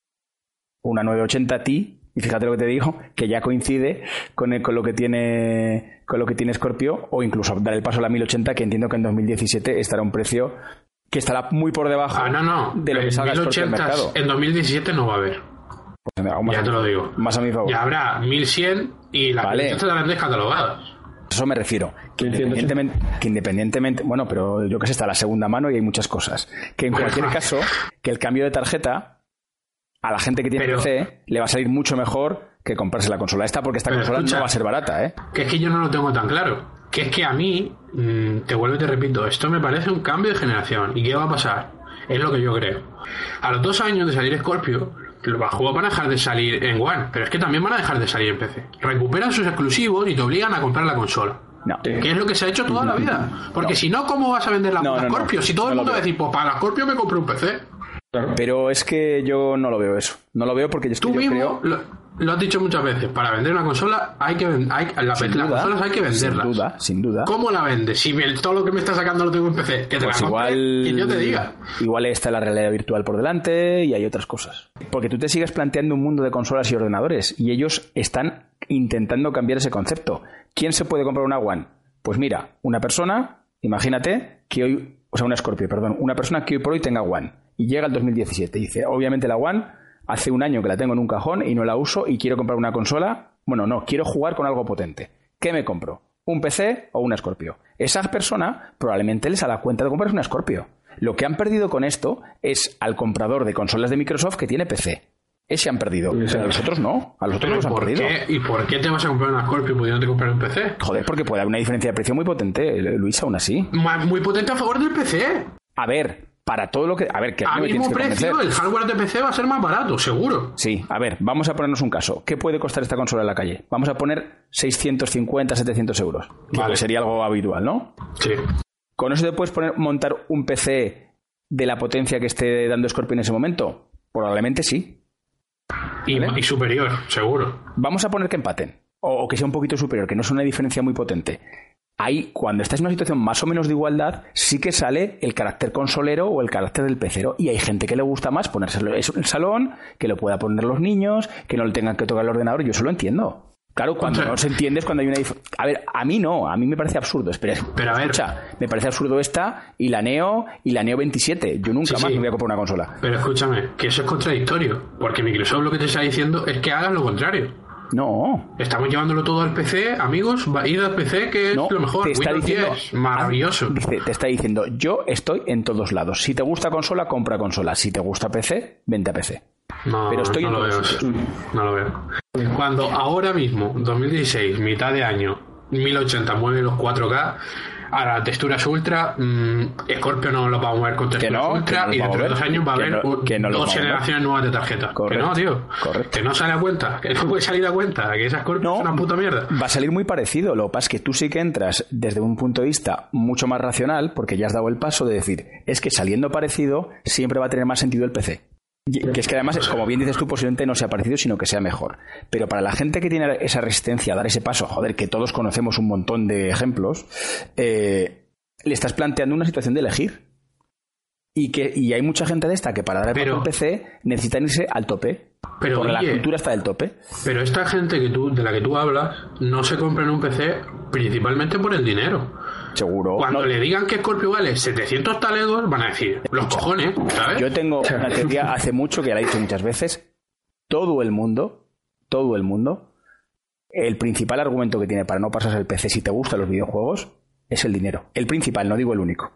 una 980 Ti, y fíjate lo que te digo, que ya coincide con, el- con lo que tiene con lo que tiene Scorpio, o incluso dar el paso a la 1080, que entiendo que en 2017 estará un precio que estará muy por debajo Ah, no, no. de lo que En salga Scorpio al 1080 mercado. en 2017 no va a haber. Pues, más Ya a te lo digo. Más a mi favor. Ya habrá 1100 y las Vale. 1080 estarán descatalogadas. A Eso me refiero. Que 1180. independientemente, que independientemente, bueno, pero yo que sé, está la segunda mano y hay muchas cosas. Que en cualquier (laughs) caso, que el cambio de tarjeta a la gente que tiene Pero- PC le va a salir mucho mejor que comprarse la consola esta, porque esta consola escucha. no va a ser barata, ¿eh? Que es que yo no lo tengo tan claro. Que es que a mí, mm, te vuelvo y te repito, esto me parece un cambio de generación. ¿Y qué va a pasar? Es lo que yo creo. A los dos años de salir Scorpio, los juegos van a dejar de salir en One, pero es que también van a dejar de salir en PC. Recuperan sus exclusivos y te obligan a comprar la consola. No. Que es lo que se ha hecho toda la vida. Porque si no, ¿cómo vas a vender la puta. Scorpio? Si todo el mundo va a decir, pues para la Scorpio me compré un PC. Claro. Pero es que yo no lo veo eso. No lo veo porque que Tú yo mismo creo... lo, lo has dicho muchas veces. Para vender una consola hay que hay, la- Sin las duda, consolas hay que sin venderlas. duda, sin duda. ¿Cómo la vendes? Si todo lo que me está sacando lo tengo en PC, que te Pues la compre, igual, que yo te diga. igual está la realidad virtual por delante y hay otras cosas. Porque tú te sigues planteando un mundo de consolas y ordenadores y ellos están intentando cambiar ese concepto. ¿Quién se puede comprar una One? Pues mira, una persona, imagínate que hoy, o sea, una Scorpio, perdón, una persona que hoy por hoy tenga One y llega al 2017 y dice, obviamente la One hace un año que la tengo en un cajón y no la uso y quiero comprar una consola. Bueno, no, quiero jugar con algo potente. ¿Qué me compro? ¿Un PC o una Scorpio? Esa persona probablemente les da cuenta de comprarse una Scorpio. Lo que han perdido con esto es al comprador de consolas de Microsoft que tiene PC. Ese han perdido. Pero a los otros no. A los otros los han ¿por perdido. qué? ¿Y por qué te vas a comprar una Scorpio pudiéndote comprar un PC? Joder, porque puede haber una diferencia de precio muy potente, Luis, aún así. Muy potente a favor del PC. A ver, para todo lo que. A ver, que A mismo que precio, el hardware de PC va a ser más barato, seguro. Sí, a ver, vamos a ponernos un caso. ¿Qué puede costar esta consola en la calle? Vamos a poner 650, 700 euros. Que Vale. sería algo habitual, ¿no? Sí. ¿Con eso te puedes poner, montar un PC de la potencia que esté dando Scorpio en ese momento? Probablemente sí. Y superior, seguro. Vamos a poner que empaten. O, o que sea un poquito superior, que no es una diferencia muy potente. Ahí, cuando estás en una situación más o menos de igualdad, sí que sale el carácter consolero o el carácter del pecero. Y hay gente que le gusta más ponérselo en el salón, que lo pueda poner los niños, que no le tengan que tocar el ordenador. Yo eso lo entiendo. Claro, cuando no se entiende es cuando hay una A ver, a mí no, a mí me parece absurdo. Espera, Pero a ver- escucha, me parece absurdo esta y la Neo y la Neo 27. Yo nunca Sí, más sí. me voy a comprar una consola. Pero escúchame, que eso es contradictorio. Porque Microsoft lo que te está diciendo es que hagas lo contrario. No, Estamos llevándolo todo al PC, amigos. va- Id al PC, que es No, lo mejor. te está Windows diciendo, 10, maravilloso. Ah, dice, te está diciendo, yo estoy en todos lados. Si te gusta consola, compra consola. Si te gusta PC, vente a PC. No, pero estoy no en lo todos veo. eso. No lo veo. Cuando ahora mismo, 2016, mitad de año, 1080 mueve los 4K, ahora texturas ultra, mm, Scorpio no lo va a mover con texturas no, ultra no y dentro de dos años va a haber no- dos generaciones nuevas de tarjetas. Correcto, Que no, tío. correcto. Que no sale a cuenta. (laughs) Que no puede salir a cuenta. Que esa Scorpio es una puta mierda. va a salir muy parecido. Lo que pasa es que tú sí que entras desde un punto de vista mucho más racional, porque ya has dado el paso de decir, es que saliendo parecido, siempre va a tener más sentido el PC. Que es que además, como bien dices tú, posiblemente no sea parecido, sino que sea mejor. Pero para la gente que tiene esa resistencia a dar ese paso, joder, que todos conocemos un montón de ejemplos, eh, le estás planteando una situación de elegir. Y, que, y hay mucha gente de esta que para dar el paso Pero- al PC necesitan irse al tope. Pero, porque la cultura está del tope. Pero esta gente que tú, de la que tú hablas no se compra en un PC principalmente por el dinero. Seguro. Cuando No- le digan que Scorpio vale 700 talegos, van a decir, los cojones, ¿sabes? Yo tengo una teoría hace mucho que la he dicho muchas veces. Todo el mundo, todo el mundo, el principal argumento que tiene para no pasarse el PC si te gustan los videojuegos es el dinero. El principal, no digo el único.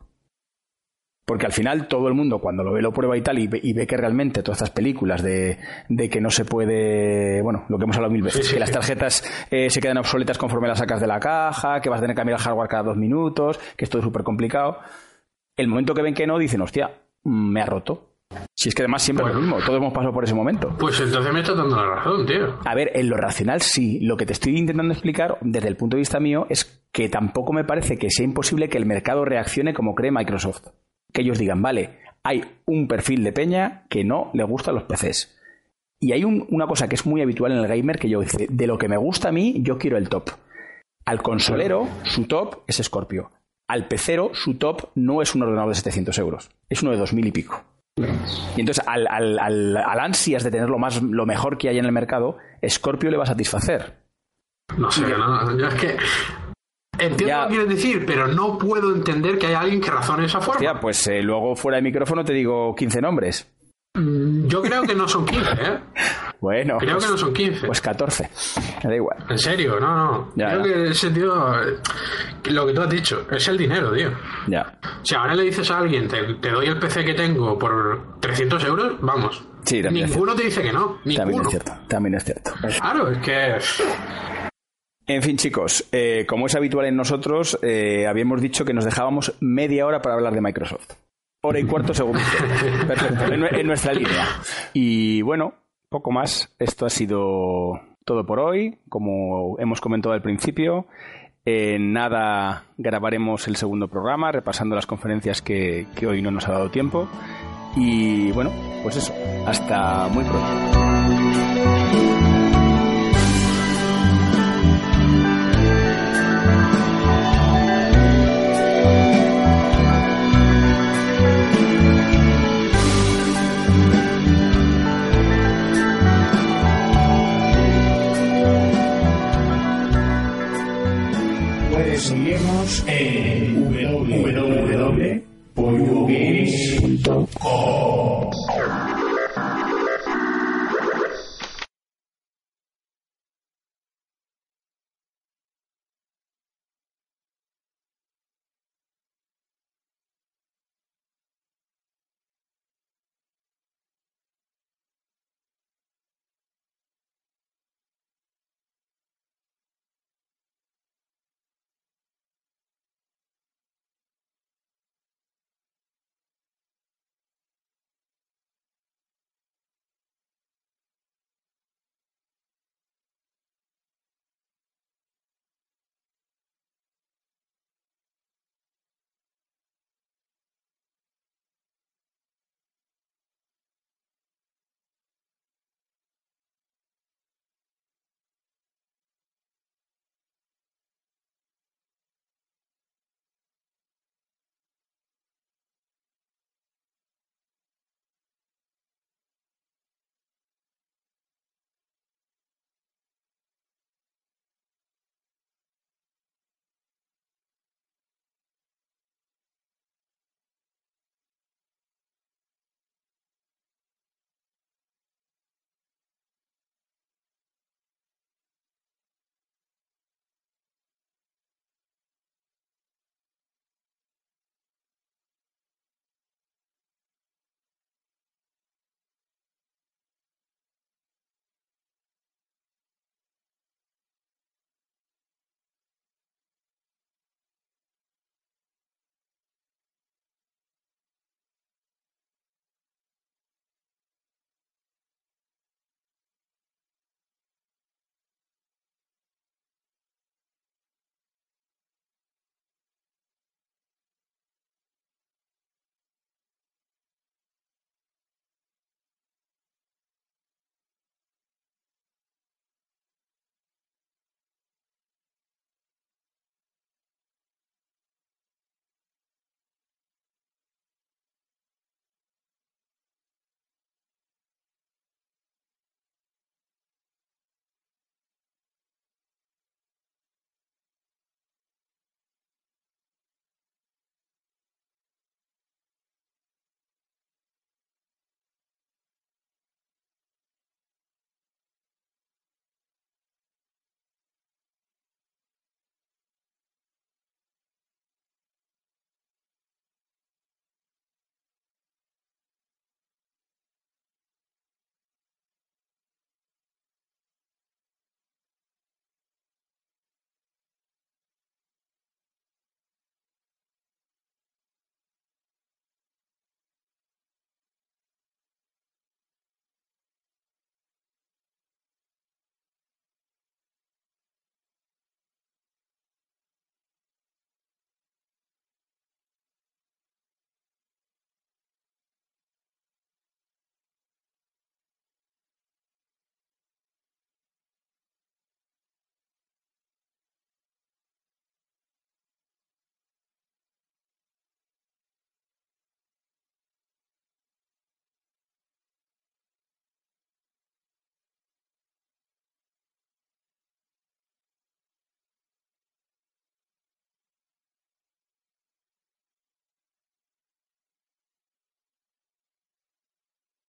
Porque al final todo el mundo cuando lo ve, lo prueba y tal, y ve, que realmente todas estas películas de, que no se puede, bueno, lo que hemos hablado mil veces, que las tarjetas eh, se quedan obsoletas conforme las sacas de la caja, que vas a tener que cambiar el hardware cada dos minutos, que esto es súper complicado. El momento que ven que no, dicen, hostia, me ha roto. Si es que además siempre es lo mismo, todos hemos pasado por ese momento. Pues entonces me estás dando la razón, tío. A ver, en lo racional sí. Lo que te estoy intentando explicar, desde el punto de vista mío, es que tampoco me parece que sea imposible que el mercado reaccione como cree Microsoft. Que ellos digan, vale, hay un perfil de peña que no le gustan los PCs. Y hay una cosa que es muy habitual en el gamer que yo dice, de lo que me gusta a mí, yo quiero el top. Al consolero, su top es Scorpio. Al pecero, su top no es un ordenador de 700 euros, es uno de 2.000 y pico. Y entonces, al, al, ansias de tener lo, más, lo mejor que hay en el mercado, Scorpio le va a satisfacer. No sé, no, yo es que Entiendo lo que quieres decir, pero no puedo entender que haya alguien que razone de esa forma. Hostia, pues eh, luego fuera de micrófono te digo 15 nombres. Mm, yo creo que no son 15, ¿eh? (laughs) Bueno. Creo que no son 15. Pues 14. Me da igual. En serio, no, no. creo que ese tío. Lo que tú has dicho, es el dinero, tío. Ya. Si ahora le dices a alguien, te, doy el PC que tengo por 300 euros, vamos. Sí, Ninguno te dice que no. Ninguno. También es cierto. También es cierto. Claro, es que. En fin, chicos, eh, como es habitual en nosotros, eh, habíamos dicho que nos dejábamos media hora para hablar de Microsoft. Hora y cuarto segundo. Perfecto, en, nuestra línea. Y bueno, poco más. Esto ha sido todo por hoy. Como hemos comentado al principio, en nada grabaremos el segundo programa, repasando las conferencias que hoy no nos ha dado tiempo. Y bueno, pues eso. Hasta muy pronto. puedes seguirnos en www.poluogames.com.